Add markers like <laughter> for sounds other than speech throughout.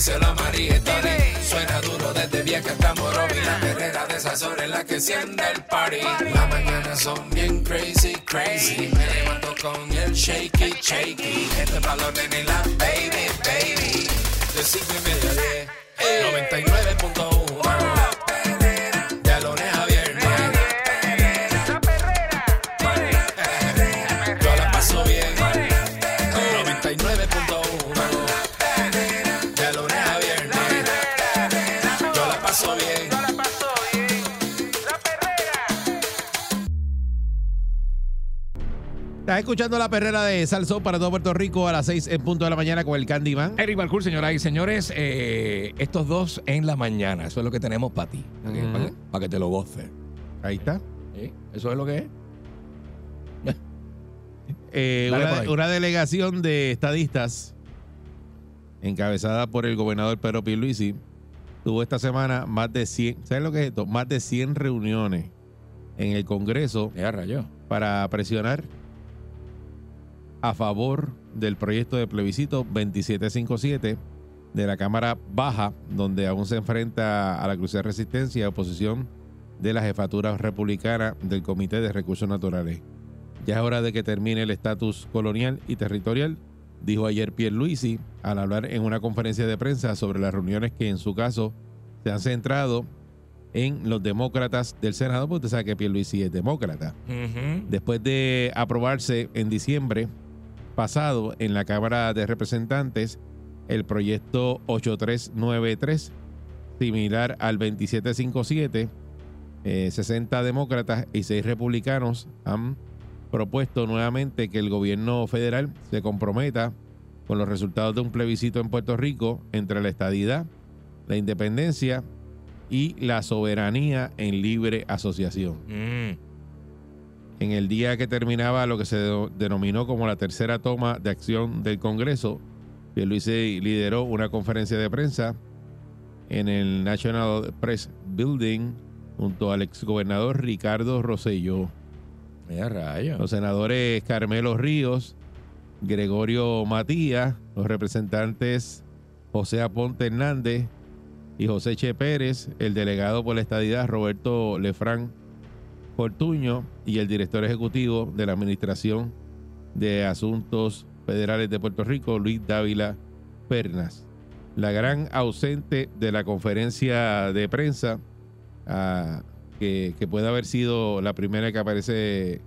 díselo María. Suena duro desde vieja hasta Morovi. La perrera de esas horas en la que enciende el party. Las mañanas son bien crazy, crazy. Me levanto con el shaky, shaky. Este balón en la baby, baby. De cinco y media a diez. 99.1 Estás escuchando la perrera de Salsón para todo Puerto Rico a las 6 en punto de la mañana con el Candyman. Eric Balcour, señoras y señores, eh, estos dos en la mañana, eso es lo que tenemos para ti, para, que, pa' que te lo goces. Ahí está. Eso es lo que es. <laughs> Eh, una, delegación de estadistas encabezada por el gobernador Pedro Pierluisi tuvo esta semana más de 100, ¿sabes lo que es esto? Más de 100 reuniones en el Congreso para presionar a favor del proyecto de plebiscito 2757 de la Cámara Baja, donde aún se enfrenta a la Cruz de Resistencia y oposición de la jefatura republicana del Comité de Recursos Naturales. Ya es hora de que termine el estatus colonial y territorial, dijo ayer Pierre Luisi al hablar en una conferencia de prensa sobre las reuniones que en su caso se han centrado en los demócratas del Senado, porque usted sabe que Pierluisi es demócrata. Después de aprobarse en diciembre pasado en la Cámara de Representantes el proyecto 8393, similar al 2757, eh, 60 demócratas y 6 republicanos han propuesto nuevamente que el gobierno federal se comprometa con los resultados de un plebiscito en Puerto Rico entre la estadidad, la independencia y la soberanía en libre asociación Mm. En el día que terminaba lo que se de- denominó como la tercera toma de acción del Congreso, Pierluisi lideró una conferencia de prensa en el National Press Building junto al exgobernador Ricardo Rosselló, Ya rayó. los senadores Carmelo Ríos, Gregorio Matías, los representantes José Aponte Hernández y José Che Pérez, el delegado por la estadidad Roberto Lefrán Fortuño y el director ejecutivo de la Administración de Asuntos Federales de Puerto Rico, Luis Dávila Pernas. La gran ausente de la conferencia de prensa, ah, que, que puede haber sido la primera que aparece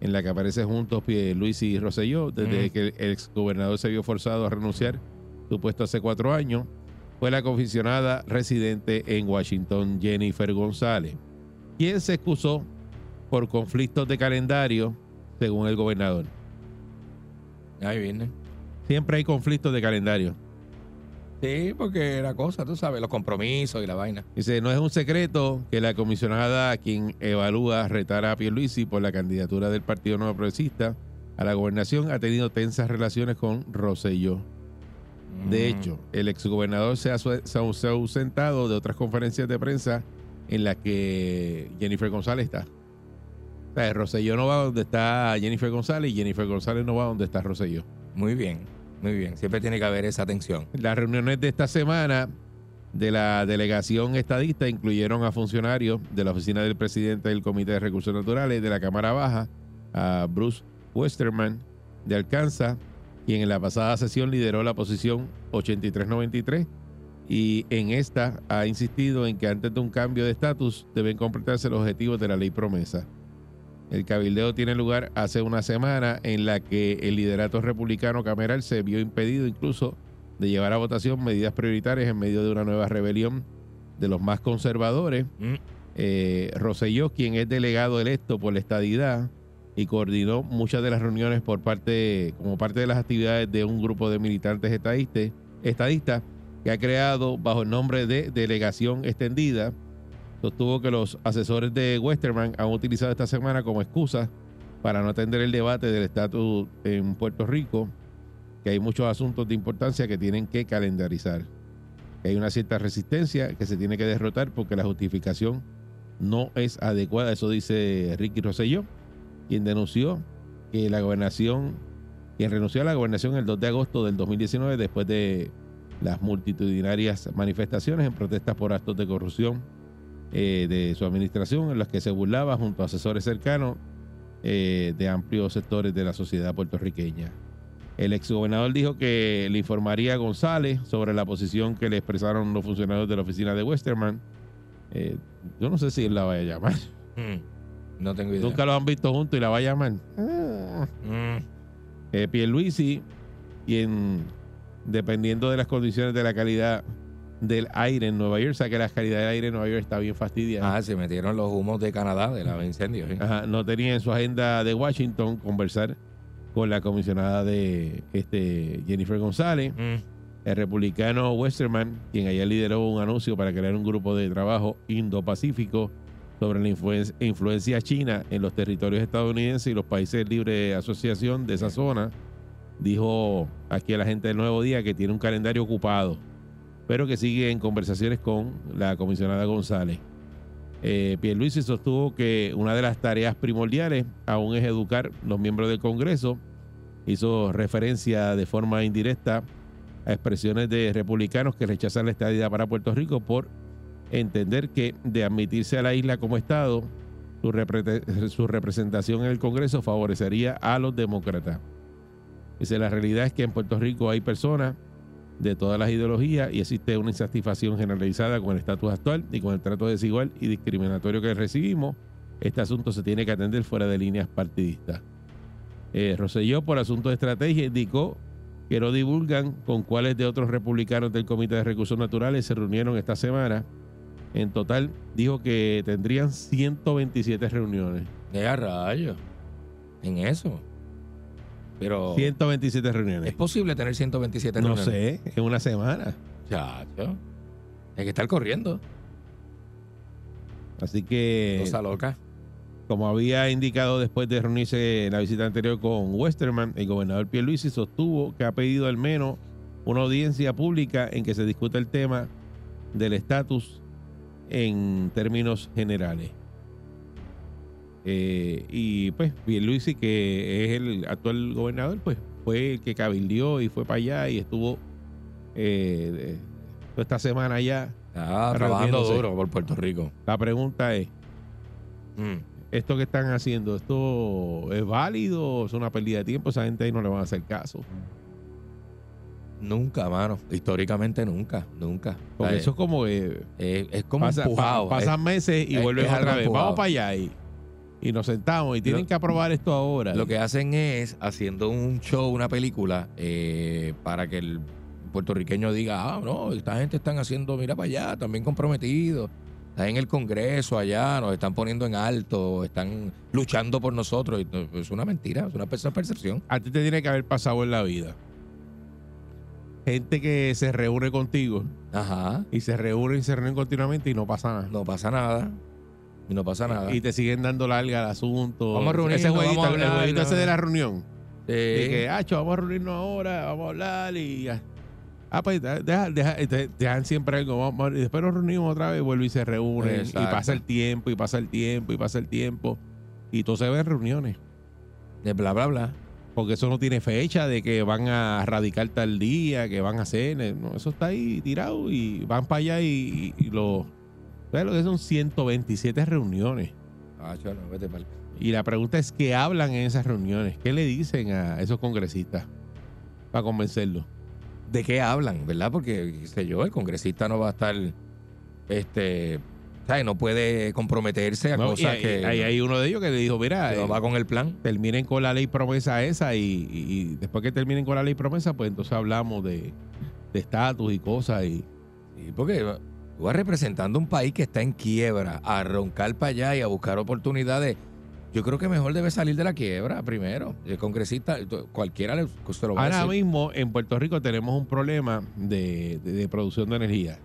en la que aparece juntos Luis y Rosselló, desde Mm. que el exgobernador se vio forzado a renunciar su puesto hace cuatro años, fue la comisionada residente en Washington, Jennifer González, quien se excusó por conflictos de calendario, según el gobernador. Ahí viene. Siempre hay conflictos de calendario. Sí, porque la cosa, tú sabes, los compromisos y la vaina. Dice, no es un secreto que la comisionada quien evalúa retar a Pierluisi por la candidatura del Partido Nuevo Progresista a la gobernación ha tenido tensas relaciones con Rosselló. De Mm. hecho, el exgobernador se ha se ha ausentado de otras conferencias de prensa en las que Jennifer González está. O sea, Rosselló no va donde está Jennifer González y Jennifer González no va donde está Rosselló. Muy bien, muy bien. Siempre tiene que haber esa tensión. Las reuniones de esta semana de la delegación estadista incluyeron a funcionarios de la oficina del presidente del Comité de Recursos Naturales de la Cámara Baja, a Bruce Westerman de Alcanza, quien en la pasada sesión lideró la posición 8393 y en esta ha insistido en que antes de un cambio de estatus deben completarse los objetivos de la ley promesa. El cabildeo tiene lugar hace una semana en la que el liderato republicano cameral se vio impedido incluso de llevar a votación medidas prioritarias en medio de una nueva rebelión de los más conservadores. Mm. Eh, Rosselló, quien es delegado electo por la estadidad y coordinó muchas de las reuniones por parte, como parte de las actividades de un grupo de militantes estadistas, estadistas que ha creado bajo el nombre de Delegación Extendida, sostuvo que los asesores de Westerman han utilizado esta semana como excusa para no atender el debate del estatus en Puerto Rico, que hay muchos asuntos de importancia que tienen que calendarizar. Hay una cierta resistencia que se tiene que derrotar porque la justificación no es adecuada. Eso dice Ricky Rosselló, quien denunció que la gobernación, quien renunció a la gobernación el 2 de agosto del 2019 después de las multitudinarias manifestaciones en protestas por actos de corrupción eh, de su administración en las que se burlaba junto a asesores cercanos eh, de amplios sectores de la sociedad puertorriqueña. El exgobernador dijo que le informaría a González sobre la posición que le expresaron los funcionarios de la oficina de Westerman. Eh, yo no sé si él la vaya a llamar. Mm, No tengo idea. Nunca lo han visto juntos y la va a llamar. Mm, Eh, Pierluisi, quien dependiendo de las condiciones de la calidad del aire en Nueva York, o sea que la calidad del aire en Nueva York está bien fastidiada. Ah, se metieron los humos de Canadá de los incendios. ¿sí? Ajá, no tenía en su agenda de Washington conversar con la comisionada de este Jennifer González. Mm, El republicano Westerman, quien ayer lideró un anuncio para crear un grupo de trabajo Indo-Pacífico sobre la influen- influencia china en los territorios estadounidenses y los países libres de asociación de esa zona, dijo aquí a la gente del Nuevo Día que tiene un calendario ocupado, pero que sigue en conversaciones con la comisionada González. Eh, Pierluisi sostuvo que una de las tareas primordiales aún es educar los miembros del Congreso. Hizo referencia de forma indirecta a expresiones de republicanos que rechazan la estadía para Puerto Rico por entender que de admitirse a la isla como Estado, su, su representación en el Congreso favorecería a los demócratas. Dice, la realidad es que en Puerto Rico hay personas de todas las ideologías y existe una insatisfacción generalizada con el estatus actual y con el trato desigual y discriminatorio que recibimos. Este asunto se tiene que atender fuera de líneas partidistas. Eh, Rosselló, por asunto de estrategia, indicó que no divulgan con cuáles de otros republicanos del Comité de Recursos Naturales se reunieron esta semana. En total, dijo que tendrían 127 reuniones. ¿Qué rayos? En eso. Pero 127 es reuniones. posible tener 127 No reuniones. sé, en una semana. Chacho. Hay que estar corriendo. Así que, Cosa loca. como había indicado después de reunirse en la visita anterior con Westerman, el gobernador Pierluisi sostuvo que ha pedido al menos una audiencia pública en que se discuta el tema del estatus en términos generales. Eh, y pues Pierluisi, que es el actual gobernador, pues fue el que cabildió y fue para allá y estuvo eh, toda esta semana allá. Trabajando duro por Puerto Rico. La pregunta es, Mm. ¿esto que están haciendo, esto es válido? ¿Es una pérdida de tiempo? Esa gente ahí no le van a hacer caso. Nunca, mano. Históricamente nunca, nunca. Porque O sea, eso es como que es, es como pasa- empujado. pa- pasan Es- meses y es- vuelven otra vez. empujado. Vamos para allá y, y nos sentamos y tienen Lo- que aprobar esto ahora. Lo que hacen es haciendo un show, una película, eh, para que el puertorriqueño diga, ah, no, esta gente están haciendo, mira para allá, también comprometidos. Están en el Congreso allá, nos están poniendo en alto, están luchando por nosotros. Es una mentira, es una perce- percepción. A ti te tiene que haber pasado en la vida. Gente que se reúne contigo Ajá, y se reúnen y se reúnen continuamente y no pasa nada. no pasa nada. Y no pasa nada. Y te siguen dando larga al asunto. Vamos a reunirnos, Ese jueguito, vamos a hablar, el jueguito ese ¿no? de la reunión. Sí. De que, Acho, vamos a reunirnos ahora, vamos a hablar y ya. Ah, pues deja, deja, y te- te dejan siempre algo, vamos, y después nos reunimos otra vez, vuelve y se reúnen, y Exacto. pasa el tiempo, y pasa el tiempo, y pasa el tiempo, y todo se ve en reuniones, de bla, bla, bla. porque eso no tiene fecha de que van a radicar tal día, que van a hacer, eh, no, eso está ahí tirado, y van para allá y, y, y lo... ¿Sabes lo que son 127 reuniones? Ah, no, vete pa'l- Y la pregunta es, ¿qué hablan en esas reuniones? ¿Qué le dicen a esos congresistas para convencerlos? de qué hablan, ¿verdad? Porque, qué sé yo, el congresista no va a estar, este, ¿sabes? No puede comprometerse a No, cosas hay, que hay- hay uno de ellos que le dijo, mira, no eh, va con el plan. terminen con la ley promesa esa y, y- después que terminen con la ley promesa, pues entonces hablamos de de estatus y cosas y Sí, porque tú representando un país que está en quiebra, a roncar para allá y a buscar oportunidades. Yo creo que mejor debe salir de la quiebra primero. El congresista, cualquiera le- se lo va a ahora decir. mismo en Puerto Rico tenemos un problema de, de- de producción de energía.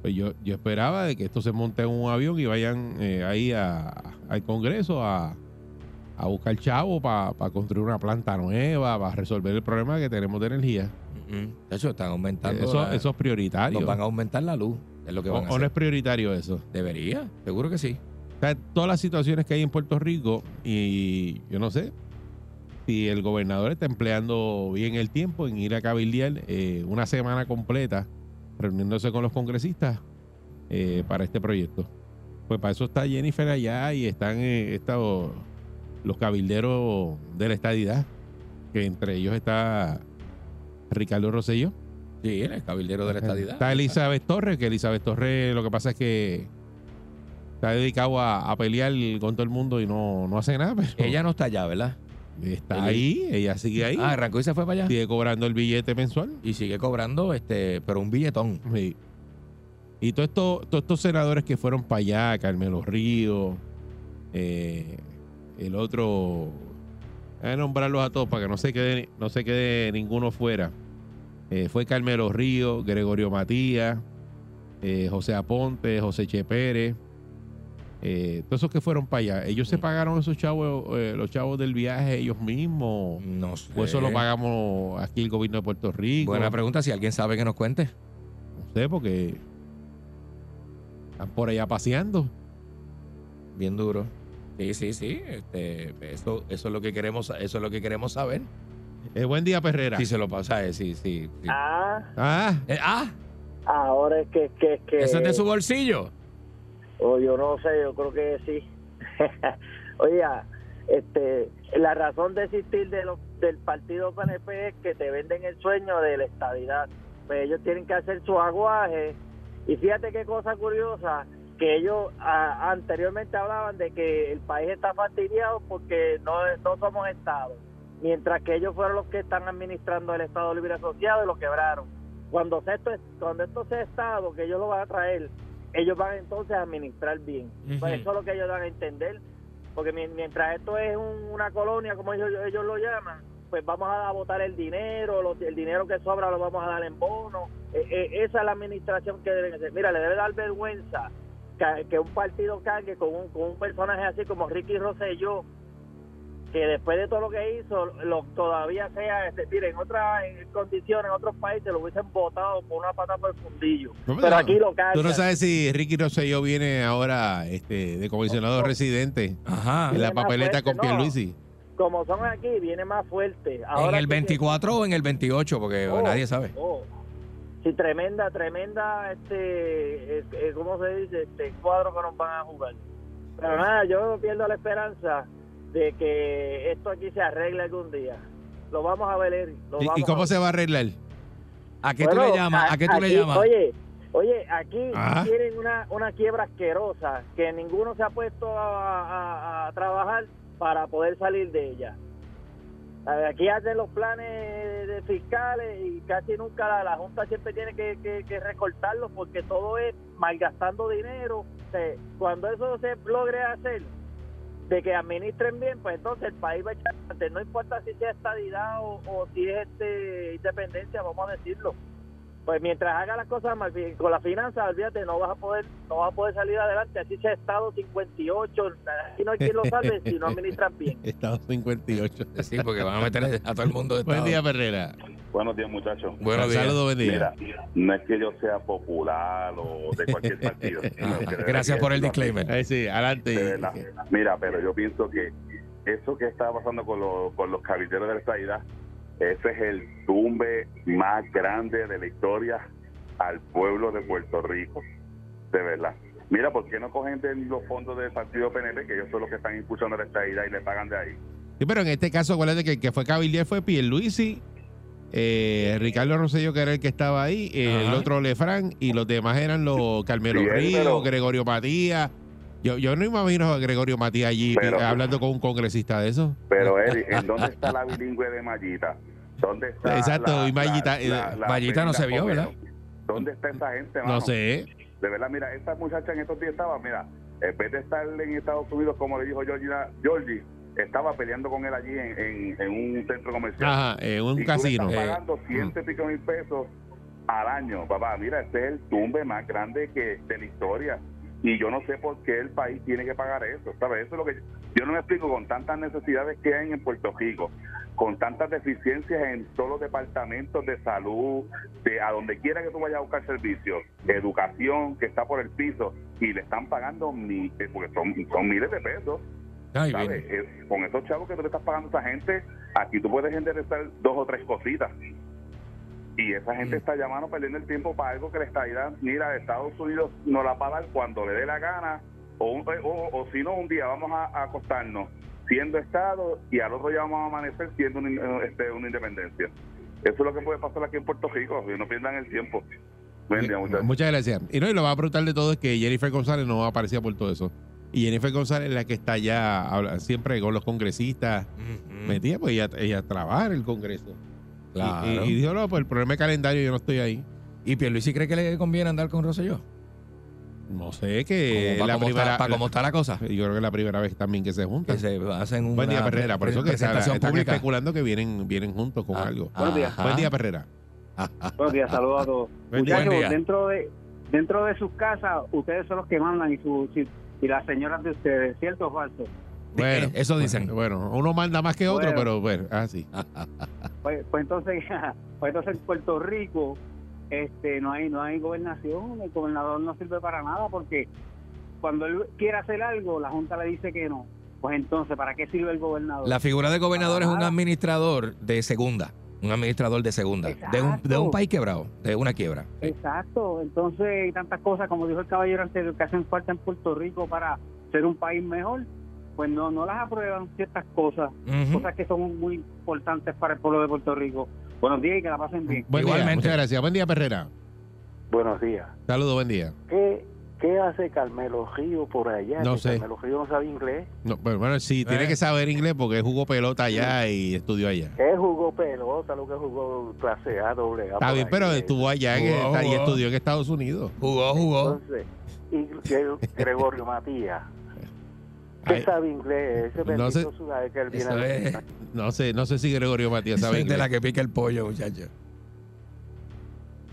Pues yo, yo esperaba de que esto se monte en un avión y vayan eh, ahí a- al Congreso a, a buscar chavo para construir una planta nueva, para resolver el problema que tenemos de energía. Mm, De hecho, están aumentando. Eso, la- eso es prioritario. nos van a aumentar la luz. Es lo que o, van a o no hacer. es prioritario eso. Debería, seguro que sí. O sea, todas las situaciones que hay en Puerto Rico y yo no sé si el gobernador está empleando bien el tiempo en ir a cabildear eh, una semana completa reuniéndose con los congresistas eh, para este proyecto. Pues para eso está Jennifer allá y están eh, estos- los cabilderos de la estadidad, que entre ellos está Ricardo Rosselló. Sí, el cabildero de la estadidad. Está Elizabeth Torres, que Elizabeth Torres lo que pasa es que está dedicado a, a pelear con todo el mundo y no, no hace nada, pero Ella no está allá, ¿verdad? está ahí, ella sigue ahí, Ah, arrancó y se fue para allá. sigue cobrando el billete mensual. Y sigue cobrando, este, pero un billetón. Sí. Y todos estos, todos estos senadores que fueron para allá, Carmelo Río, eh, el otro, voy a nombrarlos a todos para que no se quede, no se quede ninguno fuera. Eh, fue Carmelo Río, Gregorio Matías, eh, José Aponte, José Che Pérez, eh, todos esos que fueron para allá. Ellos se Mm. pagaron esos chavos, los chavos del viaje ellos mismos. No sé. O eso lo pagamos aquí el gobierno de Puerto Rico. Buena pregunta, si alguien sabe que nos cuente. No sé, porque están por allá paseando. Bien duro. Sí, sí, sí. Este, eso, eso es lo que queremos, eso es lo que queremos saber. Eh, buen día, Perrera. Si se lo pasa, eh, sí, sí. sí. Ah, Ah, Eh, ah, ahora es que, que, que eso es de su bolsillo. o yo no sé, yo creo que sí. <laughs> Oye, este, la razón de existir de los, del partido PNP es que te venden el sueño de la estabilidad. Pues ellos tienen que hacer su aguaje. Y fíjate qué cosa curiosa, que ellos anteriormente hablaban de que el país está fastidiado porque no, no somos Estado. Mientras que ellos fueron los que están administrando el Estado Libre Asociado y lo quebraron. Cuando, esto, cuando esto sea Estado, que ellos lo van a traer, ellos van entonces a administrar bien. Pues eso es lo que ellos dan a entender. Porque mi- mientras esto es un- una colonia, como ellos, ellos lo llaman, pues vamos a votar el dinero, lo- el dinero que sobra lo vamos a dar en bono. Eh, eh, esa es la administración que deben hacer. Mira, le debe dar vergüenza que, un partido cargue con un, con un personaje así como Ricky Rosselló, que después de todo lo que hizo, lo todavía sea, este, mire, en otras en condiciones, en otros países lo hubiesen votado por una pata por el fundillo. No, Pero no. aquí lo tú cargan. no sabes si Ricky Rosselló viene ahora este, de comisionado No. residente Ajá. en la papeleta fuerte, con no. Pierluisi. Como son aquí, viene más fuerte. ¿En Ahora el sí que- 24 o en el 28? Porque Oh, nadie sabe. oh. Sí, tremenda, tremenda, este, eh, eh, ¿cómo se dice? Este cuadro que nos van a jugar. Pero nada, yo pierdo la esperanza de que esto aquí se arregle algún día. Lo vamos a ver. Lo ¿Y, vamos y cómo a se va a arreglar? ¿A qué Bueno, tú le llamas? ¿A, qué tú le llamas? Oye, oye, aquí Ah. tienen una, una quiebra asquerosa que ninguno se ha puesto a, a- a trabajar para poder salir de ella. Aquí hacen los planes de fiscales y casi nunca la, Junta siempre tiene que, que, recortarlos porque todo es malgastando dinero. Cuando eso se logre hacer, de que administren bien, pues entonces el país va a echar. No importa si sea estadidad o, o si es este independencia, vamos a decirlo. Pues mientras haga las cosas mal bien, con las finanzas, olvídate, no vas a poder no vas a poder salir adelante. Así sea Estado 58, aquí no hay quien lo salve si no administran bien. <laughs> Estado 58. Sí, porque van a meter a todo el mundo de Buen día, Perrera. Buenos días, muchachos. Buenos días. Saludos, buen día. Mira, no es que yo sea popular o de cualquier partido. <laughs> Gracias por el disclaimer. Ahí sí, adelante. de verdad. Mira, pero yo pienso que eso que está pasando con, los con los cabilderos de la estadidad, ese es el tumbe más grande de la historia al pueblo de Puerto Rico. De verdad. Mira, ¿por qué no cogen de los fondos del partido PNP, que ellos son los que están impulsando la estadidad y le pagan de ahí? Sí, pero en este caso, acuérdate que el que fue cabildear fue Pierluisi, eh, Ricardo Rosselló, que era el que estaba ahí, eh, el otro Lefran, y los demás eran los Carmelo Bien, Río, pero- Gregorio Matías. Yo, yo no imagino a Gregorio Matías allí Pero- pi- hablando con un congresista de eso. Pero, <laughs> Eddie, ¿en dónde está la bilingüe de Mayita? ¿Dónde está Exacto, la- y Mayita- la- la- la Mayita no se vio, ¿verdad? ¿Dónde está esa gente, No mano? sé. De verdad, mira, esta muchacha en estos días estaba, mira, en vez de estar en Estados Unidos, como le dijo Georgina, Georgie, estaba peleando con él allí en, en- en un centro comercial. Ajá, en un y tú le casino. estás Eh, pagando ciento y pico mil pesos al año, papá. Mira, este es el tumbe más grande que de la historia. Y yo no sé por qué el país tiene que pagar eso, ¿sabes? Eso es lo que Yo no me explico con tantas necesidades que hay en Puerto Rico, con tantas deficiencias en todos los departamentos de salud, de a donde quiera que tú vayas a buscar servicios, educación que está por el piso y le están pagando mi- eh, porque son, son miles de pesos. Ay, ¿sabes? Eh, con esos chavos que tú le estás pagando a esa gente, aquí tú puedes enderezar dos o tres cositas. Y esa gente Mm. está llamando, perdiendo el tiempo para algo que le está dando. Mira, Estados Unidos nos la va a dar cuando le dé la gana, o, un- o, o si no, un día vamos a, a acostarnos siendo Estado y al otro día vamos a amanecer siendo una, in- este, una independencia. Eso es lo que puede pasar aquí en Puerto Rico, y no pierdan el tiempo. Buen día, muchachos. Muchas gracias. Y no, y lo más brutal de todo es que Jennifer González no aparecía por todo eso. Y Jennifer González es la que está allá habla- siempre con los congresistas metida, pues ella, ella trabaja en el Congreso. Y- Claro. Y, y dijo, no, pues el problema es calendario, yo no estoy ahí. ¿Y Pierluisi cree que le conviene andar con Rosselló? No sé, que Como la cómo primera... está, para cómo está la cosa. Yo creo que es la primera vez también que se juntan. Que se hacen una Buen día, Perrera. Por eso que está- están pública. especulando que vienen, vienen juntos con Ah, algo. Buenos días. ajá. Buen día, Perrera. Buenos días, saludos a todos. <laughs> Buen día. Muchachos, Buen día. dentro de dentro de sus casas, ustedes son los que mandan y, su, y las señoras de ustedes, ¿cierto o falso? Bueno, Eh, eso dicen. Bueno, uno manda más que otro, Bueno. pero bueno, así. <laughs> Pues, pues entonces, <laughs> pues entonces en Puerto Rico este no hay no hay gobernación, el gobernador no sirve para nada porque cuando él quiere hacer algo, la Junta le dice que no. Pues entonces, ¿para qué sirve el gobernador? La figura de gobernador es un administrador de segunda. Un administrador de segunda. De un, de un país quebrado. De una quiebra. Exacto, entonces hay tantas cosas, como dijo el caballero anterior, que hacen falta en Puerto Rico para ser un país mejor, pues no, no las aprueban ciertas cosas, cosas que son muy importantes para el pueblo de Puerto Rico. Buenos días y que la pasen bien. Buen día, Igualmente. muchas gracias. Buen día, Perrera. Buenos días. Saludos, buen día. ¿Qué, qué hace Carmelo Río por allá? No sé. Carmelo Río no sabe inglés. No, bueno, bueno, sí, tiene Eh. que saber inglés porque jugó pelota allá y estudió allá. Él jugó pelota, lo que jugó clase A, doble A. Está bien, pero estuvo allá en- Jugó, y estudió en Estados Unidos. Jugó, jugó. Entonces, y Gre- Gregorio Matías. ¿Qué Ay, sabe inglés? Ese No sé. sabe que él viene Eso de- es. No sé, no sé si Gregorio Matías sabe <laughs> de inglés. la que pica el pollo, muchacho.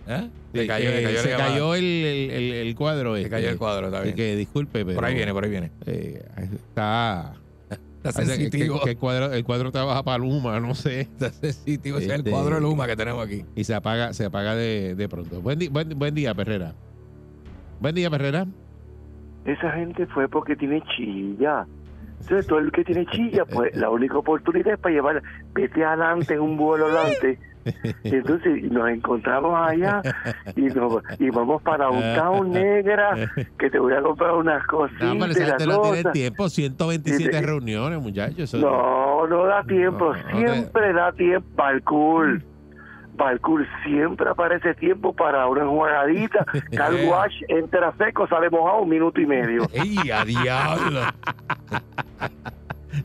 ¿Eh? Sí, Se cayó, eh, se cayó, se el, el- el- el cuadro. Se este. cayó el cuadro, está bien. que disculpe, pero. Por ahí viene, por ahí viene. eh, está. Está parece que- sensitivo. que- que el, cuadro, el cuadro trabaja para Luma, no sé. Está sensitivo. El Este- cuadro de Luma que tenemos aquí. Y se apaga, se apaga de, de pronto. Buen, di- buen, buen día, Perrera. Buen día, Perrera. Esa gente fue porque tiene chilla. Entonces, todo el que tiene chilla, pues la única oportunidad es para llevar, vete adelante en un vuelo adelante. <laughs> Y entonces nos encontramos allá y, nos, y vamos para Downtown Negra, que te voy a comprar unas No, pero cositas. esa gente no tiene cosas. tiempo. 127 Dice- reuniones, muchachos. Eso- No, no da tiempo, No, no siempre da tiempo. Parkour, parkour, siempre aparece tiempo para una jugadita. <laughs> Car wash, entra seco, sale mojado un minuto y medio. <laughs> ¡Ey, a diablo!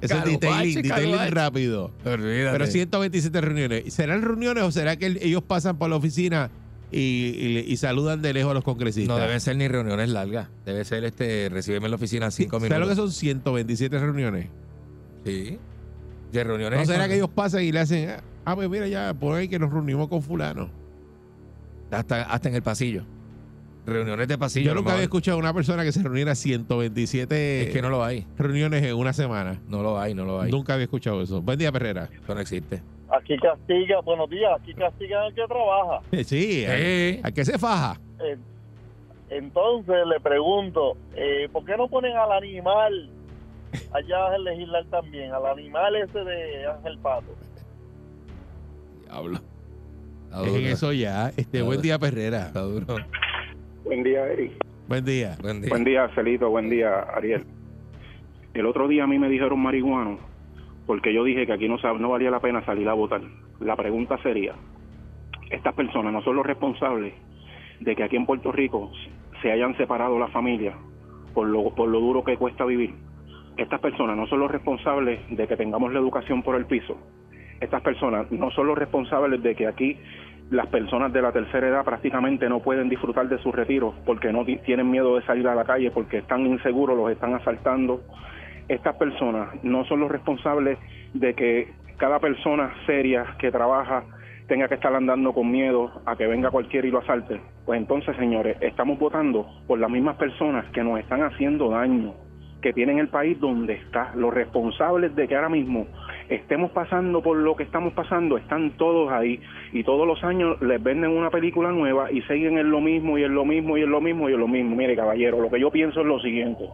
Eso es detailing, detailing rápido. Olvídate. Pero 127 reuniones. ¿Serán reuniones o será que el- ellos pasan por la oficina y, y- y saludan de lejos a los congresistas? No deben ser ni reuniones largas. Debe ser este, recibirme en la oficina cinco ¿Sabes lo que minutos. son 127 reuniones? Sí. De reuniones. ¿No será con- que ellos pasan y le hacen, ah, pues mira, ya, por ahí que nos reunimos con fulano? Hasta, hasta en el pasillo. Reuniones de pasillo. Yo nunca había escuchado a una persona que se reuniera 127 Es que no lo hay. reuniones en una semana. No lo hay, no lo hay. Nunca había escuchado eso. Buen día, Perrera. Eso no existe. Aquí castiga, buenos días, aquí castigan al que trabaja. <laughs> Sí, ¿a, Eh, a qué se faja? Eh, entonces le pregunto, eh, ¿por qué no ponen al animal allá en legislar también, al animal ese de Ángel Pato? Diablo. Está Es en duro. eso ya. Este, buen día, Perrera. Está duro. Buen día, Eric. Buen día. Buen día. Buen día, Celito. Buen día, Ariel. El otro día a mí me dijeron marihuano porque yo dije que aquí no, no valía la pena salir a votar. La pregunta sería, ¿estas personas no son los responsables de que aquí en Puerto Rico se hayan separado las familias por lo, por lo duro que cuesta vivir? Estas personas no son los responsables de que tengamos la educación por el piso. Estas personas no son los responsables de que aquí las personas de la tercera edad prácticamente no pueden disfrutar de sus retiros porque no ti- tienen miedo de salir a la calle, porque están inseguros, los están asaltando. Estas personas no son los responsables de que cada persona seria que trabaja tenga que estar andando con miedo a que venga cualquiera y lo asalte. Pues entonces, señores, estamos votando por las mismas personas que nos están haciendo daño. Que tienen el país donde está. Los responsables de que ahora mismo estemos pasando por lo que estamos pasando están todos ahí y todos los años les venden una película nueva y siguen en lo mismo y en lo mismo y en lo mismo y en lo mismo. Mire, caballero, lo que yo pienso es lo siguiente.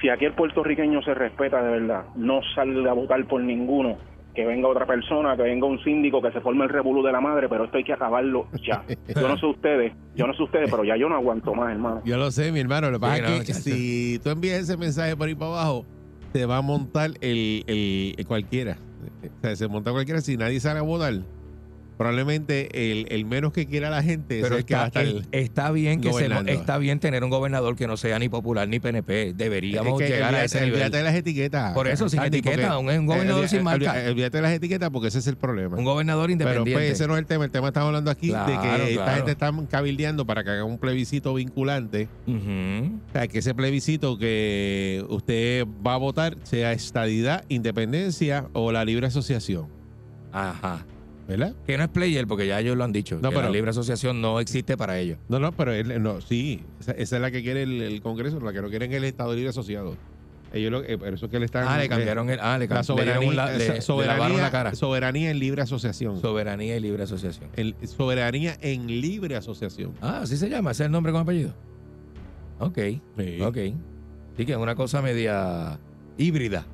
Si aquí el puertorriqueño se respeta de verdad, no salga a votar por ninguno. Que venga otra persona, que venga un síndico, que se forme el revolú de la madre, pero esto hay que acabarlo ya. Yo no sé ustedes, yo no sé ustedes, pero ya yo no aguanto más, hermano. Yo lo sé, mi hermano. Lo que pasa es que si tú envías ese mensaje por ahí para abajo, te va a montar el, el- el cualquiera. O sea, se monta cualquiera. Si nadie sale a votar, probablemente el, el menos que quiera la gente Pero es el que va a está, estar. está bien que se, está bien tener un gobernador que no sea ni popular ni PNP. Deberíamos Es que llegar a ese nivel. olvídate de las etiquetas. Por eso, sin etiqueta, un- un gobernador sin marca. olví- Olvídate de las etiquetas porque ese es el problema. Un gobernador Pero independiente. pues ese no es el tema. El tema estamos hablando aquí de Claro, que esta gente está cabildeando para que haga un plebiscito vinculante. O sea, que ese plebiscito que usted va a votar sea estadidad, independencia o la libre asociación. Ajá. ¿Verdad? Que no es player, porque ya ellos lo han dicho. No, que pero- la libre asociación no existe para ellos. No, no, pero él, no, sí, esa, esa es la que quiere el, el Congreso, la que no quieren es el Estado Libre Asociado. Ellos lo, eh, por eso es que le están... Ah, le eh, cambiaron el. Ah, le, la cam- le dieron un la- soberanía, le- soberanía, la cara. soberanía en libre asociación. Soberanía y libre asociación. El- soberanía en libre asociación. Ah, así se llama. ¿Ese es el nombre con apellido? Ok. Sí. Ok. Sí, que es una cosa media híbrida.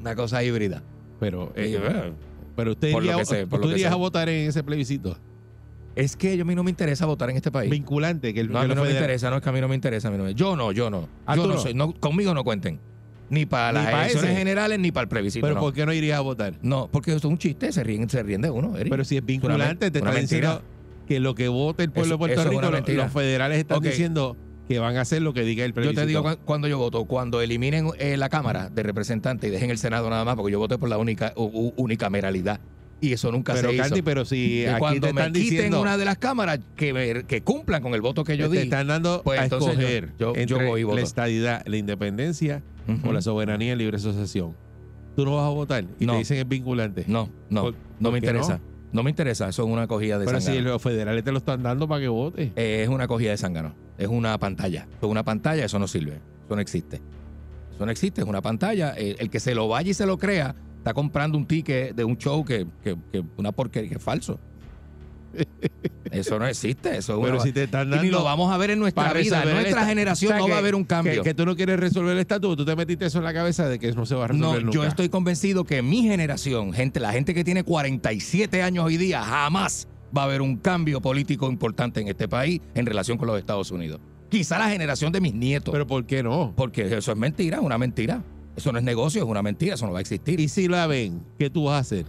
Una cosa híbrida. Pero, eh, eh, pero usted por lo iría, que sé, por tú lo que irías sé. a votar en ese plebiscito Es que a mí no me interesa votar en este país. vinculante. Que el, No, a que mí no me federal- interesa, no es que a mí no me interesa. a mí no me- yo no, yo no. Ah, yo tú no, no. soy. No, conmigo no cuenten. Ni para Ni las pa' elecciones ese. generales ni para el plebiscito. Pero no. ¿por qué no irías a votar? No, porque eso es un chiste, se ríen, se ríen de uno. Eric. Pero si es vinculante, te una está mentira. diciendo que lo que vote el pueblo Eso- de Puerto eso es Rico, una lo- mentira. los federales están Ok. diciendo que van a hacer lo que diga el Yo plebiscito. te digo cu- cuando yo voto, cuando eliminen eh, la Cámara de Representantes y dejen el Senado nada más, porque yo voté por la única unicameralidad. Y eso nunca pero se Candy, hizo. pero si aquí cuando te me están quiten diciendo una de las cámaras, que, me- que cumplan con el voto que yo te di. están dando pues a yo- escoger yo- yo entre voy y voto. la estadidad, la independencia o la soberanía en libre asociación. Tú no vas a votar y No. te dicen es vinculante. No, no, ¿Por- no por me interesa. No? me interesa, eso es una cogida de Pero si los federales te lo están dando para que votes. Eh, es una cogida de zángano. Es una pantalla. Es una pantalla, eso no sirve. Eso no existe. Eso no existe, es una pantalla. El, el que se lo vaya y se lo crea, está comprando un ticket de un show que, que, que una porquería, que es falso. <laughs> Eso no existe. Eso es Pero una- si te están y dando ni lo vamos a ver en nuestra vida. En nuestra esta- generación o sea, no va a haber un cambio. Que, que tú no quieres resolver el estatuto, tú te metiste eso en la cabeza de que no se va a No, resolver nunca. yo estoy convencido que mi generación, gente, la gente que tiene 47 años hoy día, jamás va a haber un cambio político importante en este país en relación con los Estados Unidos. Quizá la generación de mis nietos. Pero ¿por qué no? porque eso es mentira, una mentira. Eso no es negocio, es una mentira, eso no va a existir. Y si la ven, ¿qué tú vas a hacer?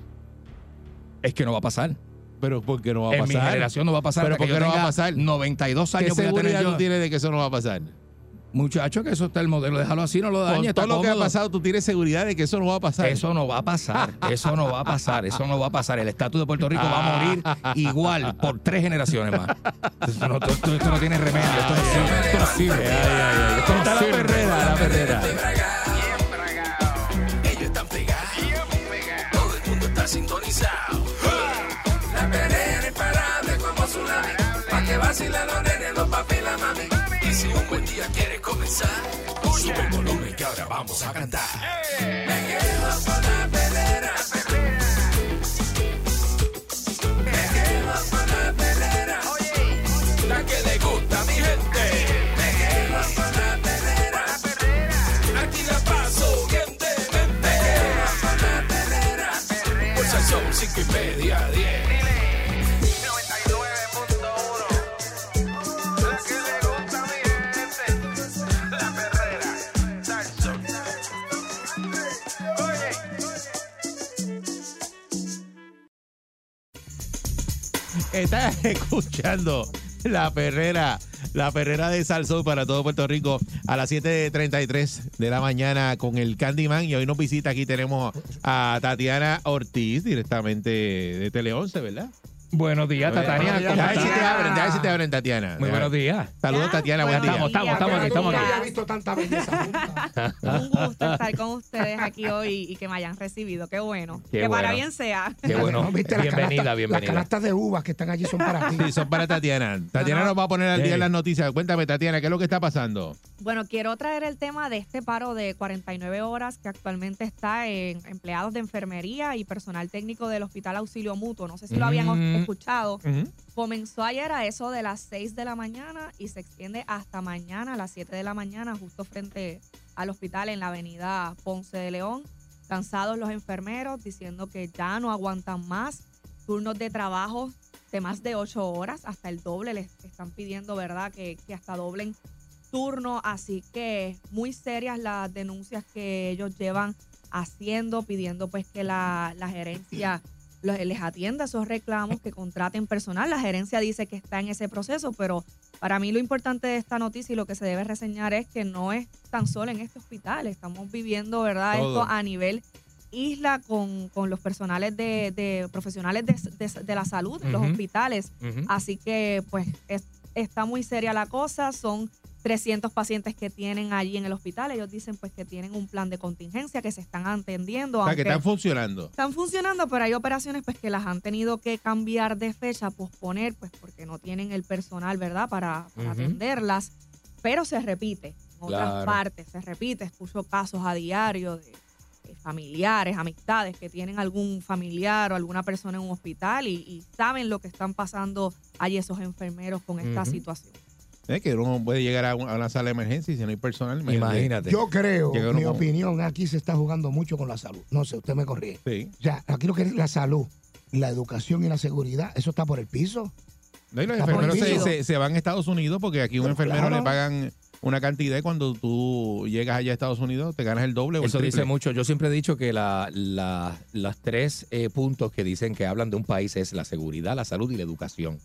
es que no va a pasar. Pero ¿por qué no va a en mi pasar? generación no va a pasar. Pero hasta que ¿por qué yo no va a pasar? 92 ¿Qué años voy a tener seguridad yo. tú tienes de que eso no va a pasar? Muchacho, que eso está el modelo, déjalo así, no lo dañes. Con todo lo que ha pasado, tú tienes seguridad de que eso no va a pasar. Eso no va a pasar, eso no va a pasar, eso no va a pasar. El estatus de Puerto Rico va a morir igual por tres generaciones más. Esto no, esto- esto no tiene remedio, esto no sirve, esto Está la perrera, la perrera. Ellos están pegados. Todo el mundo está sintonizado. La perrera imparable como tsunami. Pa' que vacilen los nenes, los papi y la mami. Un buen día quieres comenzar, sube el volumen que ahora vamos a cantar. Me quedo con la perrera. Me quedo con la perrera. La que le gusta a mi gente. Me quedo con la perrera. Aquí la paso bien de. Me quedo con la perrera. Por son cinco y media, Estás <laughs> escuchando la perrera, la perrera de Salsón para todo Puerto Rico a las 7.33 de la mañana con el Candyman. Y hoy nos visita aquí, tenemos a Tatiana Ortiz directamente de Tele 11, ¿verdad? Buenos días, Tatiana. ¿cómo Déjame ver si te abren, déjame ver si te abren, Tatiana. Muy buenos días. Saludos, Tatiana, buen día. Estamos, estamos, estamos aquí, estamos aquí. había visto tanta belleza. <laughs> Un gusto estar con ustedes aquí hoy y que me hayan recibido. Qué bueno. Qué que para bien sea. Qué bueno. ¿No viste las Bienvenida, canastas- Las bienvenida. canastas de uvas que están allí son para ti. Sí, son para Tatiana. Tatiana nos va a poner al día en las noticias. Cuéntame, Tatiana, ¿qué es lo que está pasando? Bueno, quiero traer el tema de este paro de 49 horas que actualmente está en empleados de enfermería y personal técnico del Hospital Auxilio Mutuo. No sé si lo habían escuchado. Comenzó ayer a eso de las 6 de la mañana y se extiende hasta mañana a las 7 de la mañana, justo frente al hospital en la avenida Ponce de León. Cansados los enfermeros diciendo que ya no aguantan más. Turnos de trabajo de más de 8 horas, hasta el doble. Les están pidiendo, ¿verdad?, que, que hasta doblen turno. Así que muy serias las denuncias que ellos llevan haciendo, pidiendo pues que la, la gerencia les atienda esos reclamos, que contraten personal. La gerencia dice que está en ese proceso, pero para mí lo importante de esta noticia y lo que se debe reseñar es que no es tan solo en este hospital. Estamos viviendo, ¿verdad? Todo. Esto a nivel isla con, con los personales de, de profesionales de, de- de la salud en los hospitales. Así que pues es- está muy seria la cosa. Son 300 pacientes que tienen allí en el hospital. Ellos dicen pues que tienen un plan de contingencia, que se están atendiendo. O sea, que están funcionando. están funcionando, pero hay operaciones pues que las han tenido que cambiar de fecha, posponer, pues porque no tienen el personal, ¿verdad? Para, para atenderlas. Pero se repite en otras partes, se repite. Escucho casos a diario de, de familiares, amistades que tienen algún familiar o alguna persona en un hospital y, y saben lo que están pasando allí esos enfermeros con esta situación. Es que uno puede llegar a, un- a una sala de emergencia y si no hay personal, Imagínate. Yo creo, Llega mi con- opinión, aquí se está jugando mucho con la salud. No sé, usted me corrige. Sí. O sea, aquí lo que es la salud, la educación y la seguridad, eso está por el piso. No, y los Está enfermeros se, piso. se- se van a Estados Unidos porque aquí un Pero enfermero claro. le pagan una cantidad y cuando tú llegas allá a Estados Unidos te ganas el doble o el Eso dice mucho. Yo siempre he dicho que la, la- las tres eh, puntos que dicen que hablan de un país es la seguridad, la salud y la educación.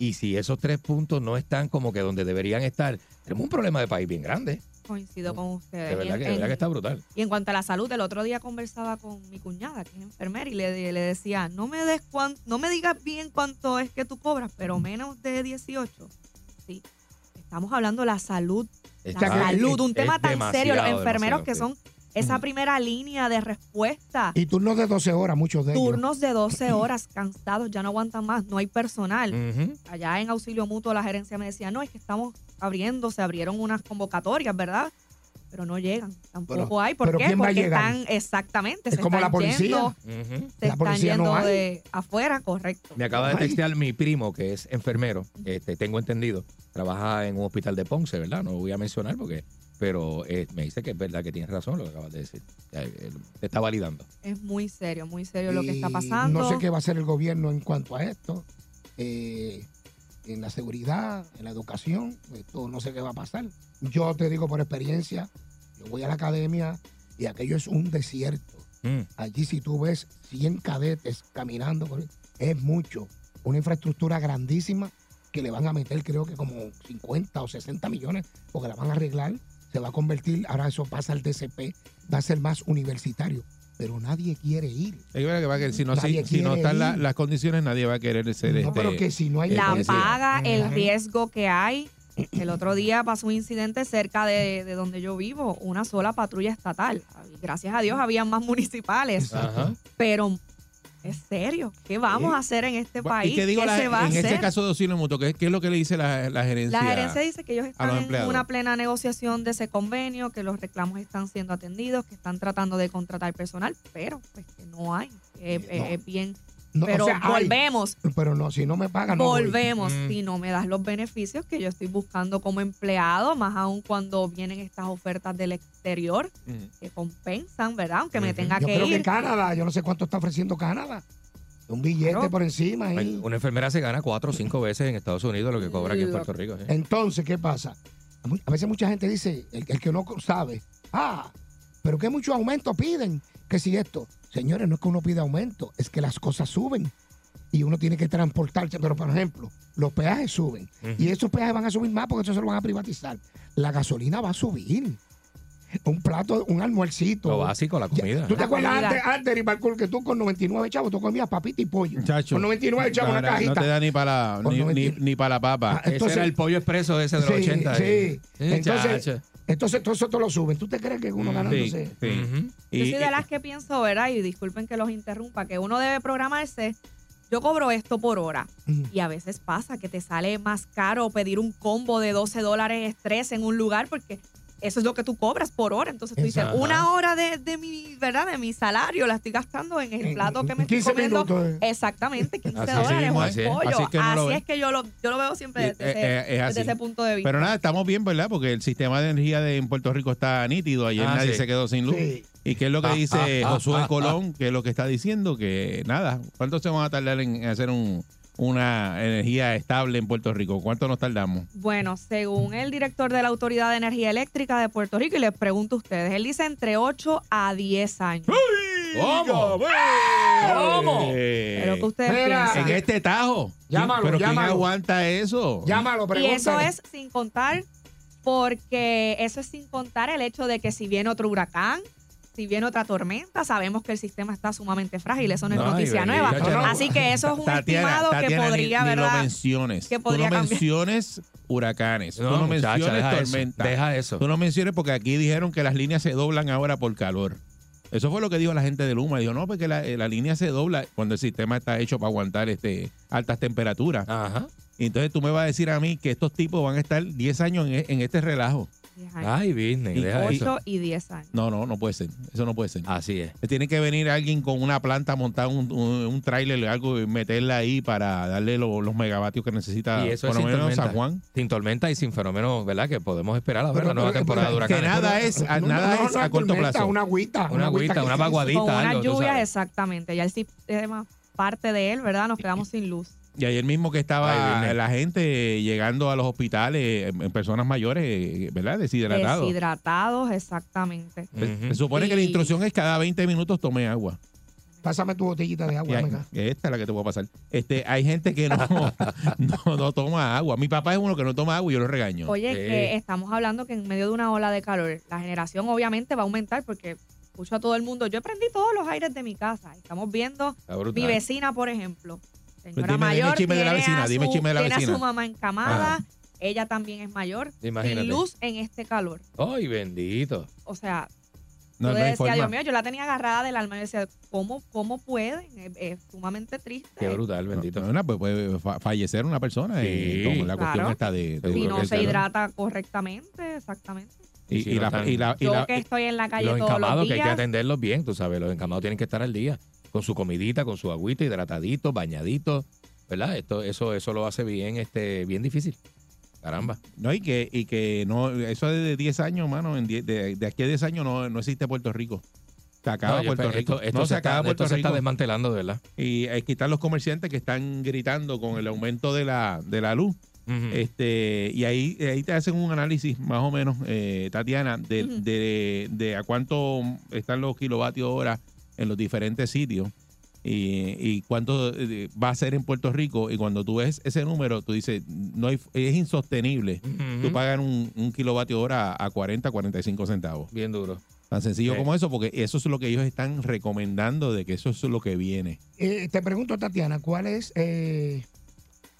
Y si esos tres puntos no están como que donde deberían estar, tenemos un problema de país bien grande. Coincido con ustedes. De verdad que, en- de verdad que en- está brutal. Y en cuanto a la salud, el otro día conversaba con mi cuñada, que es enfermera, y le, le decía, no me des cuan- no me digas bien cuánto es que tú cobras, pero menos de 18. Sí. Estamos hablando de la salud. Está- la salud, un tema tan serio. Los enfermeros que son esa primera línea de respuesta. Y turnos de 12 horas, muchos de ellos. Turnos de 12 horas, cansados, ya no aguantan más, no hay personal. Allá en auxilio mutuo la gerencia me decía, no, es que estamos abriendo, se abrieron unas convocatorias, ¿verdad? Pero no llegan, tampoco Pero- hay. ¿Por pero qué? ¿quién va a Porque llegar? están, exactamente, Es se como la están policía. yendo, se La están policía yendo no de afuera, correcto. Me acaba de textear mi primo, que es enfermero, este, tengo entendido, trabaja en un hospital de Ponce, ¿verdad? No voy a mencionar porque, pero eh, me dice que es verdad que tienes razón lo que acabas de decir. Él te está validando. Es muy serio, muy serio lo que está pasando. No sé qué va a hacer el gobierno en cuanto a esto. eh, en la seguridad, en la educación, esto no sé qué va a pasar. Yo te digo por experiencia, yo voy a la academia y aquello es un desierto. Mm. Allí si tú ves 100 cadetes caminando, es mucho. Una infraestructura grandísima que le van a meter creo que como 50 o 60 millones porque la van a arreglar. Se va a convertir, ahora eso pasa al DCP, va a ser más universitario. Pero nadie quiere ir. Es verdad que va si no, si, no están la- las condiciones, nadie va a querer ser No, este, pero que si no hay la policía. paga, el riesgo que hay. El otro día pasó un incidente cerca de, de donde yo vivo, una sola patrulla estatal. Gracias a Dios había más municipales, Ajá. pero es serio. ¿Qué vamos a hacer en este Bueno, país? ¿Y qué digo la- se va a en hacer? este caso de auxilio mutuo? ¿Qué, qué es lo que le dice la, la gerencia? La gerencia dice que ellos están en empleados? una plena negociación de ese convenio, que los reclamos están siendo atendidos, que están tratando de contratar personal, pero pues que no hay. No. es bien. No, o pero sea, volvemos, pero no, si no me pagan, no volvemos. Mm. Si no me das los beneficios que yo estoy buscando como empleado, más aún cuando vienen estas ofertas del exterior Ujú. que compensan, ¿verdad? Aunque me tenga Yo que creo que ir. Canadá, yo no sé cuánto está ofreciendo Canadá. Un billete Claro. por encima. Una enfermera se gana cuatro o cinco veces en Estados Unidos lo que cobra aquí en Puerto Rico. ¿sí? Entonces, ¿qué pasa? A veces mucha gente dice, el, el que no sabe, ah, pero que mucho aumento piden, que si esto. Señores, no es que uno pida aumento, es que las cosas suben y uno tiene que transportarse. Pero, por ejemplo, los peajes suben y esos peajes van a subir más porque eso se lo van a privatizar. La gasolina va a subir. Un plato, un almuercito. Lo básico, la comida. ¿Tú te acuerdas antes, antes de Ribarcul, que tú con 99 chavos, tú comías papita y pollo? Muchacho, Con 99 chavos, una cajita. No te da ni para ni, 90. ni, ni para la papa. Ah, entonces- ese era el pollo expreso ese de los Sí, 80. sí. eh. Entonces, chacho. Entonces, todo eso te lo suben. ¿Tú te crees que uno Mm, ganándose? Sí, sí. Yo Y- soy de las que pienso, ¿verdad? Y disculpen que los interrumpa, que uno debe programarse. Yo cobro esto por hora. Y a veces pasa que te sale más caro pedir un combo de 12 dólares estrés en un lugar porque eso es lo que tú cobras por hora. Entonces tú dices, una hora de, de mi, ¿verdad? De mi salario la estoy gastando en el plato que me estoy 15 comiendo. minutos, eh. Exactamente, 15 Así dólares, es. pollo. Así Así, es que es yo lo, yo lo veo siempre Eh, desde, eh, ese, es desde así. ese punto de vista. Pero nada, estamos bien, ¿verdad? Porque el sistema de energía de, en Puerto Rico está nítido. Ayer Ah, nadie sí. se quedó sin luz. Sí. ¿Y qué es lo que Ah, dice ah, Josué ah, Colón? Que es lo que está diciendo? Que nada, ¿cuánto se van a tardar en hacer un, una energía estable en Puerto Rico? ¿Cuánto nos tardamos? Bueno, según el director de la Autoridad de Energía Eléctrica de Puerto Rico, y les pregunto a ustedes, él dice entre 8 a 10 años. ¿Cómo? ¿Cómo? Pero que ustedes Mira. piensan. En este tajo. Llámalo, ¿Pero quién llámalo. aguanta eso? Llámalo, Y eso pregúntale. es sin contar, porque eso es sin contar el hecho de que si viene otro huracán, si viene otra tormenta, sabemos que el sistema está sumamente frágil, eso no es Ay, noticia nueva. No. Así que eso es un Tatiana, estimado que ni- podría, ni, lo ¿verdad? menciones. que Tú podría no cambiar. menciones huracanes. No, tú no muchacha, menciones deja eso, tormentas. deja eso. Tú no menciones porque aquí dijeron que las líneas se doblan ahora por calor. Eso fue lo que dijo la gente de Luma. Dijo, no, porque la, eh, la línea se dobla cuando el sistema está hecho para aguantar este altas temperaturas. Ajá. Entonces tú me vas a decir a mí que estos tipos van a estar 10 años en, en este relajo. 10 años. Ay, business, Y- deja eso. 8 y 10 años. No, no, no puede ser. Eso no puede ser. Así es. Tiene que venir alguien con una planta, montar un, un, un tráiler, algo, y meterla ahí para darle lo- los megavatios que necesita Y eso por es lo sin menos tormenta. San Juan. Sin tormenta y sin fenómenos, ¿verdad? Que podemos esperar a ver Pero- la nueva pero- temporada de huracanes. que nada es, a- No, nada no, es no, a corto tormenta, plazo. Una agüita. Una agüita, que una se- vaguadita. Con algo, unas tú lluvias, sabes. exactamente. Ya el sistema parte de él, ¿verdad? Nos quedamos sin luz. Y ayer mismo que estaba Ay, la gente llegando a los hospitales, en, en personas mayores, ¿verdad? Deshidratados. Deshidratados, exactamente. Se- supone que la instrucción es cada 20 minutos tome agua. Pásame tu botellita de agua, hay- venga. esta es la que te voy a pasar. Este, hay gente que no, <laughs> no, no toma agua. Mi papá es uno que no toma agua y yo lo regaño. Oye, que estamos hablando que en medio de una ola de calor, la generación obviamente va a aumentar porque escucho a todo el mundo. Yo prendí todos los aires de mi casa. Estamos viendo mi vecina, por ejemplo. Señora Pues dime- dime mayor, chisme de la tiene vecina, a dime su- chisme de la tiene vecina. a su mamá encamada. Ella también es mayor. Imagínate. Sin luz en este calor. Ay, bendito. O sea, no, yo no decía, forma. Dios mío, yo la tenía agarrada del alma y decía, ¿cómo, cómo pueden? Es, es sumamente triste. Qué brutal, bendito. No, no, pues puede fa- fallecer una persona Sí. eh, con la cuestión Claro. esta de, de- Si no se calor. hidrata correctamente, exactamente. y, Y si y no la, están- y la- y Yo la- que estoy en la calle Los todos encamados los que hay que días. atenderlos bien, tú sabes. Los encamados tienen que estar al día. Con su comidita, con su agüita, hidratadito, bañadito. ¿Verdad? Esto, eso, eso lo hace bien, este, bien difícil. Caramba. no, y que, y que no, eso de 10 años, mano, en die- de, de aquí a 10 años no, no existe Puerto Rico. Se acaba No, Puerto Rico. Esto, esto no se, se acaba está, Puerto esto se está Rico. desmantelando, de verdad. y hay que quitar los comerciantes que están gritando con el aumento de la, de la luz. Este, y ahí, ahí te hacen un análisis más o menos, eh, Tatiana, de, de, de a cuánto están los kilovatios hora en los diferentes sitios y, y cuánto eh, va a ser en Puerto Rico. Y cuando tú ves ese número, tú dices, no hay, es insostenible. Ujú. Tú pagas un, un kilovatio hora a 40, 45 centavos. Bien duro. Tan sencillo Sí. como eso, porque eso es lo que ellos están recomendando de que eso es lo que viene. Eh, te pregunto, Tatiana, ¿cuál es eh,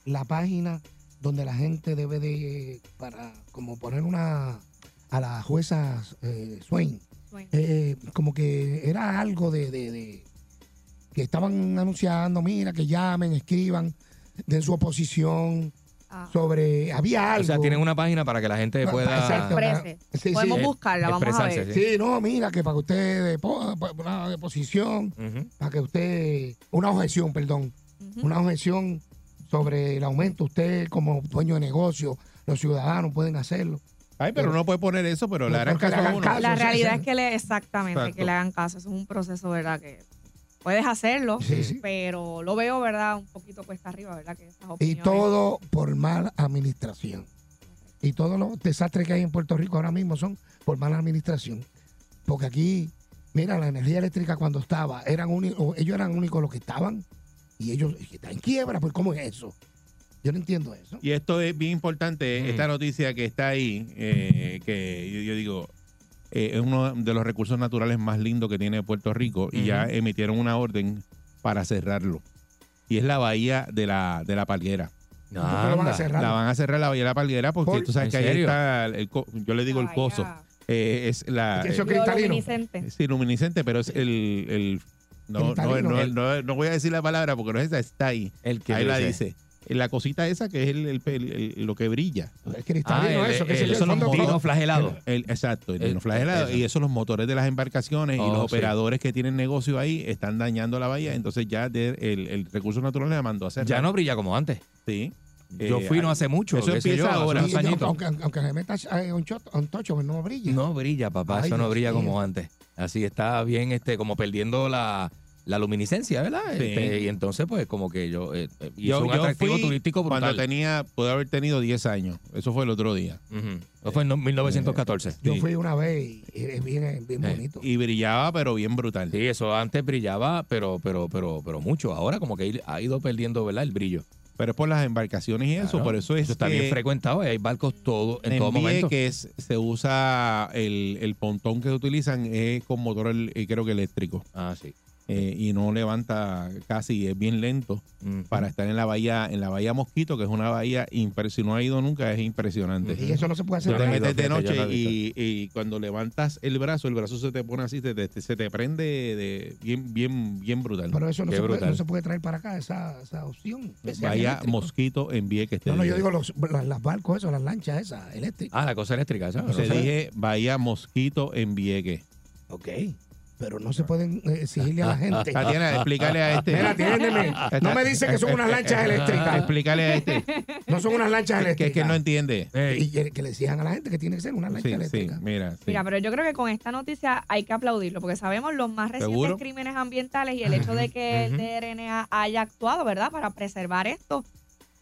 la página donde la gente debe de, para como poner una, a la jueza eh, Swain, Swain. eh, como que era algo de, de- de- que estaban anunciando, mira, que llamen, escriban de su oposición Ah. sobre, había algo. O sea, tienen una página para que la gente Pa- pueda... exacto. Sí, sí. Podemos Eh, buscarla, vamos a ver. sí. Sí, no, mira, que para que usted, una deposición, Ujú. para que usted, una objeción, perdón, Ujú. una objeción sobre el aumento. Usted como dueño de negocio, los ciudadanos pueden hacerlo. Ay, pero Pero- no puede poner eso, pero le Pero harán le caso a uno. caso. La realidad es que le, exactamente, Exacto. que le hagan caso. Eso es un proceso, ¿verdad? Que puedes hacerlo, Sí, sí. pero lo veo, ¿verdad? Un poquito cuesta arriba, ¿verdad? Que esas Y todo por mala administración. Y todos los desastres que hay en Puerto Rico ahora mismo son por mala administración. Porque aquí, mira, la energía eléctrica cuando estaba, eran ellos eran únicos los que estaban y ellos están en quiebra. Pues, ¿cómo es eso? Yo no entiendo eso. Y esto es bien importante, Mm. esta noticia que está ahí, eh, que yo, yo digo, eh, es uno de los recursos naturales más lindos que tiene Puerto Rico y ya emitieron una orden para cerrarlo. Y es la bahía de la, de la Palguera. ¿Por qué lo van a cerrar? La van a cerrar la bahía de la Palguera porque ¿Por? tú sabes ¿En que ahí serio? está, el, co- yo le digo el coso, eh, es la... Eh. Sí, luminiscente, pero es el... el no, no, no, El- no- no voy a decir la palabra porque no es esa, está ahí. El que ahí la dice. La cosita esa que es el, el- el- el- lo que brilla. Es cristalino Ah, el- eso, que el- el son los rojo. flagelados. El- exacto, el, El- dinoflagelado. eso. Y eso los motores de las embarcaciones y Oh, los sí. operadores que tienen negocio ahí están dañando la bahía. Entonces ya de- el, el recurso natural le mandó a hacer. Ya no brilla como antes. Sí. Yo Eh, fui no hace mucho. eso empieza yo, ahora. aunque, aunque se meta eh, un, un tocho, pues no brilla. No brilla, papá. Ay, eso no brilla como antes. Así está bien, este, como perdiendo la, la luminiscencia, ¿verdad? Sí. Este, y entonces, pues, como que yo. eh, eh, y Yo, es un yo atractivo fui turístico brutal. cuando tenía, pude haber tenido 10 años. Eso fue el otro día. Ujú. Eso fue en no- 1914. Yo Sí. fui una vez y es bien, bien Eh, bonito. Y brillaba, pero bien brutal. Sí, eso antes brillaba, pero, pero, pero, pero mucho. Ahora como que ha ido perdiendo, ¿verdad? El brillo. Pero es por las embarcaciones y eso. Claro. Por eso es está que bien frecuentado. y Hay barcos todo, en en todo momento. Vieques se usa el, el pontón que utilizan es con motor el- eh, creo que eléctrico Ah, sí. Eh, y no levanta casi es bien lento para estar en la bahía en la bahía Mosquito que es una bahía impre- si no ha ido nunca es impresionante Y eso no se puede hacer. te acá. ido, metes de yo noche no he y, y cuando levantas el brazo el brazo se te pone así se te, se te prende de bien bien bien brutal Pero eso no se, puede, no se puede traer para acá, esa, esa opción. bahía eléctrico. Mosquito en Vieques te No, no, yo digo los, las, las barcos, eso, las lanchas esas, eléctricas. Ah, la cosa eléctrica, ¿sabes? te sé. dije bahía Mosquito en Vieques Ok. Pero no se pueden eh, exigirle a la gente. Tatiana explícale a este Mira, atiéndeme. <laughs> No me dice que son unas lanchas eléctricas. explícale a este No son unas lanchas que, eléctricas. es que no entiende Y que, que le exijan a la gente que tiene que ser una lancha Sí, sí, eléctrica. mira. sí. Mira, pero yo creo que con esta noticia hay que aplaudirlo, porque sabemos los más recientes ¿Seguro? crímenes ambientales y el hecho de que el. DRNA haya actuado, ¿verdad?, para preservar esto,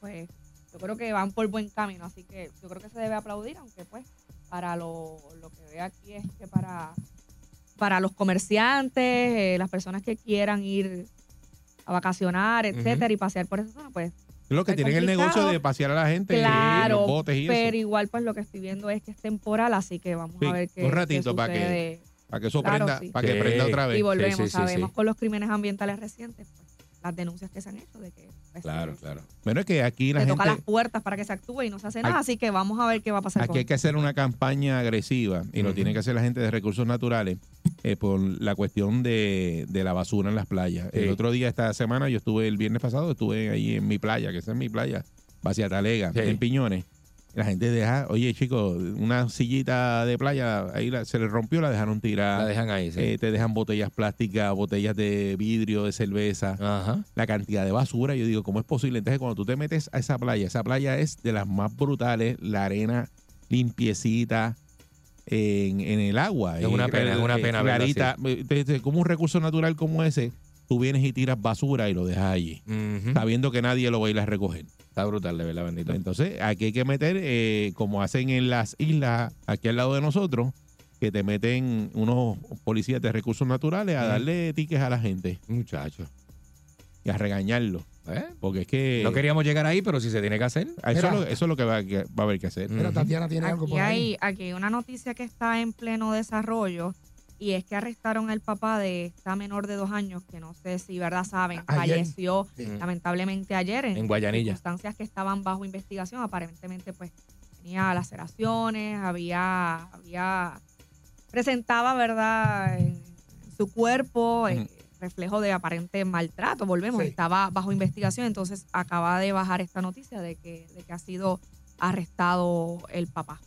pues yo creo que van por buen camino. Así que yo creo que se debe aplaudir, aunque pues para lo, lo que veo aquí es que para, para los comerciantes, eh, las personas que quieran ir a vacacionar, etcétera, y pasear por esa zona, pues lo que tienen el negocio de pasear a la gente y Claro, los botes y pero eso. igual pues lo que estoy viendo es que es temporal, así que vamos Sí, a ver qué, un ratito para que-. Para que eso Claro, prenda, sí. para que Sí. prenda otra vez. Y volvemos, sí, sí, sabemos sí. con los crímenes ambientales recientes, pues, las denuncias que se han hecho de que pues, Claro, se- claro. Bueno, es que aquí la se toca las gente, puertas para que se actúe y no se hace Hay- nada, así que vamos a ver qué va a pasar con aquí hay que hacer una campaña agresiva y lo tiene que hacer la gente de recursos naturales eh, por la cuestión de, de la basura en las playas. El otro día, esta semana, yo estuve el viernes pasado, estuve ahí en mi playa, que esa es mi playa, Vacia Talega, Sí. en Piñones. La gente deja, oye chicos, una sillita de playa, ahí la- se le rompió, la dejaron tirar. La dejan ahí, sí. Eh, te dejan botellas plásticas, botellas de vidrio, de cerveza, Ajá. la cantidad de basura. Yo digo, ¿cómo es posible? Entonces, cuando tú te metes a esa playa, esa playa es de las más brutales, la arena limpiecita en, en el agua. Es una Eh, pena, es una eh, pena Clarita, Entonces, como un recurso natural como ese, tú vienes y tiras basura y lo dejas allí, sabiendo que nadie lo va a ir a recoger. Está brutal, de verdad, bendito. Entonces, aquí hay que meter, eh, como hacen en las islas aquí al lado de nosotros, que te meten unos policías de recursos naturales a darle tickets a la gente Muchacho. y a regañarlo. ¿Eh? Porque es que No queríamos llegar ahí, pero si se tiene que hacer. eso, Mira. es lo, eso es lo que va, que va a haber que hacer. Pero. Tatiana tiene algo por ahí. hay, aquí hay una noticia que está en pleno desarrollo y es que arrestaron al papá de esta menor de dos años que no sé si verdad saben Ayer. falleció Sí. lamentablemente ayer en, En Guayanilla. circunstancias que estaban bajo investigación aparentemente pues tenía laceraciones había había presentaba verdad en su cuerpo eh, reflejo de aparente maltrato volvemos Sí. estaba bajo investigación entonces acaba de bajar esta noticia de que de que ha sido arrestado el papá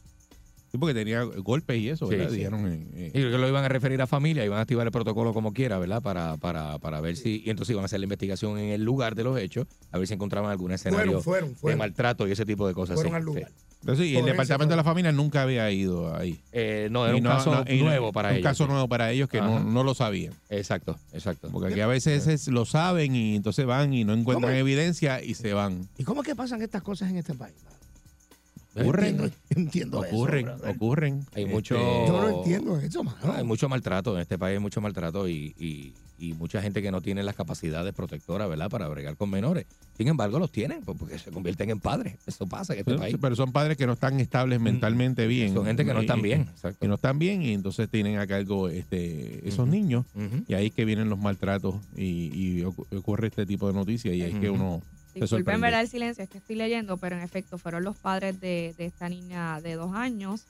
Sí, porque tenía golpes y eso, ¿verdad? sí. Dijeron, eh, eh, Y creo que lo iban a referir a familia, iban a activar el protocolo como quiera, ¿verdad? Para, para, para ver si. Y entonces iban a hacer la investigación en el lugar de los hechos, a ver si encontraban algún escenario Fueron, fueron, de maltrato y ese tipo de cosas. Fueron sí, al lugar. sí. entonces, y el departamento de la familia nunca había ido ahí. Eh, no, era Y un no- caso no- nuevo para un ellos. caso sí. nuevo para ellos que no, no lo sabían. Exacto, exacto. Porque aquí a veces es- lo saben y entonces van y no encuentran ¿Cómo? evidencia y se van. ¿Y cómo es que pasan estas cosas en este país? Ocurren, no entiendo eso, ocurren, ocurren. Hay Este, mucho- Yo no entiendo eso, mano. Hay mucho maltrato, en este país hay mucho maltrato y, y- y mucha gente que no tiene las capacidades protectoras, ¿verdad? Para bregar con menores. Sin embargo, los tienen pues, porque se convierten en padres. Eso pasa en este Sí, país. Pero son padres que no están estables mentalmente bien. Son gente que no están bien. Que Exacto. no están bien y entonces tienen a cargo este, esos niños. Y ahí es que vienen los maltratos y, y ocu- ocurre este tipo de noticias y ahí es que uno Disculpen verdad el silencio, es que estoy leyendo, pero en efecto fueron los padres de, de esta niña de dos años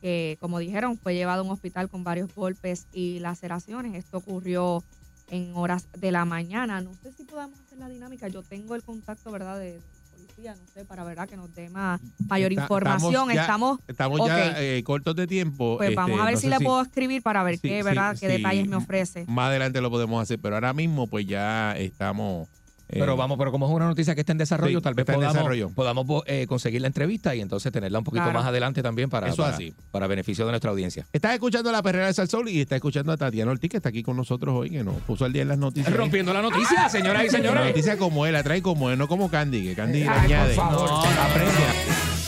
que, como dijeron, fue llevado a un hospital con varios golpes y laceraciones. Esto ocurrió en horas de la mañana. No sé si podamos hacer la dinámica. Yo tengo el contacto, ¿verdad?, de, policía, no sé, para verdad que nos dé más, mayor Está- información. ya- Estamos, estamos ok, ya eh, cortos de tiempo. pues vamos este, a ver no si le puedo escribir para ver sí, qué, sí, verdad, qué sí. detalles me ofrece. Más adelante lo podemos hacer, pero ahora mismo pues ya estamos... eh, Pero vamos, pero como es una noticia que está en desarrollo, Sí, tal vez en podamos, desarrollo. podamos eh, conseguir la entrevista y entonces tenerla un poquito Claro. más adelante también para, Eso para, así. para beneficio de nuestra audiencia. Estás escuchando la perrera de Salsol y está escuchando a Tatiana Ortiz, que está aquí con nosotros hoy, que nos puso al día en las noticias. Rompiendo la noticia, señoras y La señores. noticia como él, la trae como él, no como Candy, que Candy le Ay, por añade. favor. No, aprecia.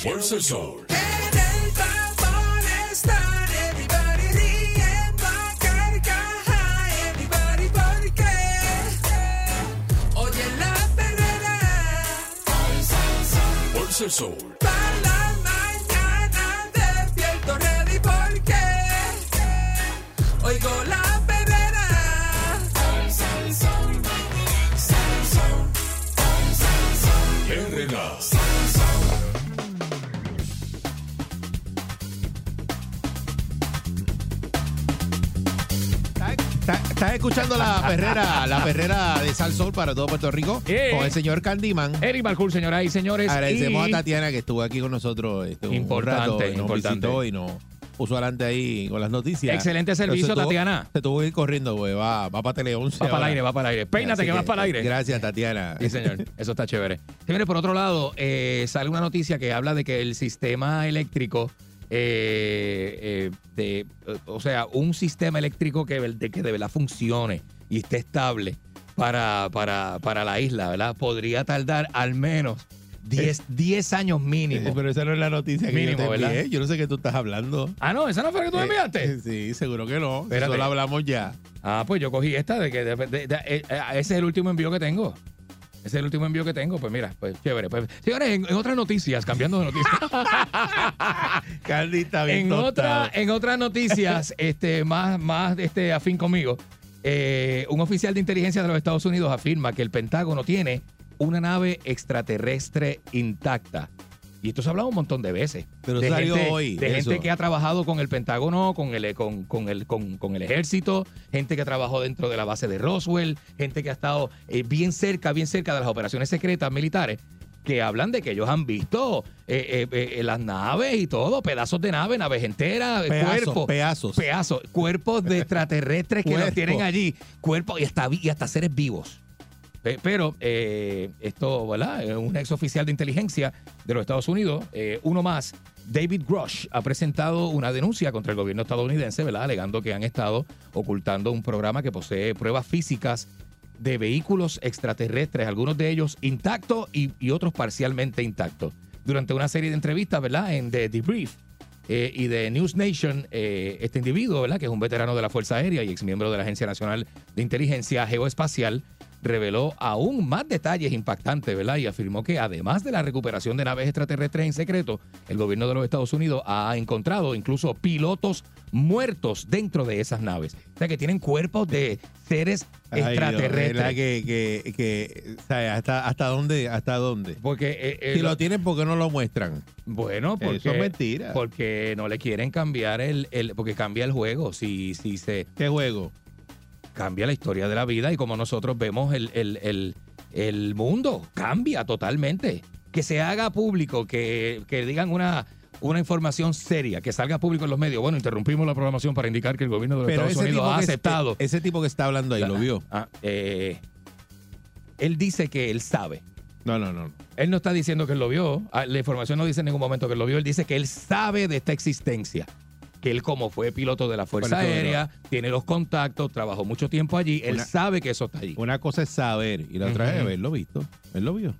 Fuerza el Fuerza Estás escuchando la <laughs> perrera, la perrera de Salsol para todo Puerto Rico Eh. con el señor Candyman. Eric Balcour, señoras y señores. Agradecemos y- a Tatiana que estuvo aquí con nosotros este, un Importante, rato, y nos importante. visitó y nos puso adelante ahí con las noticias. Excelente servicio, tuvo- Tatiana. Se tuvo que ir corriendo, güey. Va, va para Tele 11 Va para el aire, va para el aire. Peínate que, vas para el aire. Gracias, Tatiana. Sí, señor. Eso está chévere. Señores, por otro lado, eh, sale una noticia que habla de que el sistema eléctrico, eh, eh, de, eh, o sea, un sistema eléctrico que, de, que de verdad funcione y esté estable para, para, para la isla, ¿verdad? Podría tardar al menos 10, 10 años mínimo. Eh, Pero esa no es la noticia que Mínimo, yo te envié. ¿verdad? Yo no sé qué tú estás hablando. Ah, no, esa no fue la que tú me enviaste. Eh, sí, seguro que no. Eso lo hablamos ya. Ah, pues yo cogí esta de que de- de- de- eh, eh, ese es el último envío que tengo. Ese es el último envío que tengo. Pues mira, pues chévere. Pues, señores, en, en otras noticias, cambiando de noticias. <laughs> Está bien en, otra, en otras noticias, <laughs> este, más, más este, afín conmigo, eh, un oficial de inteligencia de los Estados Unidos afirma que el Pentágono tiene una nave extraterrestre intacta. Y esto se ha hablado un montón de veces. Pero de salió gente, hoy De eso. gente que ha trabajado con el Pentágono, con el, con, con el, con, con el ejército, gente que trabajó dentro de la base de Roswell, gente que ha estado eh, bien cerca, bien cerca de las operaciones secretas militares, que hablan de que ellos han visto eh, eh, eh, las naves y todo, pedazos de naves, naves enteras, Pedazos, cuerpos. pedazos. Pedazos, cuerpos de <laughs> extraterrestres que los tienen allí, cuerpos y hasta, y hasta seres vivos. Pe- Pero eh, esto, ¿verdad? Un ex oficial de inteligencia de los Estados Unidos, eh, uno más, David Grush, ha presentado una denuncia contra el gobierno estadounidense, ¿verdad? Alegando que han estado ocultando un programa que posee pruebas físicas de vehículos extraterrestres, algunos de ellos intactos y, otros parcialmente intactos. Durante una serie de entrevistas, ¿verdad? En The Debrief, eh, y de News Nation, eh, este individuo, ¿verdad? que es un veterano de la Fuerza Aérea y exmiembro de la Agencia Nacional de Inteligencia Geoespacial, reveló aún más detalles impactantes, ¿verdad? Y afirmó que además de la recuperación de naves extraterrestres en secreto, el gobierno de los Estados Unidos ha encontrado incluso pilotos muertos dentro de esas naves. O sea, que tienen cuerpos de seres Ay, Dios, extraterrestres. ¿verdad que, que, que, hasta, ¿Hasta dónde? ¿Hasta dónde? Porque eh, eh, Si lo- lo tienen, ¿por qué no lo muestran? Bueno, porque, Eso es mentira. porque no le quieren cambiar el, el- porque cambia el juego. Si, si se ¿Qué juego? Cambia la historia de la vida y como nosotros vemos el, el, el, el mundo, cambia totalmente. Que se haga público, que, que digan una, una información seria, que salga público en los medios. Bueno, interrumpimos la programación para indicar que el gobierno de los Estados Unidos ha aceptado. ese tipo que está hablando ahí, ¿lo vio? Ah, eh, él dice que él sabe. No, no, no. Él no está diciendo que él lo vio. Ah, La información no dice en ningún momento que él lo vio. Él dice que él sabe de esta existencia. Que él, como fue piloto de la Fuerza Bueno, Aérea, tiene los contactos, trabajó mucho tiempo allí. Él Una- sabe que eso está allí. Una cosa es saber y la otra es Ujú. haberlo visto. Él lo vio.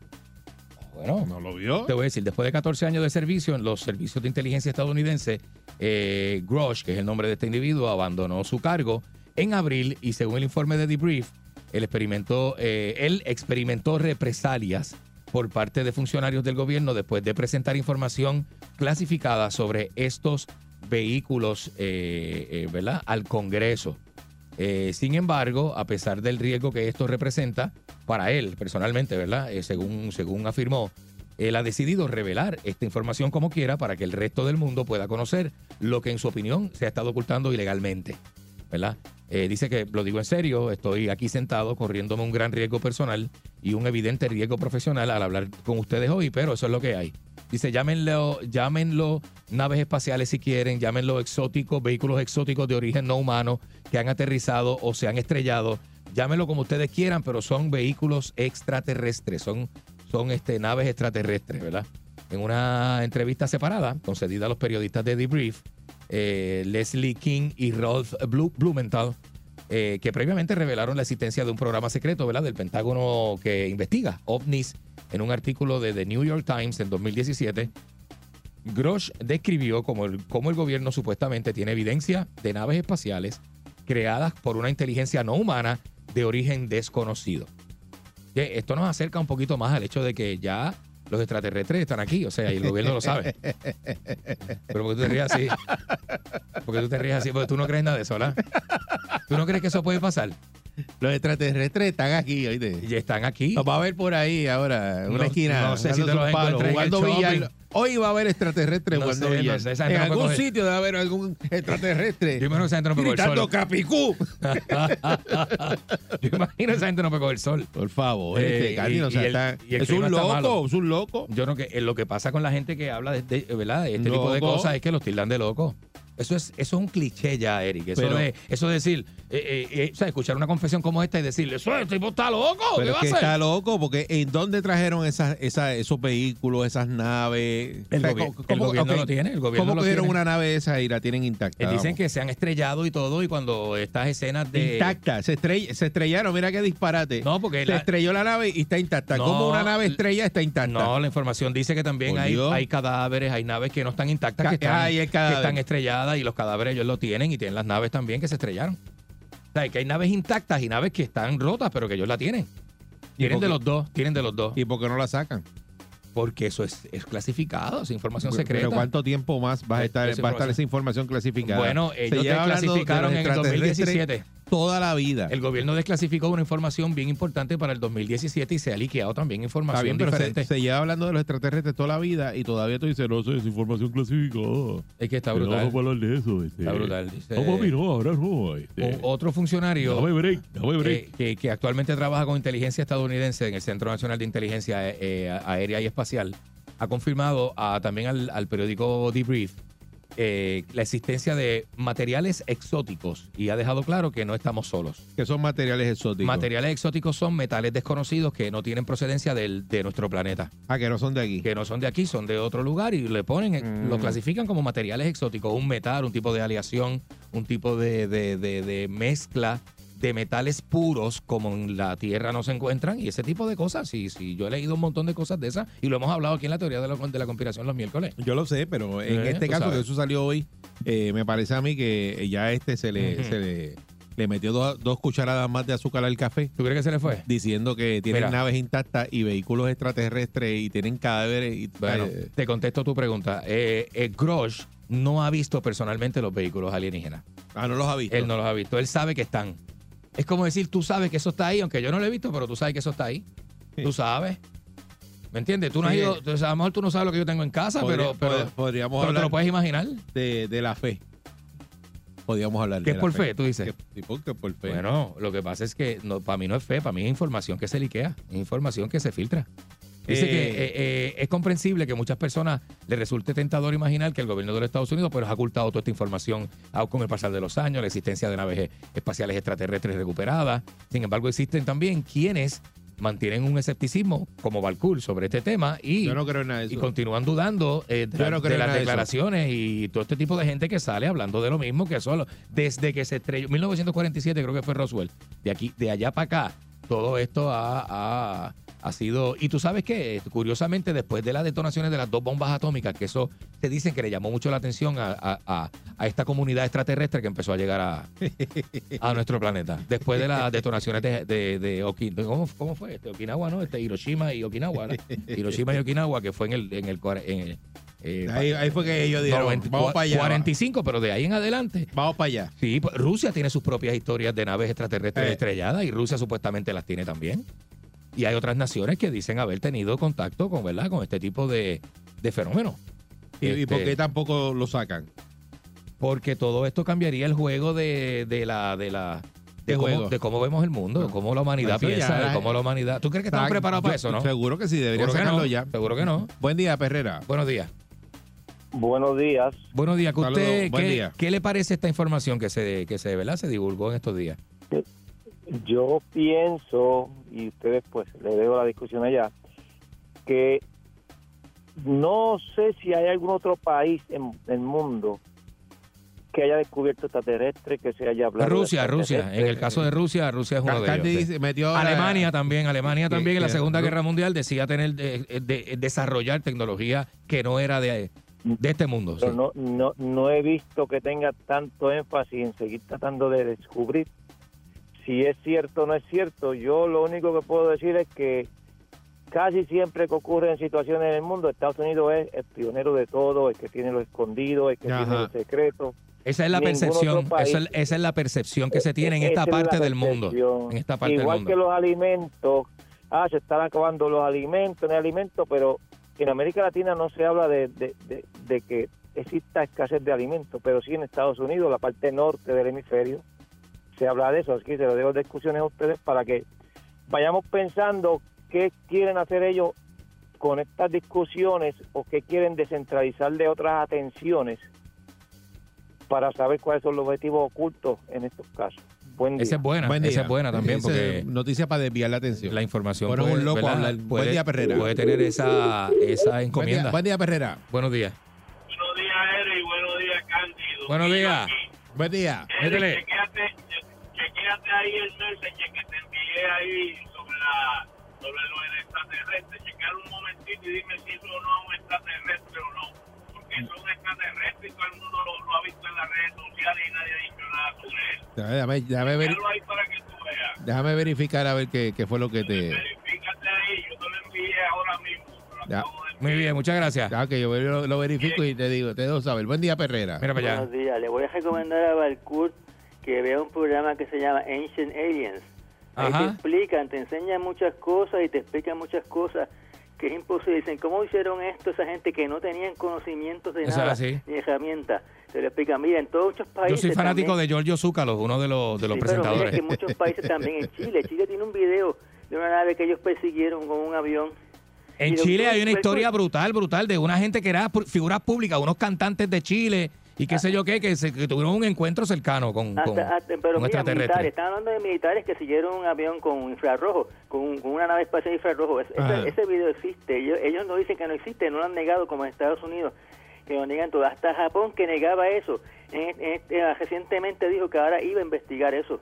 Bueno, ¿No lo vio? te voy a decir, después de 14 años de servicio en los servicios de inteligencia estadounidense, eh, Grosh, que es el nombre de este individuo, abandonó su cargo en abril y según el informe de Debrief, él experimentó, eh, él experimentó represalias por parte de funcionarios del gobierno después de presentar información clasificada sobre estos vehículos eh, eh, ¿verdad? al Congreso. Eh, sin embargo, a pesar del riesgo que esto representa para él personalmente, ¿verdad? Según, según afirmó, él ha decidido revelar esta información como quiera para que el resto del mundo pueda conocer lo que en su opinión se ha estado ocultando ilegalmente, ¿verdad? Dice que, lo digo en serio, estoy aquí sentado corriéndome un gran riesgo personal y un evidente riesgo profesional al hablar con ustedes hoy, pero eso es lo que hay. Dice, llámenlo, llámenlo naves espaciales si quieren, llámenlo exóticos, vehículos exóticos de origen no humano que han aterrizado o se han estrellado. Llámenlo como ustedes quieran, pero son vehículos extraterrestres, son, son este, naves extraterrestres, ¿verdad? En una entrevista separada concedida a los periodistas de Debrief, eh, Leslie King y Rolf Blu- Blumenthal, eh, que previamente revelaron la existencia de un programa secreto ¿verdad? del Pentágono que investiga ovnis en un artículo de The New York Times en 2017. Grosh describió cómo el, cómo el gobierno supuestamente tiene evidencia de naves espaciales creadas por una inteligencia no humana de origen desconocido. Esto nos acerca un poquito más al hecho de que ya los extraterrestres están aquí, o sea, y el gobierno lo sabe. Pero porque tú te rías así. Porque tú te rías así, porque tú no crees nada de eso, ¿verdad? ¿Tú no crees que eso puede pasar? Los extraterrestres están aquí, oíste. Y están aquí. Los va a ver por ahí ahora, en una No- esquina. no sé si te los un palo, encuentres en el jugando shopping. billar. Hoy va a haber extraterrestres No jugando sé, no billar. sé, en algún coger- sitio debe haber algún extraterrestre. Yo imagino que esa gente no coger Gritando sol. Capicú. <laughs> Yo imagino que esa gente no puede coger sol. Por favor, Eh, este, Katy, y- no sea y el- tan- y el es un loco, es un loco. Yo no que eh, lo que pasa con la gente que habla de, de- ¿verdad? de este tipo de cosas es que los tildan de loco. Eso es, eso es un cliché ya, Eric. Eso, Pero- de, eso de decir, eh, eh, eh, o sea, escuchar una confesión como esta y decirle, eso este tipo está loco, ¿qué Pero va es que a hacer? está loco, porque ¿en dónde trajeron esas, esas, esos vehículos, esas naves? El O sea, ¿cómo- el gobierno lo tiene, el gobierno ¿Cómo cogieron una nave esa y la tienen intacta? Dicen Vamos. que se han estrellado y todo, y cuando estas escenas de. Intacta, se, estrell- se estrellaron, mira qué disparate. No, porque se la- estrelló la nave y está intacta. No, ¿Cómo una nave estrella está intacta? No, la información dice que también Por hay, Dios. hay cadáveres, hay naves que no están intactas, Ca- que el están estrelladas y los cadáveres ellos lo tienen y tienen las naves también que se estrellaron. O sea, que hay naves intactas y naves que están rotas, pero que ellos la tienen. Tienen de los dos, tienen de los dos. ¿Y por qué no la sacan? Porque eso es, es clasificado, es información secreta. Pero ¿cuánto tiempo más va a Es- estar, es va a estar esa información clasificada? Bueno, ellos desclasificaron los en el extraterrestres 2017. Toda la vida. El gobierno desclasificó una información bien importante para el 2017 y se ha liqueado también información bien, pero se, diferente. se lleva hablando de los extraterrestres toda la vida y todavía tú dices, no sé, es información clasificada. es que está Que no brutal. vamos a hablar de eso. este. Está brutal. Dice- No, papi, no, ahora no. este. Otro funcionario Dame break, dame break. que, que actualmente trabaja con inteligencia estadounidense en el Centro Nacional de Inteligencia eh, eh, Aérea y Espacial ha confirmado a- también al, al periódico Debrief eh, la existencia de materiales exóticos y ha dejado claro que no estamos solos. que son materiales exóticos. Materiales exóticos son metales desconocidos que no tienen procedencia del- de nuestro planeta, ah, que no son de aquí. que no son de aquí, son de otro lugar y le ponen, eh, Mm. lo clasifican como materiales exóticos, un metal, un tipo de aleación, un tipo de, de- de- de mezcla de metales puros como en la Tierra no se encuentran y ese tipo de cosas. Sí, sí, yo he leído un montón de cosas de esas y lo hemos hablado aquí en la teoría de la, de la conspiración los miércoles. Yo lo sé, pero en Eh, este caso, sabes. que eso salió hoy, eh, me parece a mí que ya este se le, se le, le metió dos, dos cucharadas más de azúcar al café. ¿Tú crees que se le fue? Diciendo que tienen Mira. naves intactas y vehículos extraterrestres y tienen cadáveres. Y, Bueno, eh, te contesto tu pregunta. Eh, eh, Grosh no ha visto personalmente los vehículos alienígenas. ah, no los ha visto. Él no los ha visto. Él sabe que están. Es como decir, tú sabes que eso está ahí, aunque yo no lo he visto, pero tú sabes que eso está ahí. Sí. Tú sabes. ¿Me entiendes? Tú no has ido, sea, a lo mejor tú no sabes lo que yo tengo en casa, Podría- pero, pero, pod- podríamos pero te hablar lo puedes imaginar. de, de la fe. Podríamos hablar ¿Qué de es la por fe, tú dices? Que- sí, porque por fe. Bueno, lo que pasa es que no, para mí no es fe, para mí es información que se liquea, es información que se filtra. Dice Eh, que eh, eh, es comprensible que a muchas personas les resulte tentador imaginar que el gobierno de los Estados Unidos pues, ha ocultado toda esta información con el pasar de los años, la existencia de naves eh, espaciales extraterrestres recuperadas. Sin embargo, existen también quienes mantienen un escepticismo, como Balcour, sobre este tema y, Yo no creo en nada de y eso. continúan dudando eh, de, no las eso. declaraciones y todo este tipo de gente que sale hablando de lo mismo que solo desde que se estrelló 1947 creo que fue Roswell de aquí de allá para acá todo esto ha, ha- ha sido y tú sabes que curiosamente después de las detonaciones de las dos bombas atómicas que eso te dicen que le llamó mucho la atención a, a- a- a esta comunidad extraterrestre que empezó a llegar a, a nuestro planeta después de las detonaciones de, de, de Oki- de- ¿cómo, cómo fue? Este, Okinawa, ¿no? Este, Hiroshima y Okinawa, ¿no? Hiroshima y Okinawa, que fue en el, en el, cuare- en el, eh, Ahí, ahí fue que ellos dijeron, 90, vamos para allá. 45, pero de ahí en adelante. Vamos para allá. Sí, pues, Rusia tiene sus propias historias de naves extraterrestres Eh. estrelladas y Rusia supuestamente las tiene también. Y hay otras naciones que dicen haber tenido contacto con, ¿verdad? con este tipo de, de fenómenos. ¿Y, y por Este, qué tampoco lo sacan? Porque todo esto cambiaría el juego de, de la... De la de ¿Qué cómo, juego? de cómo vemos el mundo, de cómo la humanidad Eso ya piensa, de cómo la humanidad. ¿Tú crees que estamos Está- preparados para eso, no? Seguro que sí, debería Seguro que sacarlo no, ya. Seguro que no. Buen día, Perrera. Buenos días. Buenos días. Buenos días. ¿Qué, Saludos, usted, buen qué, día. qué le parece esta información que se, que se, ¿verdad? se divulgó en estos días? Yo pienso, y ustedes pues le dejo la discusión allá, que no sé si hay algún otro país en el mundo que haya descubierto extraterrestre, que se haya hablado. Rusia, Rusia. En el caso de Rusia, Rusia es uno de ellos. metió Alemania también, Alemania que- también en la Segunda Guerra Mundial decía tener de, de- desarrollar tecnología que no era de, de este mundo. sí. No, no, no he visto que tenga tanto énfasis en seguir tratando de descubrir si es cierto o no es cierto. Yo lo único que puedo decir es que casi siempre que ocurren situaciones en el mundo, Estados Unidos es el pionero de todo, el que tiene lo escondido, el que Ajá. tiene los secretos. Esa es la Ningún percepción, país- esa es, esa es la percepción que se tiene en esta es parte del mundo. En esta parte Igual del que mundo. los alimentos, ah, se están acabando los alimentos, no hay alimentos, pero en América Latina no se habla de, de, de- de que exista escasez de alimentos, pero sí en Estados Unidos, la parte norte del hemisferio, se habla de eso. Así que se lo dejo de discusiones a ustedes para que vayamos pensando qué quieren hacer ellos con estas discusiones o qué quieren descentralizar de otras atenciones para saber cuáles son los objetivos ocultos en estos casos. Buen día. Esa es buena, Buen esa es buena también porque Noticia para desviar la atención. la información Fueron puede, un loco a ¿verdad? hablar. Buen día, Perrera. puede tener esa, esa Buen día, encomienda. buen día, Perrera. Buenos días. Buenos días, Eric. Buenos días, Cándido. Buenos días. Buen día. Métele. Chequéate ahí el message que te envié ahí sobre, la, sobre lo del extraterrestre. Chequear un momentito y dime si eso no es un extraterrestre o no. Porque eso es un extraterrestre y todo el mundo lo, lo ha visto en las redes sociales y nadie ha dicho nada sobre él. Déjame, déjame ver- ahí para que tú veas. déjame verificar a ver qué, qué fue lo que te. Verifícate ahí. Yo te lo envié ahora mismo. Ya. Muy bien, muchas gracias. Ya, que yo lo, lo verifico y te digo, te dejo saber. Buen día, Perrera. Mira para allá. Buenos días. Le voy a recomendar a Balcourt que vea un programa que se llama Ancient Aliens. Ahí te explican, te enseñan muchas cosas y te explican muchas cosas que es imposible. Dicen, ¿cómo hicieron esto esa gente que no tenían conocimientos de Eso nada, así. ni herramientas? Te lo explican. Mira, en todos muchos Yo países soy fanático también- de Giorgio Zúcalos, uno de los, de los Sí, pero mira presentadores. que en muchos países también, en Chile. <laughs> Chile tiene un video de una nave que ellos persiguieron con un avión. En Chile hay una historia brutal, brutal, de una gente que era figuras públicas, unos cantantes de Chile y qué sé yo qué, que, se, que tuvieron un encuentro cercano con, con, Hasta- hasta- pero con mira, militares, están hablando de militares que siguieron un avión con infrarrojo, con, con una nave espacial infrarrojo. Es- ese, ese video existe, ellos, ellos no dicen que no existe, no lo han negado como en Estados Unidos, que lo niegan todo. Hasta Japón que negaba eso, en- en ah, recientemente dijo que ahora iba a investigar eso.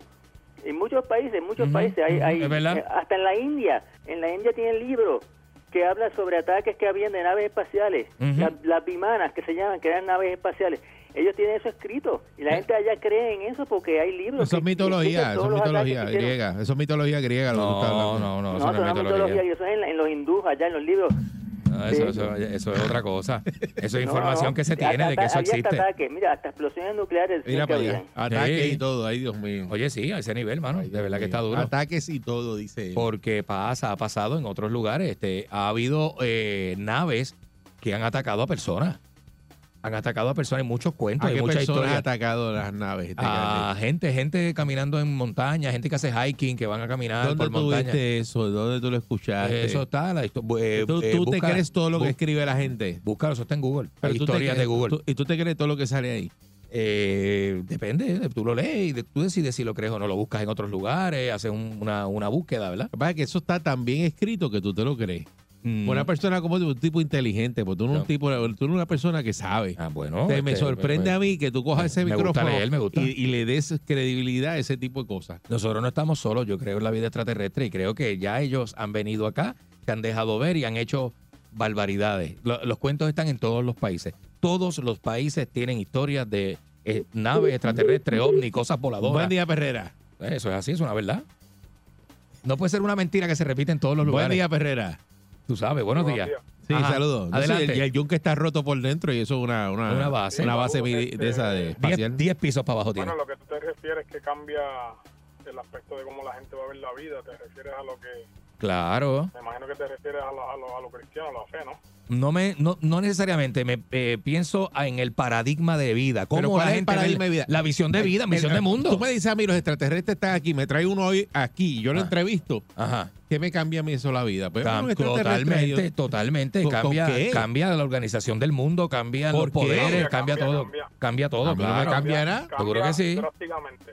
En muchos países, en muchos países, hay, hay- eh, hasta en la India, en la India tienen libros que hablan sobre ataques que habían de naves espaciales, las bimanas que se llaman, que eran naves espaciales. Ellos tienen eso escrito y la Eh. gente allá cree en eso porque hay libros. Eso es mitología, eso es mitología griega. Eso es mitología griega No, no, no, eso no es mitología, y eso es en, los hindús, allá en los libros. No, eso, eso- eso es otra cosa. <laughs> Eso es información no, que se hasta- tiene de que eso hasta existe. ataques, mira, hasta explosiones nucleares. Mira para allá. Ataques Sí. y todo. Ay, Dios mío. Oye, sí, a ese nivel, mano. De verdad que está duro. Ataques y todo, dice él. Porque pasa, ha pasado en otros lugares. Este, ha habido eh, naves que han atacado a personas. Han atacado a personas en muchos cuentos, ¿A hay muchas personas ha historias. atacado las naves? A gente, gente caminando en montaña, gente que hace hiking, que van a caminar ¿Dónde por tú montaña. viste eso? ¿Dónde tú lo escuchaste? Eso está, la eh, ¿Tú, eh, tú te crees todo lo que escribe la gente? Búscalo, eso está en Google. Pero Hay tú historias crees- de Google. tú- ¿Y tú te crees todo lo que sale ahí? Eh, depende, tú lo lees y de- tú decides si lo crees o no. Lo buscas en otros lugares, haces un- una, una búsqueda, ¿verdad? Lo que pasa es que eso está tan bien escrito que tú te lo crees. Mm. Una persona como tú, un tipo inteligente, porque tú no eres un tipo, tú eres una persona que sabe. Ah, bueno. Me sorprende a mí que tú cojas ese me gusta micrófono leer. Y, y le des credibilidad a ese tipo de cosas. Nosotros no estamos solos, yo creo en la vida extraterrestre y creo que ya ellos han venido acá, se han dejado ver y han hecho barbaridades. Lo- los cuentos están en todos los países. Todos los países tienen historias de eh, naves extraterrestres, ovni, cosas voladoras. Buen día, Perrera. Eso es así, es una verdad. No puede ser una mentira que se repite en todos los Buen lugares. día, Perrera. Tú sabes, buenos, días. Sí, Ajá, saludos. Adelante. el, y el yunque está roto por dentro y eso es una, una, Una base. Una base mili- de esa de espacial. 10 pisos para abajo tiene. Bueno, lo que tú te refieres que cambia el aspecto de cómo la gente va a ver la vida, te refieres a lo que Claro. Me imagino que te refieres a lo, a lo, a lo cristiano, a la fe, ¿no? No me, no, no necesariamente, me eh, pienso en el paradigma de vida. ¿Cómo Pero la ¿cuál es el gente ve paradigma de vida? La visión de vida, Eh, visión eh, de mundo. Tú me dices a mí, los extraterrestres están aquí, me trae uno hoy aquí, yo lo Ah. entrevisto. Ajá. ¿Qué me cambia a mí eso la vida? Pues, Cam- totalmente, yo- totalmente. ¿Con- con Cambia, qué? cambia la organización del mundo, cambia los poderes, Cambia, cambia, cambia, todo. cambia. Cambia todo, A mí no me claro. cambia nada. Seguro que sí. Drásticamente.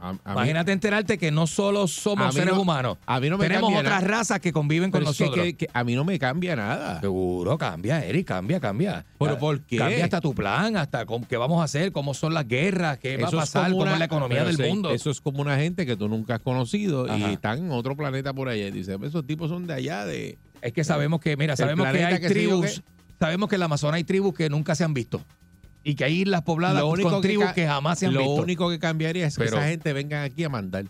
A- a mí- Imagínate enterarte que no solo A somos seres no- humanos, a mí no me tenemos cambia otras nada. razas que conviven con Pero es que- nosotros. que- que a mí no me cambia nada. Seguro, cambia, Eric, cambia, cambia. ¿Pero Ca- por qué? Cambia hasta tu plan, hasta qué vamos a hacer, cómo son las guerras, qué va a pasar, cómo es la economía del mundo. Eso es como una gente que tú nunca has conocido Ajá. y están en otro planeta por allá. Y dice, esos tipos son de allá, de... Es que sabemos que, mira, sabemos que hay tribus, sabemos que en la Amazonas hay tribus que nunca se han visto. Y que hay islas pobladas Lo único con que tribus que, jamás se han Lo visto. único que cambiaría es que Pero- esa gente venga aquí a mandar.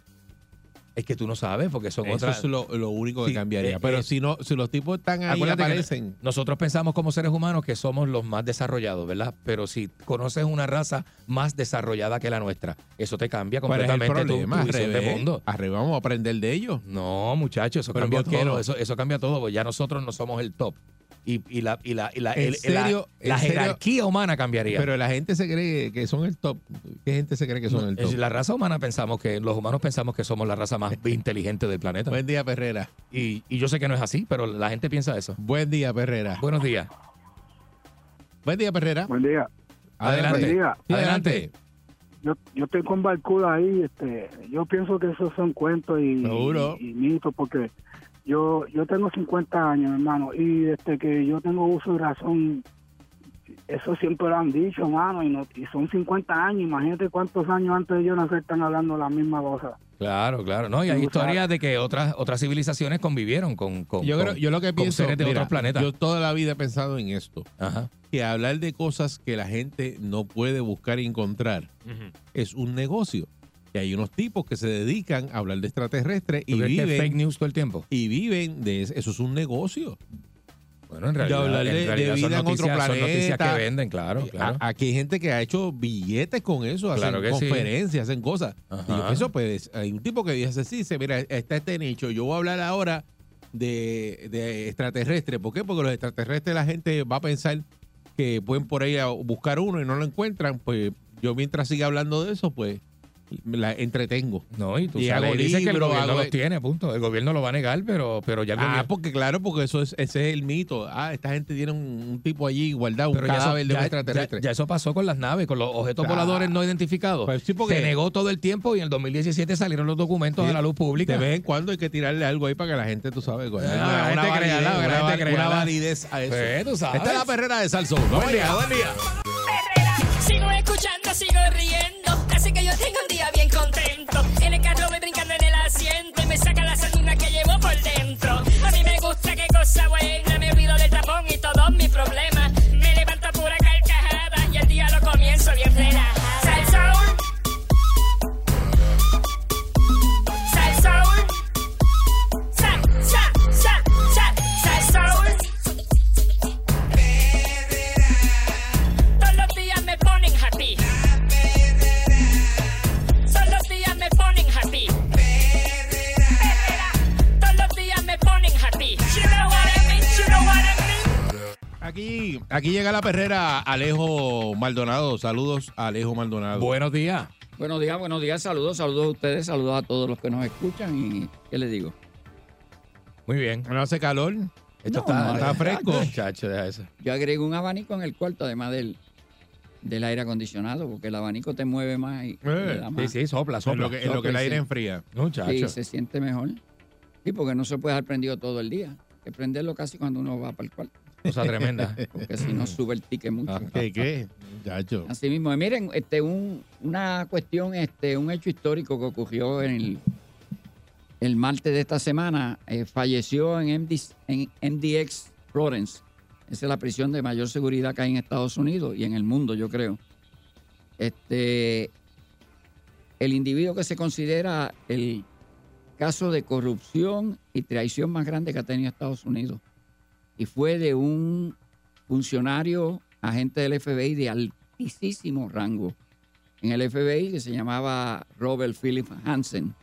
es que tú no sabes, porque son Eso otras. es lo, lo único que Sí, cambiaría. eh, Pero eh, si no, si los tipos están ahí Acuérdate que aparecen. nosotros pensamos como seres humanos que somos los más desarrollados, ¿verdad? Pero si conoces una raza más desarrollada que la nuestra, eso te cambia ¿Cuál es el completamente tu, problema? tu Al visión de revés. mundo. Al revés, vamos a aprender de ellos. No, muchachos, eso ¿Pero cambia por qué todo. no? Eso, eso cambia todo, porque ya nosotros no somos el top. Y, y la, y la, y la, ¿En el- serio? la, la ¿En serio? jerarquía humana cambiaría. Pero la gente se cree que son el top. ¿Qué gente se cree que son el top? La raza humana pensamos que, los humanos pensamos que somos la raza más <laughs> inteligente del planeta. Buen día, Perrera. Y, y yo sé que no es así, pero la gente piensa eso. Buen día, Perrera. Buenos días. Buen día, Perrera. Buen día. Adelante. Buen día. Sí, Adelante. Yo, yo estoy con Barcuda ahí. Este, yo pienso que esos son cuentos y, Seguro. y, y mitos porque yo yo tengo 50 años, hermano, y desde que yo tengo uso de razón, eso siempre lo han dicho, hermano, y, no, y son 50 años. Imagínate cuántos años antes de yo nacer están hablando la misma cosa. Claro, claro. No, y hay historias de que otras otras civilizaciones convivieron con, con, Yo, creo, con- yo lo que con pienso, seres de mira, otros planetas. yo toda la vida he pensado en esto, Ajá. que hablar de cosas que la gente no puede buscar y encontrar es un negocio. Y hay unos tipos que se dedican a hablar de extraterrestres ¿Tú y que es fake viven, news todo el tiempo? y viven de eso. Eso es un negocio. Bueno, en De realidad, en de- de realidad son, vida en otro noticias, son noticias planeta. que venden, claro, claro. A- Aquí hay gente que ha hecho billetes con eso, hacen Claro que sí. conferencias, hacen cosas. Y yo pienso, pues, hay un tipo que dice, sí, se mira, está este nicho, yo voy a hablar ahora de, de extraterrestres. ¿Por qué? Porque los extraterrestres la gente va a pensar que pueden por ahí a buscar uno y no lo encuentran. Pues yo mientras siga hablando de eso, pues la entretengo. No, y tú Y sales hago dices que el gobierno hago- los tiene, punto. El gobierno lo va a negar, pero, pero ya el Ah, gobierno... porque claro, porque eso es, ese es el mito. Ah, esta gente tiene un, un tipo allí guardado, un Pero ya eso, cadáver de un ya- extraterrestre. ya- ya eso pasó con las naves, con los objetos voladores no identificados. Pues sí, porque- Se negó todo el tiempo y en el 2017 salieron los documentos Sí. a la luz pública. De vez en cuando hay que tirarle algo ahí para que la gente, tú sabes, una, la gente validez, crea, la una gente val- crea, una la- validez a eso. Pues, tú sabes. Esta es la perrera de Salsón. Vamos Buen día, buen día. Sigo escuchando, sigo riendo. Yo tengo un día bien contento. En el carro voy brincando en el asiento y me saca la sardina que llevo por dentro. A mí me gusta qué cosa buena. Me olvido del tapón y todos mis problemas. Aquí, aquí llega la perrera Alejo Maldonado. Saludos, Alejo Maldonado. Buenos días. Buenos días, buenos días, saludos, saludos a ustedes, saludos a todos los que nos escuchan y ¿qué les digo? Muy bien. ¿No hace calor? Esto No, está, no, está fresco. Deja eso. Yo agrego un abanico en el cuarto además del, del aire acondicionado porque el abanico te mueve más y da Sí, sí, sopla, En sopla. lo que, en lo que el aire sí. enfría. Muchacho. Sí, se siente mejor. Sí, porque no se puede dejar prendido todo el día. Hay que prenderlo casi cuando uno va para el cuarto, Cosa tremenda. porque si no sube el ticket mucho. ¿Qué, qué? Así mismo, miren, este, un, una cuestión, este, un hecho histórico que ocurrió en el, el martes de esta semana, eh, falleció en, MD, en MDX Florence. Esa es la prisión de mayor seguridad que hay en Estados Unidos y en el mundo, yo creo. Este, el individuo que se considera el caso de corrupción y traición más grande que ha tenido Estados Unidos. Y fue de un funcionario, agente del FBI de altísimo rango en el FBI que se llamaba Robert Philip Hansen.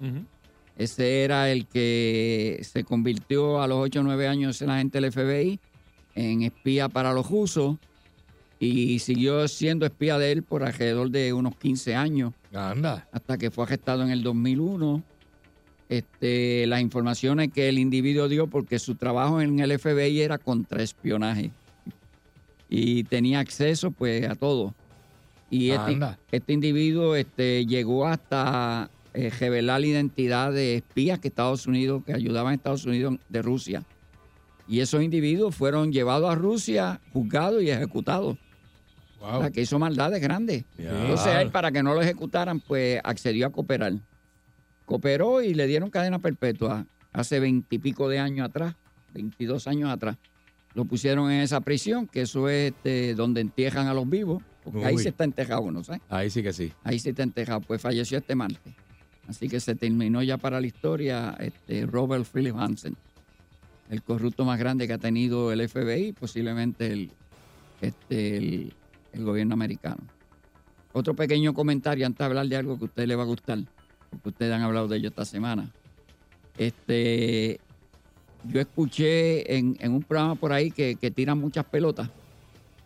Ese era el que se convirtió a los 8 o 9 años en agente del FBI, en espía para los rusos, y siguió siendo espía de él por alrededor de unos 15 años. Anda. Hasta que fue arrestado en el 2001. Este, las informaciones que el individuo dio, porque su trabajo en el FBI era contraespionaje. Y tenía acceso pues a todo. Y este, este individuo este, llegó hasta eh, revelar la identidad de espías que Estados Unidos, que ayudaban a Estados Unidos de Rusia. Y esos individuos fueron llevados a Rusia, juzgados y ejecutados. O sea, que hizo maldades grandes. Entonces a él, para que no lo ejecutaran, pues accedió a cooperar. Cooperó y le dieron cadena perpetua hace veintipico de años atrás, 22 años atrás. Lo pusieron en esa prisión, que eso es este, donde entierran a los vivos, porque ahí se está enterrado uno, ¿sabes? Ahí sí que sí. Ahí se está enterrado. Pues falleció este martes. Así que se terminó ya para la historia este, Robert Philip Hansen, el corrupto más grande que ha tenido el FBI, posiblemente el, este, el, el gobierno americano. Otro pequeño comentario antes de hablar de algo que a usted le va a gustar, porque ustedes han hablado de ello esta semana. Este, yo escuché en, en un programa por ahí que, que tiran muchas pelotas.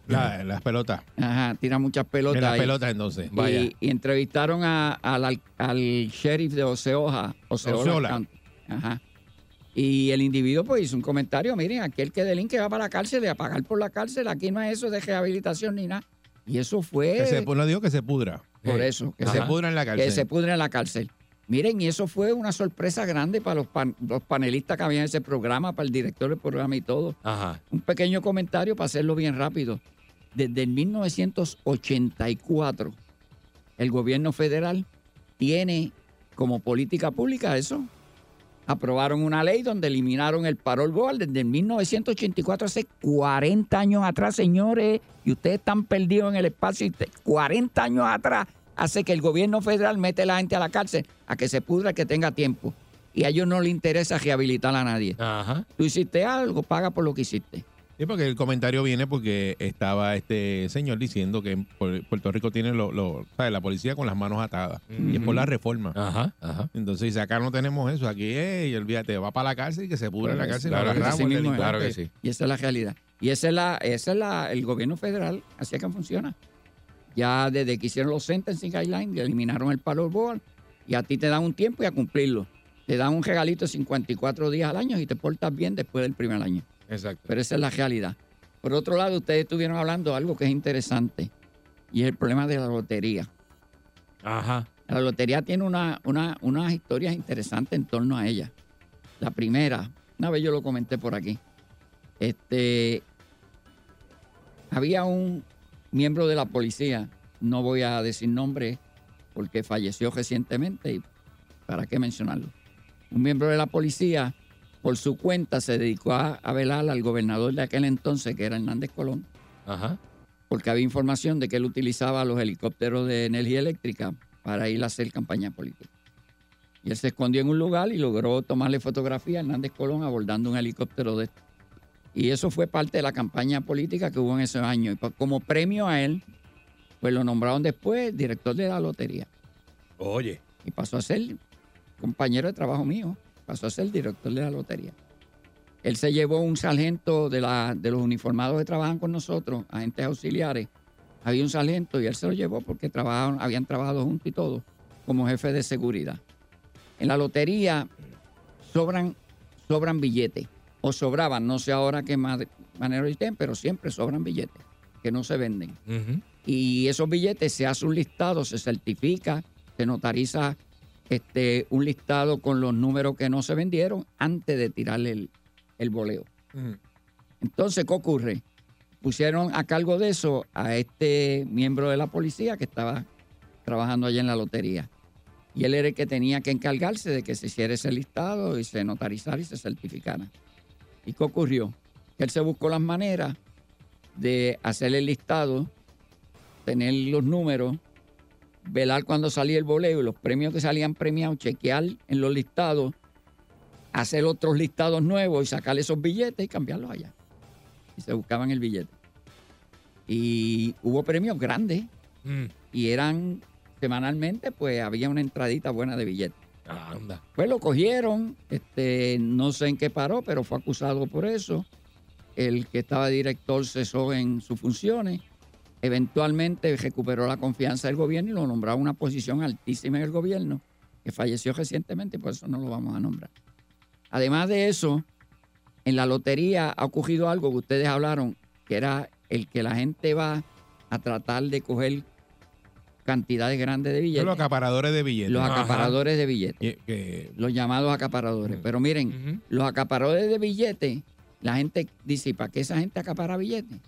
La- las pelotas. Ajá, tiran muchas pelotas. Las pelotas, entonces. y- Vaya. Y, entrevistaron a- al, al- sheriff de Oceoja. Oceola. Ajá. Y el individuo pues hizo un comentario, miren, aquel que delinque va para la cárcel y a pagar por la cárcel, aquí no es eso de rehabilitación ni nada. Y eso fue... Que se, no digo que se pudra. Por eso. Que se pudra en la cárcel. Que se pudre en la cárcel. Miren, y eso fue una sorpresa grande para los, pan- los panelistas que habían en ese programa, para el director del programa y todo. Ajá. Un pequeño comentario para hacerlo bien rápido. Desde el 1984, el gobierno federal tiene como política pública eso. Aprobaron una ley donde eliminaron el parol board desde el 1984, hace 40 años atrás, señores, y ustedes están perdidos en el espacio. y te- 40 años atrás hace que el gobierno federal mete a la gente a la cárcel a que se pudra, que tenga tiempo. Y a ellos no les interesa rehabilitar a nadie. Ajá. Tú hiciste algo, paga por lo que hiciste. Sí, porque el comentario viene porque estaba este señor diciendo que en Puerto Rico tiene lo, lo- ¿sabes? la policía con las manos atadas. Y es por la reforma. Ajá, ajá. Entonces dice, acá no tenemos eso. Aquí, eh, y olvídate, va para la cárcel y que se pudra en la cárcel. claro que sí el mismo delincuente. Y esa es la realidad. Y esa es la, esa es la, el gobierno federal, así es que funciona. Ya desde que hicieron los sentencing guidelines, eliminaron el palo board, y a ti te dan un tiempo y a cumplirlo. Te dan un regalito de 54 días al año y te portas bien después del primer año. Exacto. Pero esa es la realidad. Por otro lado, ustedes estuvieron hablando de algo que es interesante, y es el problema de la lotería. Ajá. La lotería tiene una, una, unas historias interesantes en torno a ella. La primera, una vez yo lo comenté por aquí. Este, había un miembro de la policía, no voy a decir nombre porque falleció recientemente y para qué mencionarlo. Un miembro de la policía, por su cuenta, se dedicó a, a velar al gobernador de aquel entonces, que era Hernández Colón, Ajá. porque había información de que él utilizaba los helicópteros de energía eléctrica para ir a hacer campaña política. Y él se escondió en un lugar y logró tomarle fotografía a Hernández Colón abordando un helicóptero de estos. Y eso fue parte de la campaña política que hubo en ese año. Y pa- como premio a él, pues lo nombraron después director de la lotería. Oye. Y pasó a ser compañero de trabajo mío. Pasó a ser director de la lotería. Él se llevó un sargento de, la, de los uniformados que trabajan con nosotros, agentes auxiliares. Había un sargento y él se lo llevó porque trabajaron, habían trabajado juntos y todo, como jefe de seguridad. En la lotería sobran, sobran billetes, o sobraban, no sé ahora qué ma- manera estén, pero siempre sobran billetes que no se venden. Y esos billetes se hace un listado, se certifica, se notariza este, un listado con los números que no se vendieron antes de tirarle el, el boleo. Entonces, ¿qué ocurre? Pusieron a cargo de eso a este miembro de la policía que estaba trabajando allá en la lotería. Y él era el que tenía que encargarse de que se hiciera ese listado y se notarizara y se certificara. ¿Y qué ocurrió? Que él se buscó las maneras de hacer el listado, tener los números, velar cuando salía el boleo y los premios que salían premiados, chequear en los listados, hacer otros listados nuevos y sacar esos billetes y cambiarlos allá. Y se buscaban el billete. Y hubo premios grandes Mm. y eran semanalmente, pues había una entradita buena de billetes. Anda. Pues lo cogieron, este, no sé en qué paró, pero fue acusado por eso. El que estaba director cesó en sus funciones. Eventualmente recuperó la confianza del gobierno y lo nombró a una posición altísima en el gobierno, que falleció recientemente por eso no lo vamos a nombrar. Además de eso, en la lotería ha ocurrido algo que ustedes hablaron, que era el que la gente va a tratar de coger cantidades grandes de billetes. Los acaparadores de billetes. Los Ajá. acaparadores de billetes. Y- que- Los llamados acaparadores. Pero miren, los acaparadores de billetes, la gente dice, ¿y para qué esa gente acapara billetes?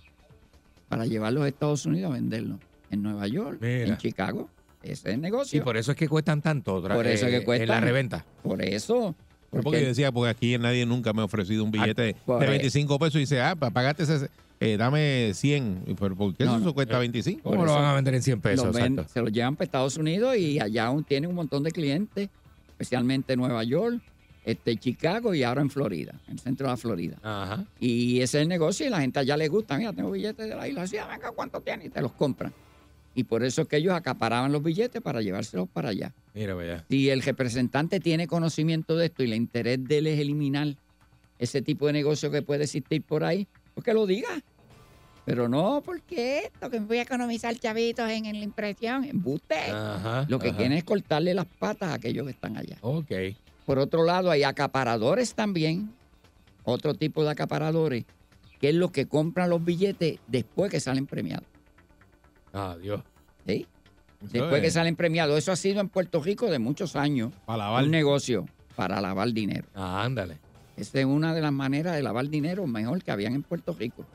Para llevarlos a Estados Unidos a venderlos. En Nueva York, Mira. en Chicago. Ese es el negocio. Y por eso es que cuestan tanto. Por eso es que cuestan. En la reventa. Por eso. Porque, Porque- yo decía, porque aquí nadie nunca me ha ofrecido un billete de- por de eso. 25 pesos y dice, ah, para pagarte ese, eh, dame 100. Y, ¿Pero por qué No, eso no. cuesta 25? Por eso vender en 100 los ven- se los llevan para Estados Unidos y allá aún tienen un montón de clientes, especialmente en Nueva York, este, Chicago y ahora en Florida, en el centro de la Florida. Ajá. Y ese es el negocio y la gente allá le gusta. Mira, tengo billetes de la isla. Sí, venga, ¿cuánto tienes? Y te los compran. Y por eso es que ellos acaparaban los billetes para llevárselos para allá. Mira, vaya. Si el representante tiene conocimiento de esto y el interés de él es eliminar ese tipo de negocio que puede existir por ahí, pues que lo diga. Pero no, porque esto, que voy a economizar chavitos en, en la impresión, embuste. Ajá, Lo que ajá. quieren es cortarle las patas a aquellos que están allá. Ok. Por otro lado, hay acaparadores también, otro tipo de acaparadores, que es lo que compran los billetes después que salen premiados. Adiós. ¿sí? Eso Después es. que salen premiados. Eso ha sido en Puerto Rico de muchos años. Para lavar. Un negocio para lavar dinero. Ah, ándale. Esa es una de las maneras de lavar dinero mejor que habían en Puerto Rico.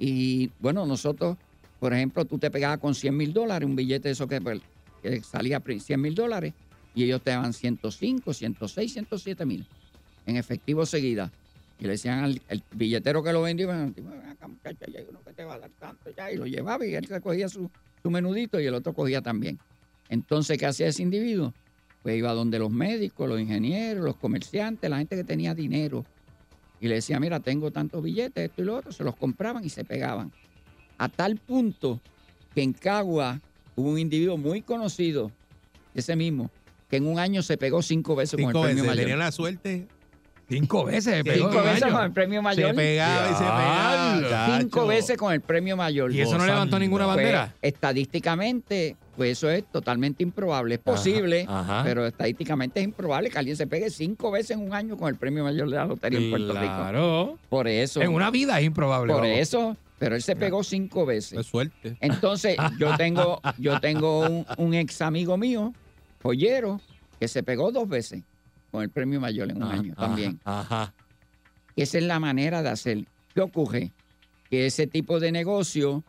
Y bueno, nosotros, por ejemplo, tú te pegabas con 100 mil dólares, un billete de eso que, pues, que salía pri- 100 mil dólares, y ellos te daban 105, 106, 107 mil en efectivo seguida. Y le decían al el billetero que lo vendió, "Ven acá, muchacho, hay uno que te va a dar tanto ya", y lo llevaba y él se cogía su, su menudito y el otro cogía también. Entonces, ¿qué hacía ese individuo? Pues iba donde los médicos, los ingenieros, los comerciantes, la gente que tenía dinero. Y le decía, mira, tengo tantos billetes, esto y lo otro. Se los compraban y se pegaban. A tal punto que en Cagua hubo un individuo muy conocido, ese mismo, que en un año se pegó cinco veces con el premio veces. mayor. Tenía la suerte. Cinco veces se pegó Cinco veces año. con el premio mayor. Se pegaba y se pegaba. Cinco veces con el premio mayor. ¿Y eso no levantó ninguna Pues, bandera? estadísticamente, pues eso es totalmente improbable. Es posible, ajá. pero estadísticamente es improbable que alguien se pegue cinco veces en un año con el premio mayor de la lotería en Puerto Rico. Claro. Por eso. En una vida es improbable. Por vamos. eso. Pero él se pegó cinco veces. Es suerte. Entonces, <laughs> yo tengo, yo tengo un, un ex amigo mío, joyero, que se pegó dos veces con el premio mayor en un Ajá, año ajá, también. Ajá. Esa es la manera de hacer. ¿Qué ocurre? Que ese tipo de negocio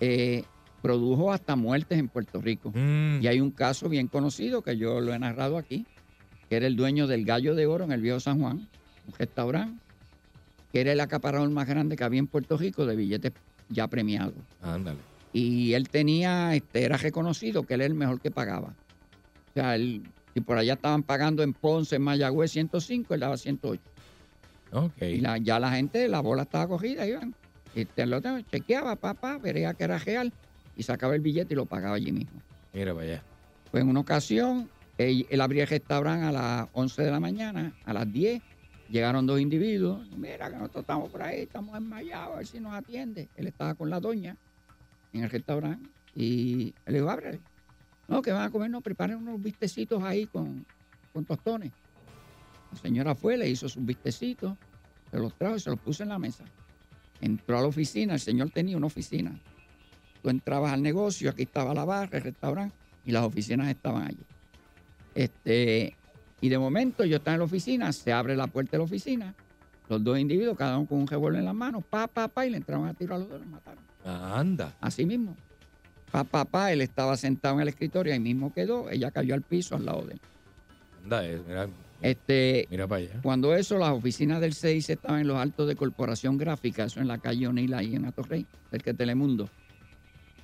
eh, produjo hasta muertes en Puerto Rico. Mm. Y hay un caso bien conocido que yo lo he narrado aquí, que era el dueño del Gallo de Oro en el Viejo San Juan, un restaurante, que era el acaparador más grande que había en Puerto Rico de billetes ya premiados. Ándale. Y él tenía, este, era reconocido que él era el mejor que pagaba. O sea, él, si por allá estaban pagando en Ponce, en Mayagüez 105, él daba 108. Ok. Y la- ya la gente, la bola estaba cogida, iban. Y te lo chequeaba, papá, vería que era real y sacaba el billete y lo pagaba allí mismo. Mira para allá. Pues en una ocasión, él, él abría el restaurante a las 11 de la mañana, a las 10, llegaron dos individuos. Mira que nosotros estamos por ahí, estamos enmayados, a ver si nos atiende. Él estaba con la doña en el restaurante y él le dijo, ábrele. No, que van a comer, no, preparen unos vistecitos ahí con, con tostones. La señora fue, le hizo sus vistecitos, se los trajo y se los puso en la mesa. Entró a la oficina, el señor tenía una oficina. Tú entrabas al negocio, aquí estaba la barra, el restaurante, y las oficinas estaban allí. Este, y de momento yo estaba en la oficina, se abre la puerta de la oficina, los dos individuos, cada uno con un revólver en las manos, pa, pa, pa, y le entraron a tiro a los dos, los mataron. Anda. Así mismo. Pa, pa, pa, él estaba sentado en el escritorio, ahí mismo quedó, ella cayó al piso al lado de él. Anda, eh, mira, Este, mira para allá. cuando eso, las oficinas del 6 estaban en los altos de Corporación Gráfica, eso en la calle O'Neill, ahí en Atorrey, cerca de Telemundo.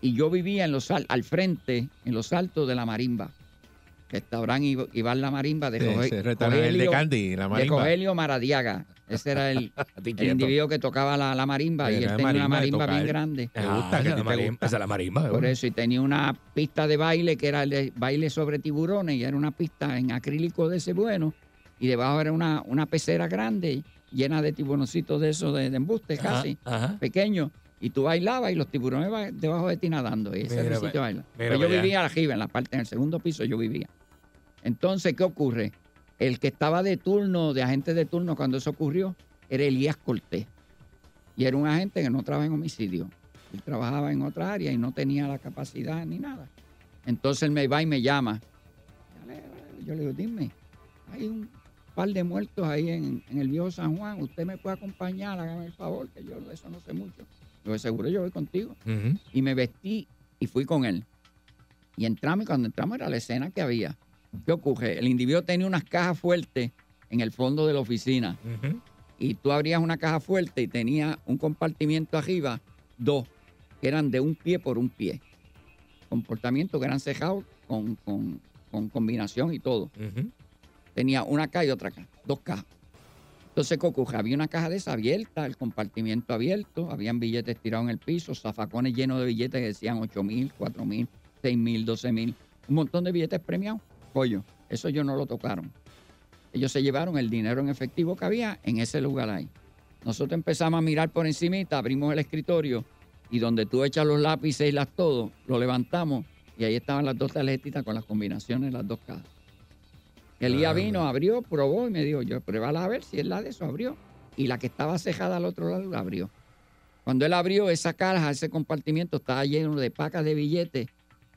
Y yo vivía en los al, al frente, en los altos de la Marimba. Restaurante Iv- Iván La Marimba de, Sí, de Candy, La de Marimba. Rogelio Maradiaga. Ese era el, <laughs> individuo que tocaba la, la marimba y él tenía una marimba de marimba bien grande. Me gusta, Ah, que a ti esa te marimba- gusta. esa es la marimba, Por bueno. eso, y tenía una pista de baile que era el de baile sobre tiburones y era una pista en acrílico de ese bueno y debajo era una, una pecera grande llena de tiburoncitos de esos de, de embuste casi, ajá. pequeños. Y tú bailabas y los tiburones va- debajo de ti nadando. Y ese Mira era el sitio de bailar. mira Pero yo vivía arriba, en la parte, en el segundo piso yo vivía. Entonces, ¿qué ocurre? El que estaba de turno, de agente de turno cuando eso ocurrió, era Elías Cortés. Y era un agente que no trabajaba en homicidio. Él trabajaba en otra área y no tenía la capacidad ni nada. Entonces él me va y me llama. Yo le digo, dime, hay un par de muertos ahí en, en el viejo San Juan. ¿Usted me puede acompañar? Hágame el favor, que yo de eso no sé mucho. Yo seguro yo voy contigo. Y me vestí y fui con él. Y entramos y cuando entramos era la escena que había. ¿Qué ocurre? El individuo tenía unas cajas fuertes en el fondo de la oficina. Y tú abrías una caja fuerte y tenía un compartimiento arriba, dos, que eran de un pie por un pie. Comportamientos que eran cejados con, con- con combinación y todo. Tenía una caja y otra caja, dos cajas. Entonces, ¿qué ocurre? Había una caja de esa abierta, el compartimiento abierto, habían billetes tirados en el piso, zafacones llenos de billetes que decían 8 mil, 4 mil, 6 mil, 12 mil, un montón de billetes premiados. Pollo, eso ellos no lo tocaron. Ellos se llevaron el dinero en efectivo que había en ese lugar ahí. Nosotros empezamos a mirar por encimita, abrimos el escritorio y donde tú echas los lápices y las todo, lo levantamos y ahí estaban las dos tarjetitas con las combinaciones de las dos cajas. Elías vino, abrió, probó y me dijo, yo pruébala a ver si es la de eso, abrió. Y la que estaba cejada al otro lado la abrió. Cuando él abrió esa caja, ese compartimiento estaba lleno de pacas de billetes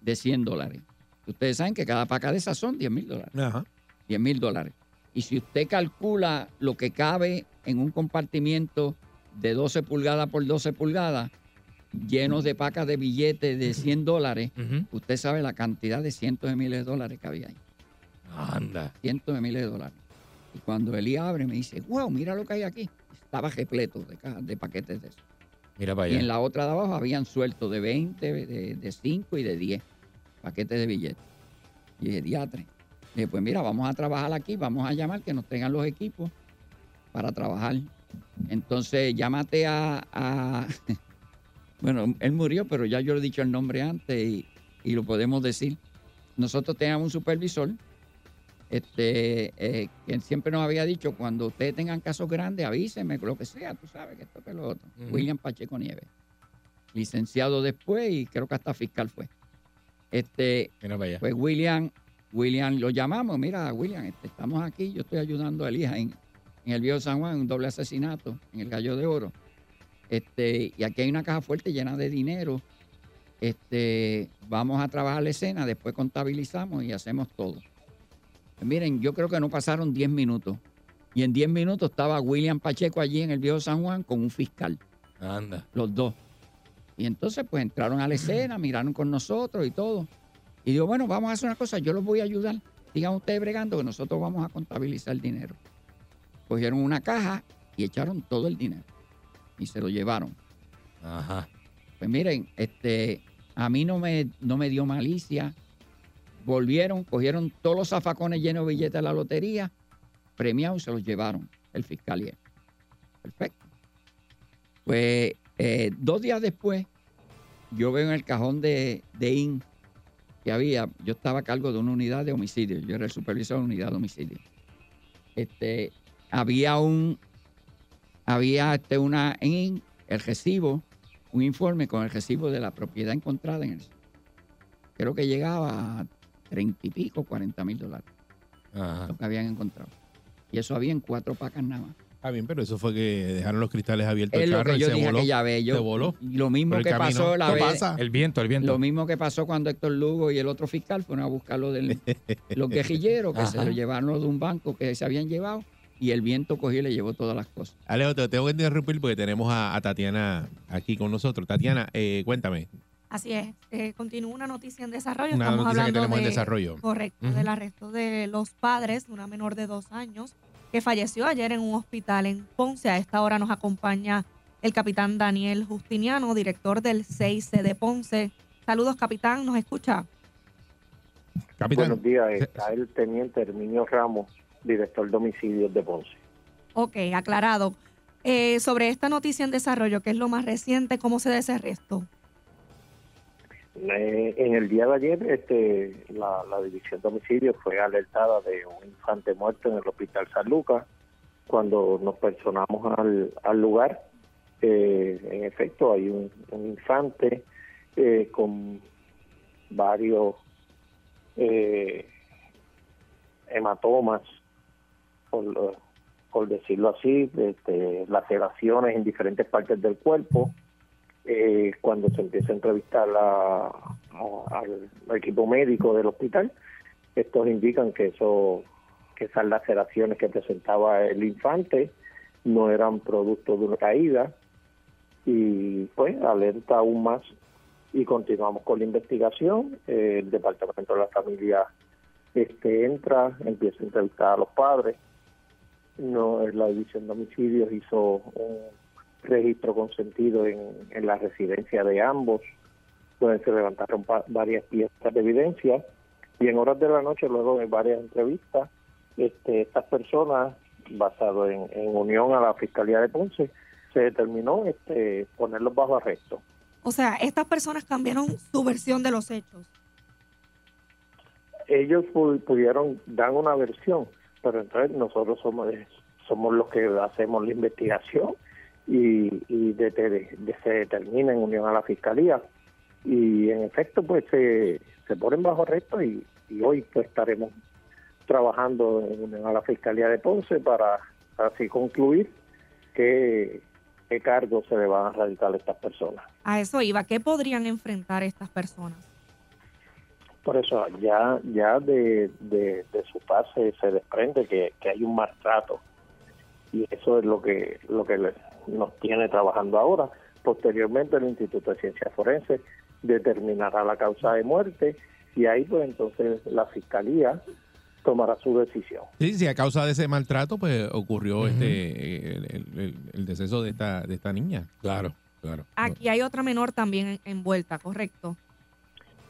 de 100 dólares. Ustedes saben que cada paca de esas son 10 mil dólares. 10 mil dólares. Y si usted calcula lo que cabe en un compartimiento de 12 pulgadas por 12 pulgadas, llenos de pacas de billetes de 100 dólares, usted sabe la cantidad de cientos de miles de dólares que había ahí. Anda. Cientos de miles de dólares. Y cuando Eli abre, me dice, wow, mira lo que hay aquí. Estaba repleto de, cajas- de paquetes de eso. Mira para Y allá. en la otra de abajo habían sueltos de 20, de, de 5 y de 10 paquetes de billetes. Y dije, diatre. Dije, pues mira, vamos a trabajar aquí, vamos a llamar que nos tengan los equipos para trabajar. Entonces llámate a, a- <laughs> bueno, él murió, pero ya yo le he dicho el nombre antes y, y lo podemos decir. Nosotros teníamos un supervisor este, eh, que siempre nos había dicho, cuando ustedes tengan casos grandes, avísenme, lo que sea, tú sabes que esto que lo otro. William Pacheco Nieves. Licenciado después y creo que hasta fiscal fue. Este, Mira para allá. pues William, William lo llamamos, mira, William, este, estamos aquí, yo estoy ayudando a en, en el viejo San Juan, un doble asesinato en el Gallo de Oro. Este, y aquí hay una caja fuerte llena de dinero. Este, vamos a trabajar la escena, después contabilizamos y hacemos todo. Pues miren, yo creo que no pasaron 10 minutos. Y en 10 minutos estaba William Pacheco allí en el viejo San Juan con un fiscal. Anda. Los dos. Y entonces, pues entraron a la escena, miraron con nosotros y todo. Y digo, bueno, vamos a hacer una cosa, yo los voy a ayudar. Digan ustedes bregando que nosotros vamos a contabilizar el dinero. Cogieron una caja y echaron todo el dinero. Y se lo llevaron. Ajá. Pues miren, este, a mí no me, no me dio malicia. Volvieron, cogieron todos los zafacones llenos de billetes de la lotería, premiados y se los llevaron, el fiscal y él. Perfecto. Pues eh, dos días después, yo veo en el cajón de, de IN que había, yo estaba a cargo de una unidad de homicidio, yo era el supervisor de la unidad de homicidio. Este, había un, había este, una, en el recibo, un informe con el recibo de la propiedad encontrada en el, creo que llegaba a treinta y pico, cuarenta mil dólares, lo que habían encontrado. Y eso había en cuatro pacas nada más. Está bien, pero eso fue que dejaron los cristales abiertos Es el lo carro que y yo se dije voló. aquella vez. Yo, se voló. Lo mismo que camino. pasó la ¿Qué vez. pasa? El viento, el viento. Lo mismo que pasó cuando Héctor Lugo y el otro fiscal fueron a buscar lo de <laughs> los guerrilleros que se lo llevaron de un banco que se habían llevado y el viento cogió y le llevó todas las cosas. Alejo, te tengo que interrumpir porque tenemos a, a Tatiana aquí con nosotros. Tatiana, eh, cuéntame. Así es. Eh, continúa una noticia en desarrollo. Una Estamos noticia que hablando tenemos en de, desarrollo. Correcto, del arresto de los padres de una menor de dos años que falleció ayer en un hospital en Ponce. A esta hora nos acompaña el capitán Daniel Justiniano, director del 6C de Ponce. Saludos, capitán. ¿Nos escucha? Capitán. Buenos días, está el teniente Herminio Ramos, director de homicidios de Ponce. Ok, aclarado. Eh, sobre esta noticia en desarrollo, que es lo más reciente, ¿cómo se da ese arresto? Eh, en el día de ayer, este, la, división de homicidios fue alertada de un infante muerto en el hospital San Lucas. Cuando nos personamos al, lugar, eh, en efecto, hay un, un infante eh, con varios eh, hematomas, por, por decirlo así, este, laceraciones en diferentes partes del cuerpo. Eh, cuando se empieza a entrevistar a- al, equipo médico del hospital, estos indican que eso que esas laceraciones que presentaba el infante no eran producto de una caída y pues alerta aún más. Y continuamos con la investigación. El departamento de la familia este entra empieza a entrevistar a los padres. No la división de homicidios hizo un registro consentido en, en la residencia de ambos donde se levantaron varias piezas de evidencia y en horas de la noche luego de varias entrevistas este, estas personas basado en, en unión a la fiscalía de Ponce se determinó este, ponerlos bajo arresto O sea, estas personas cambiaron su versión de los hechos. ellos pu- pudieron dar una versión, pero entonces nosotros somos somos los que hacemos la investigación y, y de- de- de- se determina en unión a la fiscalía y en efecto pues se, se ponen bajo arresto y, y hoy pues estaremos trabajando en unión a la fiscalía de Ponce para así concluir qué, qué cargos se le van a radicar a estas personas. A eso iba. ¿Qué podrían enfrentar estas personas? Por eso ya ya de, de, de su fase se desprende que, que hay un maltrato y eso es lo que lo que nos tiene trabajando ahora. Posteriormente el Instituto de Ciencias Forenses determinará la causa de muerte y ahí pues entonces la fiscalía tomará su decisión. Sí, sí, a causa de ese maltrato, pues ocurrió este el, el- el- el deceso de esta, de esta niña. Claro, claro. Aquí hay otra menor también en- envuelta, ¿correcto?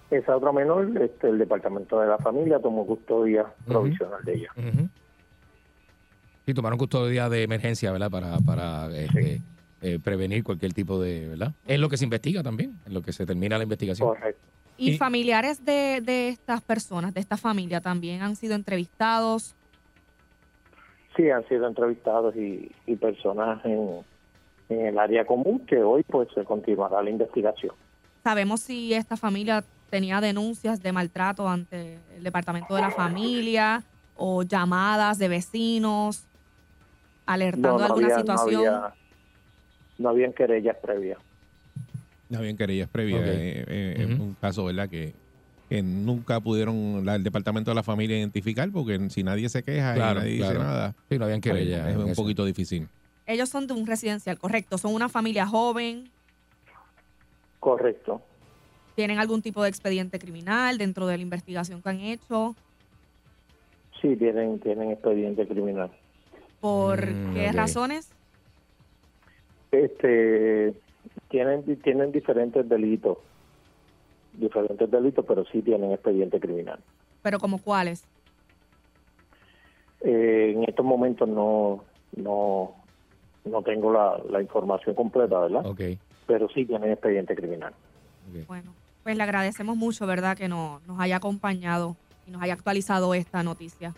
Esa otra menor, este, el Departamento de la Familia tomó custodia provisional de ella. Ujú. Sí, tomaron custodia de emergencia, ¿verdad? Para, para este, eh, prevenir cualquier tipo de, ¿verdad? Es lo que se investiga también, en lo que se termina la investigación. Correcto. Y, familiares de, de estas personas, de esta familia, también han sido entrevistados. Sí, han sido entrevistados y, y personas en, en el área común que hoy pues se continuará la investigación. Sabemos si esta familia tenía denuncias de maltrato ante el departamento de la familia o llamadas de vecinos alertando de alguna había, situación. No, había, no habían querellas previas. No habían querellas previas. Ok. eh, eh, Es un caso, ¿verdad? Que, que nunca pudieron la- el departamento de la familia identificar porque si nadie se queja Claro, y nadie claro. dice nada. Sí, no habían pues, querellas Es un eso. poquito difícil. Ellos son de un residencial, correcto. Son una familia joven. Correcto. ¿Tienen algún tipo de expediente criminal dentro de la investigación que han hecho? Sí, tienen, tienen expediente criminal. ¿Por Mm, qué razones? Este, tienen, tienen diferentes delitos, diferentes delitos, pero sí tienen expediente criminal. ¿Pero como cuáles? Eh, en estos momentos no, no, no tengo la, la información completa, ¿verdad? Ok. Pero sí tienen expediente criminal. Bueno, pues le agradecemos mucho, ¿verdad? Que no, nos haya acompañado y nos haya actualizado esta noticia.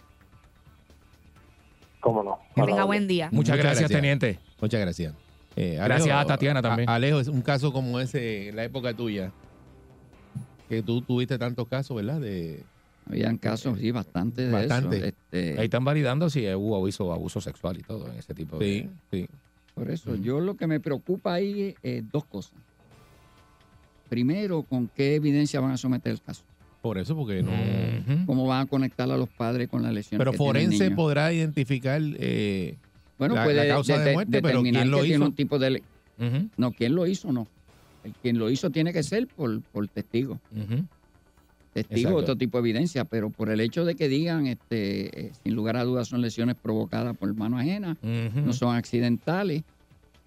¿Cómo no? Que tenga buen día. Muchas gracias, teniente. Muchas gracias. Eh, Gracias a Tatiana también. a- Alejo, es un caso como ese en la época tuya, que tú tuviste tantos casos, ¿verdad? De, Habían casos, sí, bastante de Bastante. eso. este, Ahí están validando si hubo abuso, abuso sexual y todo en ese tipo de... Sí, sí. Por eso, yo lo que me preocupa ahí es dos cosas. Primero, ¿con qué evidencia van a someter el caso? Por eso, porque no... ¿Cómo van a conectar a los padres con la lesión? Pero que tiene el forense niño? podrá identificar eh, Bueno, la, puede la causa de de- muerte, pero determinar ¿quién lo que tiene hizo? un tipo de... No, ¿quién lo hizo? No. El quien lo hizo tiene que ser por, por testigo. Testigo, Exacto. otro tipo de evidencia, pero por el hecho de que digan, este, eh, sin lugar a dudas, son lesiones provocadas por mano ajena, no son accidentales,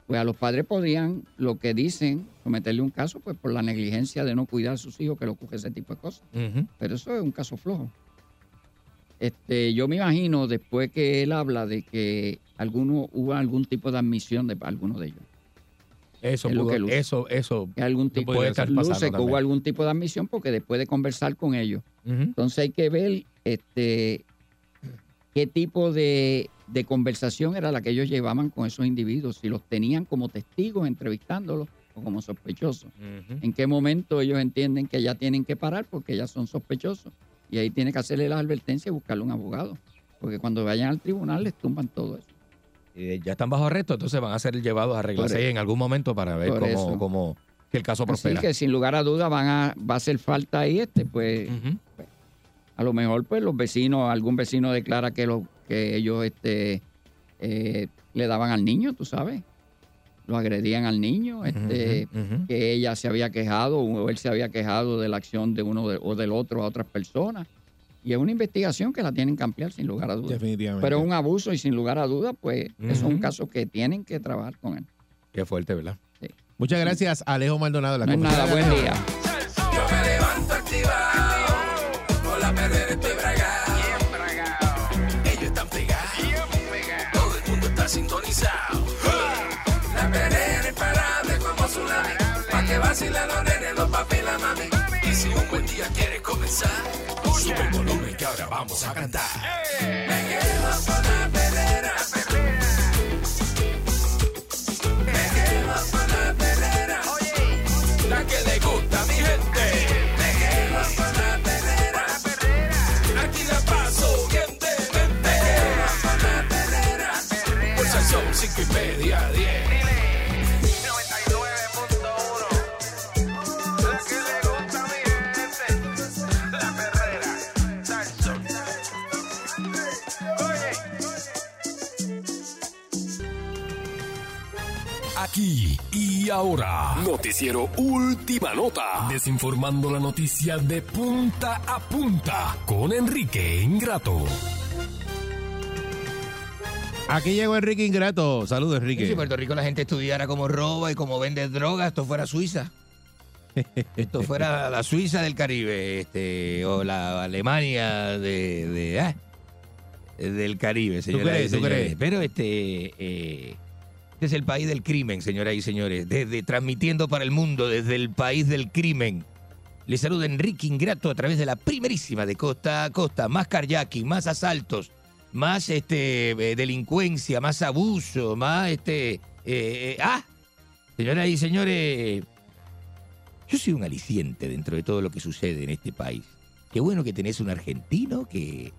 pues a los padres podían, lo que dicen, someterle un caso pues por la negligencia de no cuidar a sus hijos que le ocurre ese tipo de cosas. Pero eso es un caso flojo. Este, yo me imagino después que él habla de que alguno hubo algún tipo de admisión de alguno de ellos. Eso, Es lo pudo- que luce. eso, eso. Que algún tipo puede de estar luce que hubo algún tipo de admisión porque después de conversar con ellos. Entonces hay que ver este qué tipo de, de conversación era la que ellos llevaban con esos individuos, si los tenían como testigos entrevistándolos o como sospechosos. En qué momento ellos entienden que ya tienen que parar porque ya son sospechosos. Y ahí tiene que hacerle las advertencias y buscarle un abogado. Porque cuando vayan al tribunal les tumban todo eso. Eh, ya están bajo arresto, entonces van a ser llevados a ahí eso. en algún momento para ver cómo, cómo que el caso Así prospera. que sin lugar a dudas van a, va a hacer falta ahí este, pues, pues, a lo mejor pues los vecinos, algún vecino declara que lo, que ellos este eh, le daban al niño, tú sabes. Lo agredían al niño, este, que ella se había quejado o él se había quejado de la acción de uno de- o del otro a otras personas. Y es una investigación que la tienen que ampliar sin lugar a dudas. Definitivamente. Pero es un abuso y sin lugar a dudas, pues eso es un caso que tienen que trabajar con él. Qué fuerte, ¿verdad? Muchas gracias, Alejo Maldonado. La No es nada, buen día. Buen día quieres comenzar, sube el volumen que ahora vamos a cantar. Me quedo con la y ahora, noticiero Última Nota, desinformando la noticia de punta a punta con Enrique Ingrato. Aquí llegó Enrique Ingrato. Saludos, Si Enrique. en Puerto Rico la gente estudiara cómo roba y cómo vende drogas, esto fuera Suiza. <laughs> Esto fuera la Suiza del Caribe, este, o la Alemania de, de, ah, del Caribe, crees? y ¿Tú crees? Pero este, eh, este es el país del crimen, señoras y señores. Desde transmitiendo para el mundo desde el país del crimen. Les saluda Enrique Ingrato a través de la primerísima de costa a costa. Más carjacking, más asaltos, más este eh, delincuencia, más abuso, más este eh, eh, ah, señoras y señores, yo soy un aliciente dentro de todo lo que sucede en este país. Qué bueno que tenés un argentino que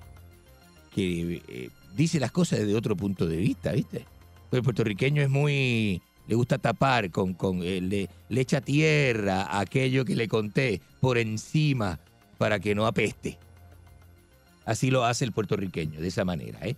que dice las cosas desde otro punto de vista, ¿viste? El puertorriqueño es muy le gusta tapar con con eh, le, le echa tierra a aquello que le conté por encima para que no apeste. Así lo hace el puertorriqueño, de esa manera, ¿eh?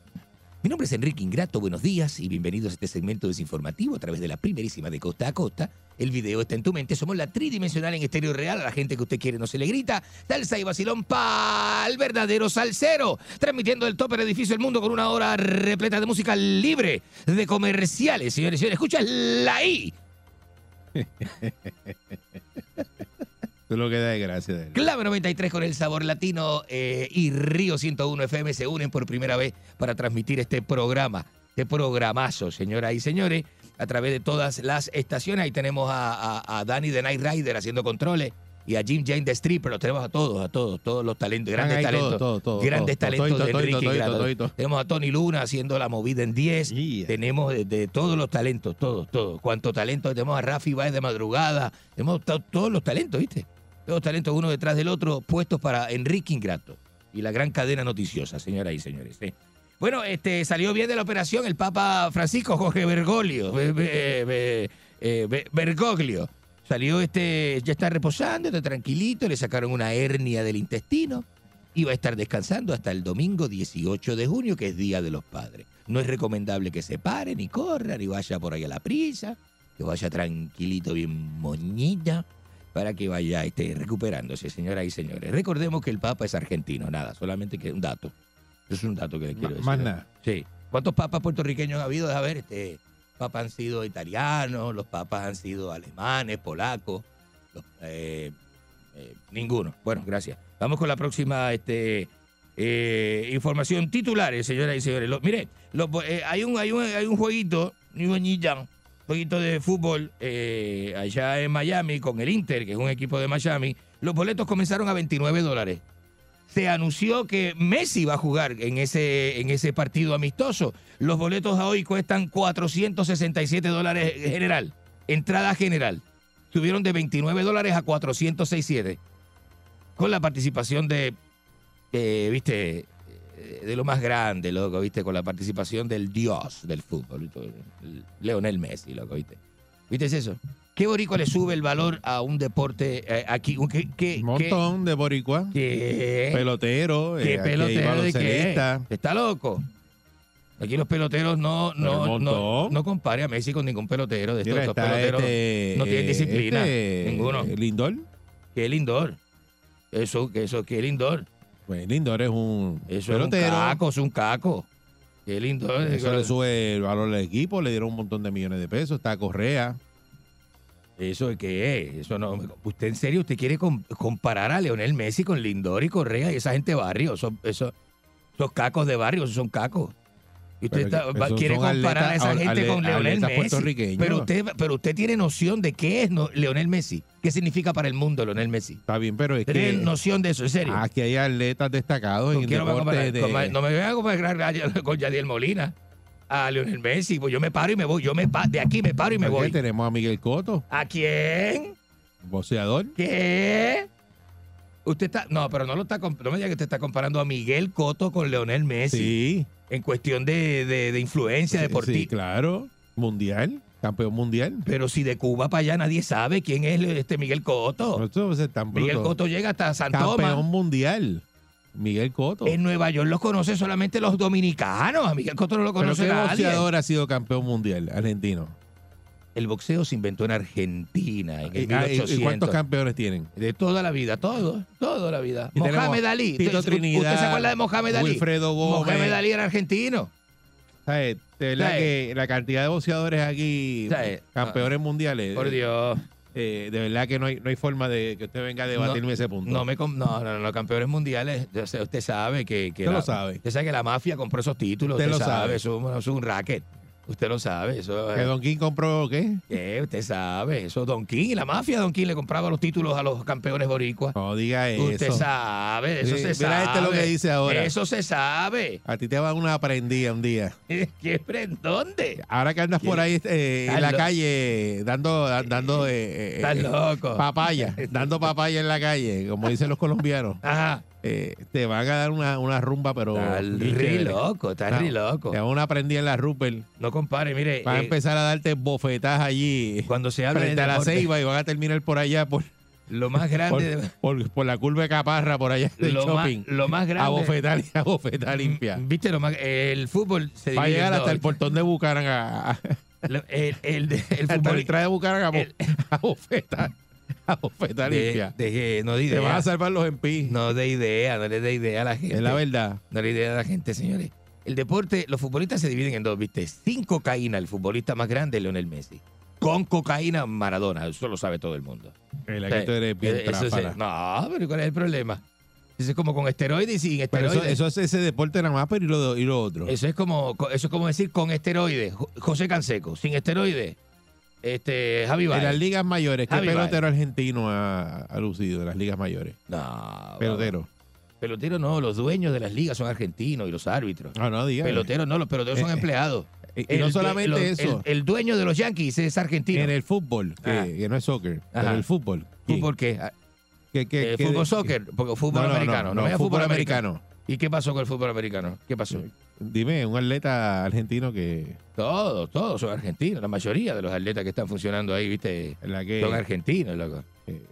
Mi nombre es Enrique Ingrato, buenos días y bienvenidos a este segmento desinformativo a través de la primerísima de costa a costa. El video está en tu mente, somos la tridimensional en estéreo real, a la gente que usted quiere no se le grita. Salsa y vacilón pa'l verdadero salsero, transmitiendo el tope edificio del mundo con una hora repleta de música libre, de comerciales, señores y señores. Escucha la I. <laughs> Tú lo que da de gracia de. Clave 93 con el sabor latino eh, y Río 101 FM se unen por primera vez para transmitir este programa, este programazo, señoras y señores, a través de todas las estaciones. Ahí tenemos a, a, a Danny the Night Rider haciendo controles y a Jim Jane the Stripper. Los tenemos a todos, a todos, todos los talentos, grandes ahí talentos. todos, todos, todos, grandes talentos de Enrique. Tenemos a Tony Luna haciendo la movida en 10. Tenemos de, de todos los talentos, todos, todos. Cuánto talento tenemos a Rafi Baez de madrugada. Tenemos to- todos los talentos, ¿viste? Los talentos uno detrás del otro puestos para Enrique Ingrato y la gran cadena noticiosa, señoras y señores. ¿eh? Bueno, este salió bien de la operación el Papa Francisco Jorge Bergoglio. Be- be- be- eh, be- Bergoglio. Salió este, ya está reposando, está tranquilito, le sacaron una hernia del intestino y va a estar descansando hasta el domingo 18 de junio, que es Día de los Padres. No es recomendable que se pare, ni corra, ni vaya por ahí a la prisa, que vaya tranquilito, bien moñita, para que vaya este, recuperándose, señoras y señores. Recordemos que el Papa es argentino, nada, solamente que un dato. Es un dato que le quiero decir. más nada. Sí. ¿Cuántos papas puertorriqueños ha habido? A ver, este, papas han sido italianos, los papas han sido alemanes, polacos, los- eh, eh, ninguno. Bueno, gracias. Vamos con la próxima este, eh, información. Titulares, señoras y señores. Mire, lo- eh, hay, un, hay, un, hay un jueguito, un jueguito de fútbol eh, allá en Miami con el Inter, que es un equipo de Miami. Los boletos comenzaron a 29 dólares se anunció que Messi va a jugar en ese, en ese partido amistoso. Los boletos a hoy cuestan 467 dólares general, entrada general. Subieron de 29 dólares a 467. Con la participación de, eh, viste, de lo más grande, loco, viste, con la participación del dios del fútbol, el Leonel Messi, loco, viste. ¿Viste eso? ¿Qué boricua le sube el valor a un deporte eh, aquí? Un- ¿Qué, qué- Un montón de boricua. ¿Qué? Pelotero. ¿Qué eh, pelotero de qué? ¿Está loco? Aquí los peloteros no, no, no, no compare a Messi con ningún pelotero de estos, Mira, estos está peloteros. este, no tienen eh, disciplina. este, ninguno. eh, Lindor. ¿Qué Lindor? Eso, eso, ¿qué Lindor? Pues Lindor es un Eso pelotero. es un caco, es un caco. ¿Qué Lindor? Eso le sube el valor al equipo, le dieron un montón de millones de pesos. Está Correa. ¿Eso de qué es? Eso no. ¿Usted en serio usted quiere com- comparar a Leonel Messi con Lindor y Correa y esa gente de barrio? Esos, esos, esos cacos de barrio, esos son cacos. Y usted está- va- quiere comparar a esa gente con Leonel Messi. Pero usted, pero usted tiene noción de qué es no- Leonel Messi. ¿Qué significa para el mundo Leonel Messi? Está bien, pero es ¿Tiene que noción de eso? ¿En serio? aquí hay atletas destacados No en quiero deporte comparar- de- no me voy a comparar con Yadiel Molina, a Leonel Messi. Pues yo me paro y me voy. Yo me de aquí me paro y me ¿Por qué? voy. Tenemos a Miguel Coto, ¿A quién? boxeador. ¿Qué? Usted está, no, pero no lo está, no me diga que usted está comparando a Miguel Cotto con Leonel Messi. Sí. En cuestión de, de- de influencia Sí, deportiva. sí, claro. Mundial. Campeón mundial. Pero si de Cuba para allá nadie sabe quién es este Miguel Cotto. Esto tan Miguel. Cotto llega hasta San Campeón mundial. Miguel Coto. En Nueva York los conoce solamente los dominicanos. A Miguel Cotto no lo ¿Pero conoce qué nadie. boxeador ha sido campeón mundial argentino? El boxeo se inventó en Argentina en el ¿Y, ah, y- y 1800. cuántos campeones tienen? De toda la vida, todo, toda la vida. Mohamed Ali. Tito ¿Usted- Trinidad, ¿Usted se acuerda de Mohamed Ali? Wilfredo Gómez. Mohamed Ali era argentino. ¿Sabes? De verdad ¿Sabes? que la cantidad de boxeadores aquí, ¿Sabes? campeones mundiales. Por Dios. eh, de verdad que no hay, no hay forma de que usted venga a debatirme No, ese punto. No, me, no, no, no, los campeones mundiales, usted sabe que... que Usted la- lo sabe. Usted sabe que la mafia compró esos títulos. Usted Usted, lo sabe, sabe. Eso, es un- eso es un racket. Usted lo sabe. Eso, ¿Que Don King compró qué? ¿Qué? Usted sabe. Eso Don King y la mafia Don King le compraba los títulos a los campeones boricuas. No diga eso. Usted sabe, eso Sí, se mira sabe. este lo que dice ahora. Eso se sabe. A ti te va una prendida un día. <laughs> ¿Qué, ¿Dónde? Ahora que andas por ahí eh, en la calle dando, da- dando eh, eh, Estás eh, loco. papaya, <laughs> dando papaya en la calle, como dicen los colombianos. Ajá. Eh, te van a dar una, una rumba, pero. Bien re loco, estás No, re loco. Te van una prendida en la Rupert. No compare, mire. Van a eh, empezar a darte bofetas allí. Cuando se habla de a la deporte- ceiba y van a terminar por allá por, Lo más <laughs> grande. de- por, por- por la curva de Caparra, por allá del Lo más- shopping. lo más grande- A bofetar, a bofetar limpia. ¿Viste lo más? El fútbol se Va a llegar hasta el portón de Bucaran a, a- El, el, el de <laughs> Bucaran a, <laughs> a bofetar. <laughs> A bofetar de- limpia. de- no de Te idea. van a salvar los empis. No de idea, no le dé idea a la gente. Es la verdad. No le dé idea a la gente, señores. El deporte, los futbolistas se dividen en dos, ¿viste? Sin cocaína, el futbolista más grande es Leonel Messi. Con cocaína, Maradona. Eso lo sabe todo el mundo. El O sea, tú eres bien eh, eso es-. No, pero ¿cuál es el problema? Eso es como con esteroides y sin Pero esteroides. eso, eso es ese deporte nada más, pero y lo, y lo otro. Eso es como eso es como decir con esteroides, Jo- José Canseco, sin esteroides, este Javi En Baez. las ligas mayores, ¿qué Javi pelotero argentino ha, ha lucido en las ligas mayores? No, Pelotero. Pelotero no, los dueños de las ligas son argentinos y los árbitros. No, no, diga. Peloteros no, los peloteros son Eh, eh, empleados. y- y no solamente eso. El, el dueño de los Yankees es argentino. En el fútbol, que, Ah. que no es soccer, pero Ajá. el fútbol. ¿quién? ¿Fútbol qué? Ah, ¿Qué- qué- eh, qué- fútbol soccer, porque fútbol No, no, no, americano. No, no, fútbol americano. ¿Y qué pasó con el fútbol americano? ¿Qué pasó? Dime, un atleta argentino que... Todos, todos son argentinos. La mayoría de los atletas que están funcionando ahí, viste, La que son argentinos, loco.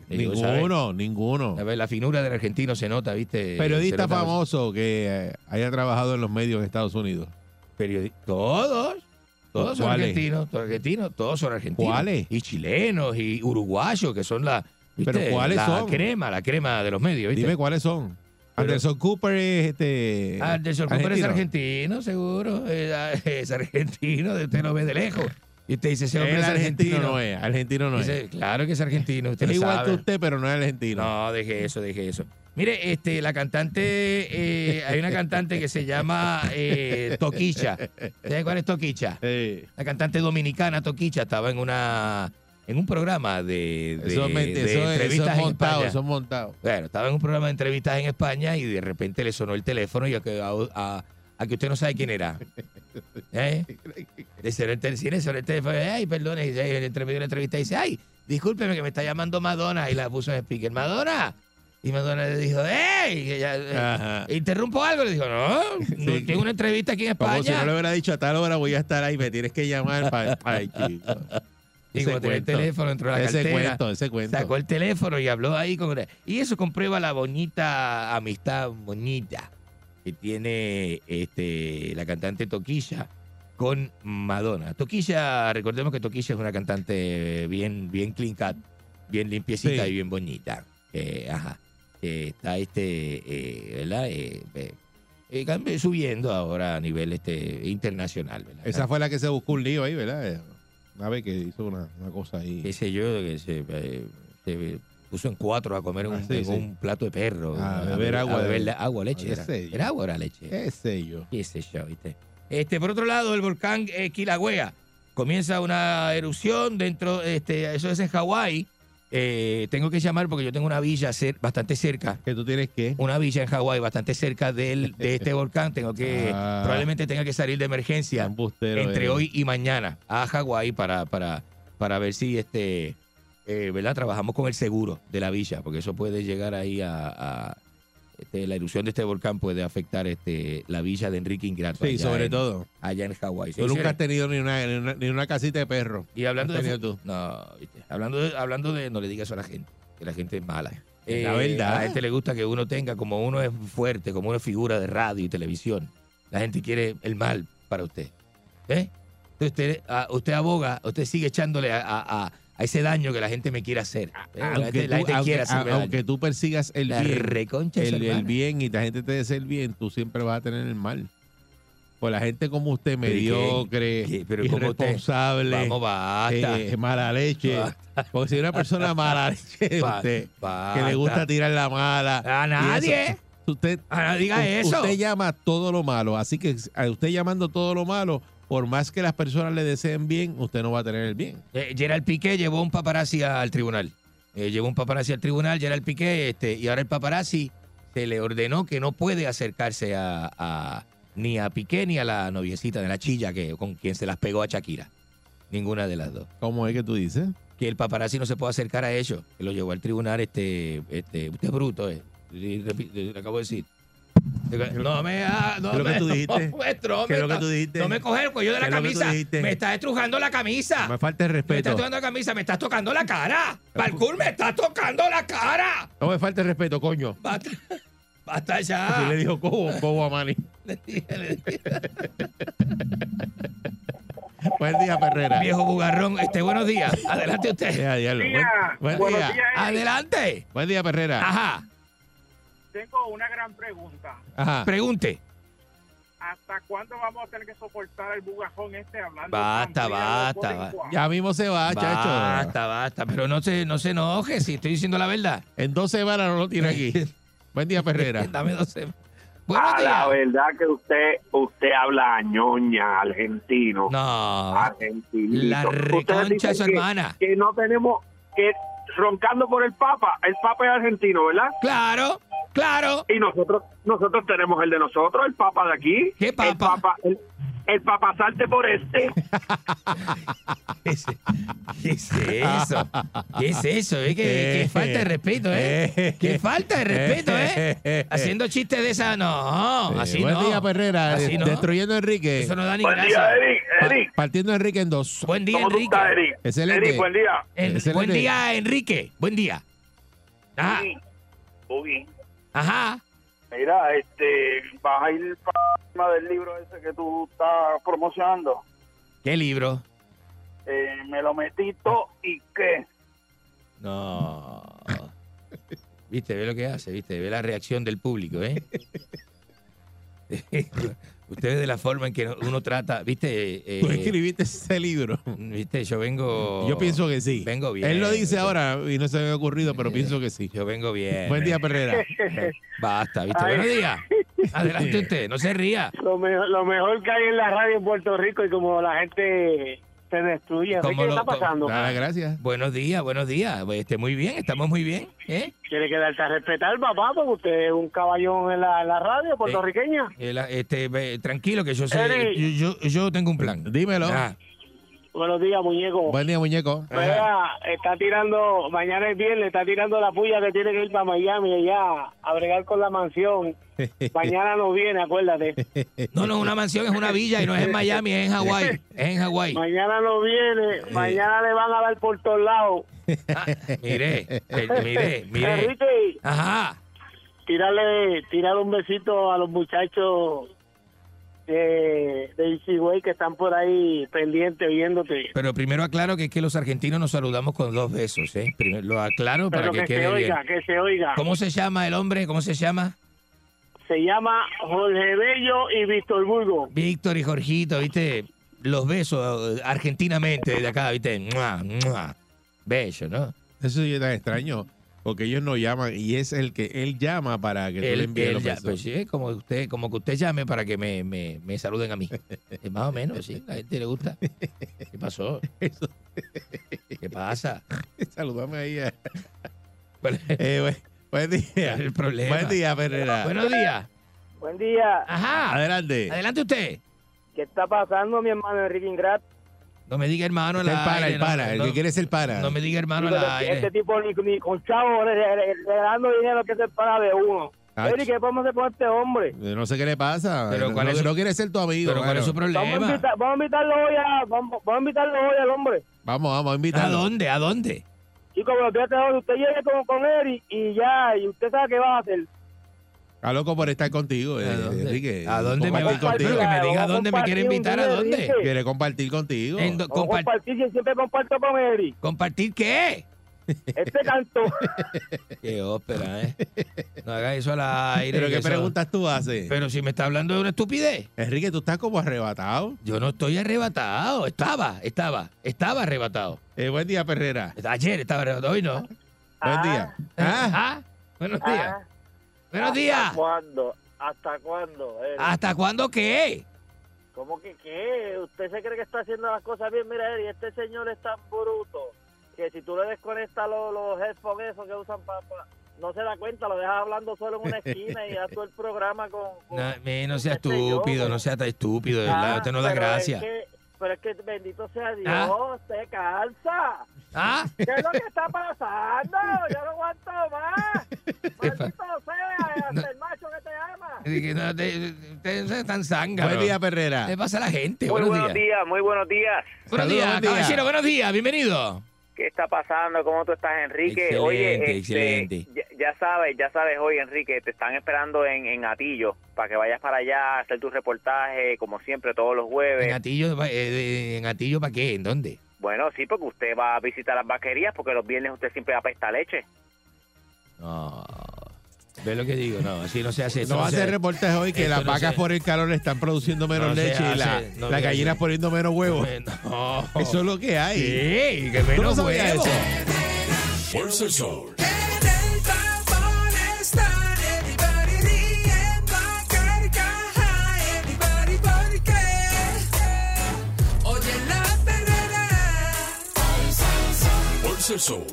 Digo, ninguno, ninguno. A ver, la finura del argentino se nota, ¿viste? Periodista nota- famoso que eh, haya trabajado en los medios en Estados Unidos. Periodi- Todos. Todos son ¿Cuáles? argentinos, todos argentinos, todos son argentinos. ¿Cuáles? Y chilenos y uruguayos, que son la, ¿viste? ¿Pero cuáles la son? crema, la crema de los medios, ¿viste? Dime cuáles son. Anderson Cooper es este. Anderson Cooper es argentino, seguro. Es, es argentino, usted lo ve de lejos. Y usted dice, ese hombre es argentino argentino. no es, argentino no Dice, es. Claro que es argentino. Usted Es igual sabe. que usted, pero no es argentino. No, deje eso, deje eso. Mire, este, la cantante, eh, hay una cantante que se llama eh, Toquicha. ¿Sabe cuál es Toquicha? La cantante dominicana Toquicha estaba en una en un programa de, de, Eso es menti- de eso es- eso es entrevistas en España. eso es montado. Bueno, estaba en un programa de entrevistas en España y de repente le sonó el teléfono y a a, a- que usted no sabe quién era. <laughs> ¿Eh? Le sonó el, tel- sí, le sonó el teléfono. Ay, perdone. Y dice, entre medio de la entrevista dice, ay, discúlpeme que me está llamando Madonna. Y la puso en speaker, Madonna. Y Madonna le dijo, ¡Ey! Eh. ¿Interrumpo algo? Le dijo, no, no tengo una entrevista aquí en Como si España. no le hubiera dicho a tal hora voy a estar ahí, me tienes que llamar para. Ay, chico. Y Ese el teléfono dentro de la Ese cartera, cuento, ese cuento. sacó el teléfono y habló ahí con... Y eso comprueba la bonita amistad bonita que tiene este la cantante Toquilla con Madonna. Toquilla, recordemos que Toquilla es una cantante bien, bien clean cut, bien limpiecita Sí. y bien bonita. Eh, ajá. Eh, está este, eh, ¿verdad? Eh, eh, subiendo ahora a nivel este internacional, ¿verdad? Esa fue la que se buscó un lío ahí, ¿verdad? Eh, Una vez que hizo una, una cosa ahí. qué sé yo, que se, eh, se puso en cuatro a comer un, Ah, sí, en sí. un plato de perro. A beber a agua de- beber la- agua, leche. Era. ¿Era agua era leche? ¿Qué sé yo? Qué sé yo, ¿viste? Este, por otro lado, el volcán eh, Kilauea comienza una erupción dentro, este, eso es en Hawái. Eh, tengo que llamar porque yo tengo una villa cer- bastante cerca. ¿Que tú tienes qué? Una villa en Hawái bastante cerca del, <laughs> de este volcán. Tengo que, Ah. probablemente tenga que salir de emergencia Embustero, entre eh. hoy y mañana a Hawái para, para, para ver si este, eh, ¿verdad? Trabajamos con el seguro de la villa, porque eso puede llegar ahí a, a- este, la erupción de este volcán puede afectar este, la villa de Enrique Ingrato. Sí, sobre en- todo. Allá en Hawái. Tú nunca has tenido ni una, ni una, ni una casita de perro. Y hablando ¿Has de, fu- No, ¿viste? Hablando de, hablando de, no le digas eso a la gente, que la gente es mala. Es la verdad. A la gente le gusta que uno tenga, como uno es fuerte, como una figura de radio y televisión. La gente quiere el mal para usted. ¿Eh? Entonces usted, ah, usted aboga, usted sigue echándole a, a- a- a ese daño que la gente me quiere hacer. ¿eh? Aunque, la tú, gente quiere aunque, hacerme a- aunque daño. tú persigas el La bien, el, el y la gente te desea el bien, tú siempre vas a tener el mal. Pues la gente como usted, mediocre, ¿Qué? Irresponsable, Vamos, basta. eh, mala leche. Basta. Porque si hay una persona mala <laughs> leche, usted, que le gusta tirar la mala. A nadie. eso, usted, Ah, diga eso. Usted llama todo lo malo. Así que a usted llamando todo lo malo, por más que las personas le deseen bien, usted no va a tener el bien. Eh, Gerald Piqué llevó un paparazzi al tribunal. Eh, llevó un paparazzi al tribunal, Gerald Piqué, este, y ahora el paparazzi se le ordenó que no puede acercarse a, a- ni a Piqué ni a la noviecita de la chilla que, con quien se las pegó a Shakira. Ninguna de las dos. ¿Cómo es que tú dices? Que el paparazzi no se puede acercar a ellos. Que lo llevó al tribunal este, este, usted es bruto, eh. Le acabo de decir. No me, ha- no ¿Qué es lo me, que tú dijiste? no me trome, ¿Qué es lo que no- tú dijiste? No me coge el cuello de la ¿Qué es lo que tú camisa. Me está estrujando la camisa. No me falta el Me estás respeto. tocando la camisa, me estás tocando la cara. Balcour, me estás tocando la cara. No me falta el respeto, coño. Basta, <laughs> basta Así ya. le dijo Cobo, Cobo a Manny. <laughs> Le dije, le dije. Buen día, Perrera. Viejo bugarrón, este, buenos días. Adelante usted. Diablo. Buen, buen Buenos día. días, Eric. Adelante. Buen día, Perrera. Ajá. Tengo una gran pregunta. Ajá. Pregunte. ¿Hasta cuándo vamos a tener que soportar el bugajón este hablando? Basta, basta, basta. Ya mismo se va, chacho. Basta, basta. Pero no se, no se enoje si estoy diciendo la verdad. En dos semanas no lo tiene aquí. <laughs> Buen día, Perrera. <laughs> Dame dos semanas. Buenos A la verdad que usted usted habla a ñoña, argentino. No. Argentinito. La reconcha su que- hermana. Que no tenemos que roncando por el Papa. El Papa es argentino, ¿verdad? Claro, claro. Y nosotros nosotros tenemos el de nosotros, el Papa de aquí. ¿Qué Papa? El Papa, el, el Papa salte por este. <laughs> ¿Qué es, qué es eso? ¿Qué es eso? eh? ¿Qué, qué falta de respeto, ¿eh? Qué falta de respeto, ¿eh? <laughs> Haciendo chistes de esa, no, así Buen no. día, Perrera. Así no. Destruyendo a Enrique. Eso no da ni Buen gracia. día, Eric. Pa- Eric, partiendo a Enrique en dos. Buen día, ¿cómo tú Enrique. estás, Eric? Excelente. Eric, buen día. Excelente. buen día, Enrique. Buen día. Sí, Boogie. Ajá. Mira, este, vas a ir para del libro ese que tú estás promocionando. ¿Qué libro? Eh, me lo metí todo y qué. No. Viste, ve lo que hace, viste, ve la reacción del público, ¿eh? <laughs> Ustedes de la forma en que uno trata, viste, eh, ¿Tú escribiste ese libro? viste, yo vengo. Yo pienso que sí. Vengo bien. Él lo dice ¿viste? ahora y no se me ha ocurrido, pero pienso que sí. Yo vengo bien. Buen día, Perrera. <laughs> Basta, viste. Ay. Buenos días. <laughs> Adelante usted, no se ría. Lo mejor, lo mejor que hay en la radio en Puerto Rico y como la gente se destruye. Enrique, ¿Cómo ¿Qué lo- está pasando? cómo- gracias. Buenos días, buenos días. Este, muy bien, estamos muy bien. ¿eh? Tiene que darse a respetar, papá, porque usted es un caballón en la, en la radio puertorriqueña. Eh, este, tranquilo que yo sé, yo, yo, yo tengo un plan. Dímelo. Ah, Buenos días, muñeco. Buen día, muñeco. Vea, está tirando, mañana es viernes, está tirando la puya que tiene que ir para Miami allá a bregar con la mansión. <laughs> Mañana no viene, acuérdate. <laughs> No, no, una mansión es una villa y no es en Miami, es en Hawái. Es en Hawái. Mañana no viene, mañana le van a dar por todos lados. Mire, eh, mire, <laughs> mire. Enrique, Ajá. tírale, tírale un besito a los muchachos de, de Isigüey que están por ahí pendientes viéndote. Pero primero aclaro que es que los argentinos nos saludamos con dos besos, ¿eh? Primero, lo aclaro para Pero que, que se bien. oiga, que se oiga. ¿Cómo se llama el hombre? ¿Cómo se llama? Se llama Jorge Bello y Víctor Burgo. Víctor y Jorgito, ¿viste? Los besos eh, argentinamente desde acá, ¿viste? ¡Mua, mua! Bello, ¿no? Eso sí es tan extraño, porque ellos no llaman y es el que él llama para que tú le Él- envíes él los ya- besos. pues sí, es como usted, como que usted llame para que me, me, me saluden a mí. Es más o menos, sí, a la gente le gusta. ¿Qué pasó? ¿Qué pasa? <laughs> Saludame ahí. a- ¿Cuál es- <laughs> Eh, buen, buen día. el problema? Buen día, Perrera. Buenos días. Buen día. Ajá. Adelante. Adelante usted. ¿Qué está pasando, mi hermano Enrique Ingrat? No me diga hermano Este es el pana, aire, el no, pana, el no, que quiere ser pana. No me diga hermano al aire. Este tipo ni, ni con chavo re- regalando dinero que se para de uno. Ah, Eri, ¿qué podemos hacer con este hombre? Yo No sé qué le pasa. Pero no, ¿cuál no- es su- no quiere ser tu amigo. Pero ¿cuál es su bueno. Vamos a, problema? invitar- vamos a invitarlo hoy a, vamos, vamos a invitarlo hoy al hombre. Vamos, vamos a ¿A invitarlo. dónde? ¿A dónde? Como lo fíjate usted llegue con, con Eri y ya, y usted sabe qué va a hacer. Está loco por estar contigo, eh, ¿A dónde? Enrique. ¿A dónde me va? Pero contigo. que me diga a dónde me quiere invitar, ¿a dónde? Enrique. Quiere compartir contigo. En do- a compartir, yo siempre comparto con Eri. ¿Compartir qué? Este canto. <laughs> Qué ópera, ¿eh? No haga eso al aire. Pero qué eso- preguntas tú haces. Pero si me está hablando de una estupidez. Enrique, tú estás como arrebatado. Yo no estoy arrebatado. Estaba, estaba, estaba arrebatado. Eh, buen día, Perrera. Ayer estaba arrebatado, hoy no. Buen día. Ah, Ah, buenos días. Ah. Buenos días. cuándo? ¿Hasta cuándo? ¿Hasta cuándo qué? ¿Cómo que qué? ¿Usted se cree que está haciendo las cosas bien? Mira, Eri, este señor es tan bruto que si tú le desconectas los, los headphones esos que usan para... no se da cuenta, lo dejas hablando solo en una <laughs> esquina y haz todo el programa con... con- No, me- no sea yo, estúpido, no sea tan estúpido, de verdad. Ah, Usted no da gracia. Es que, pero es que bendito sea Dios, Ah. te cansa. ¿Ah? ¿Qué es lo que está pasando? Yo no aguanto más. Maldito sea, hasta el macho que te ama. No, Ustedes no zángano. buen día, Perrera. ¿Qué pasa a la gente? Muy buenos, buenos días. días, muy buenos días. Buenos Saludos, días, buen día. caballero, buenos días, bienvenido. ¿Qué está pasando? ¿Cómo tú estás, Enrique? Excelente, Oye, este, excelente. Ya, ya sabes, ya sabes hoy, Enrique, te están esperando en, en Atillo para que vayas para allá a hacer tu reportaje, como siempre, todos los ¿En jueves. Atillo, eh, ¿En Atillo para qué? ¿En dónde? Bueno, sí, porque usted va a visitar las vaquerías, porque los viernes usted siempre apesta leche. No. ¿Ves lo que digo? No, así no se hace. esto No va a hacer reportaje hoy que las no vacas se- por el calor están produciendo menos No leche y la- no las se gallinas hace. poniendo menos huevos. No. Eso es lo que hay. Sí, que ¿Tú no menos sabías huevo. eso? Fuerza el sol. La Fuerza el sol.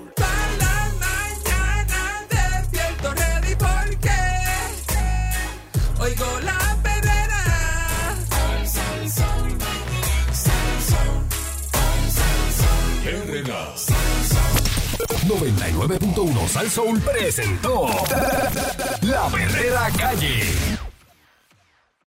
Oigo la perrera. 99.1 Sal Soul presentó La Verdadera Calle.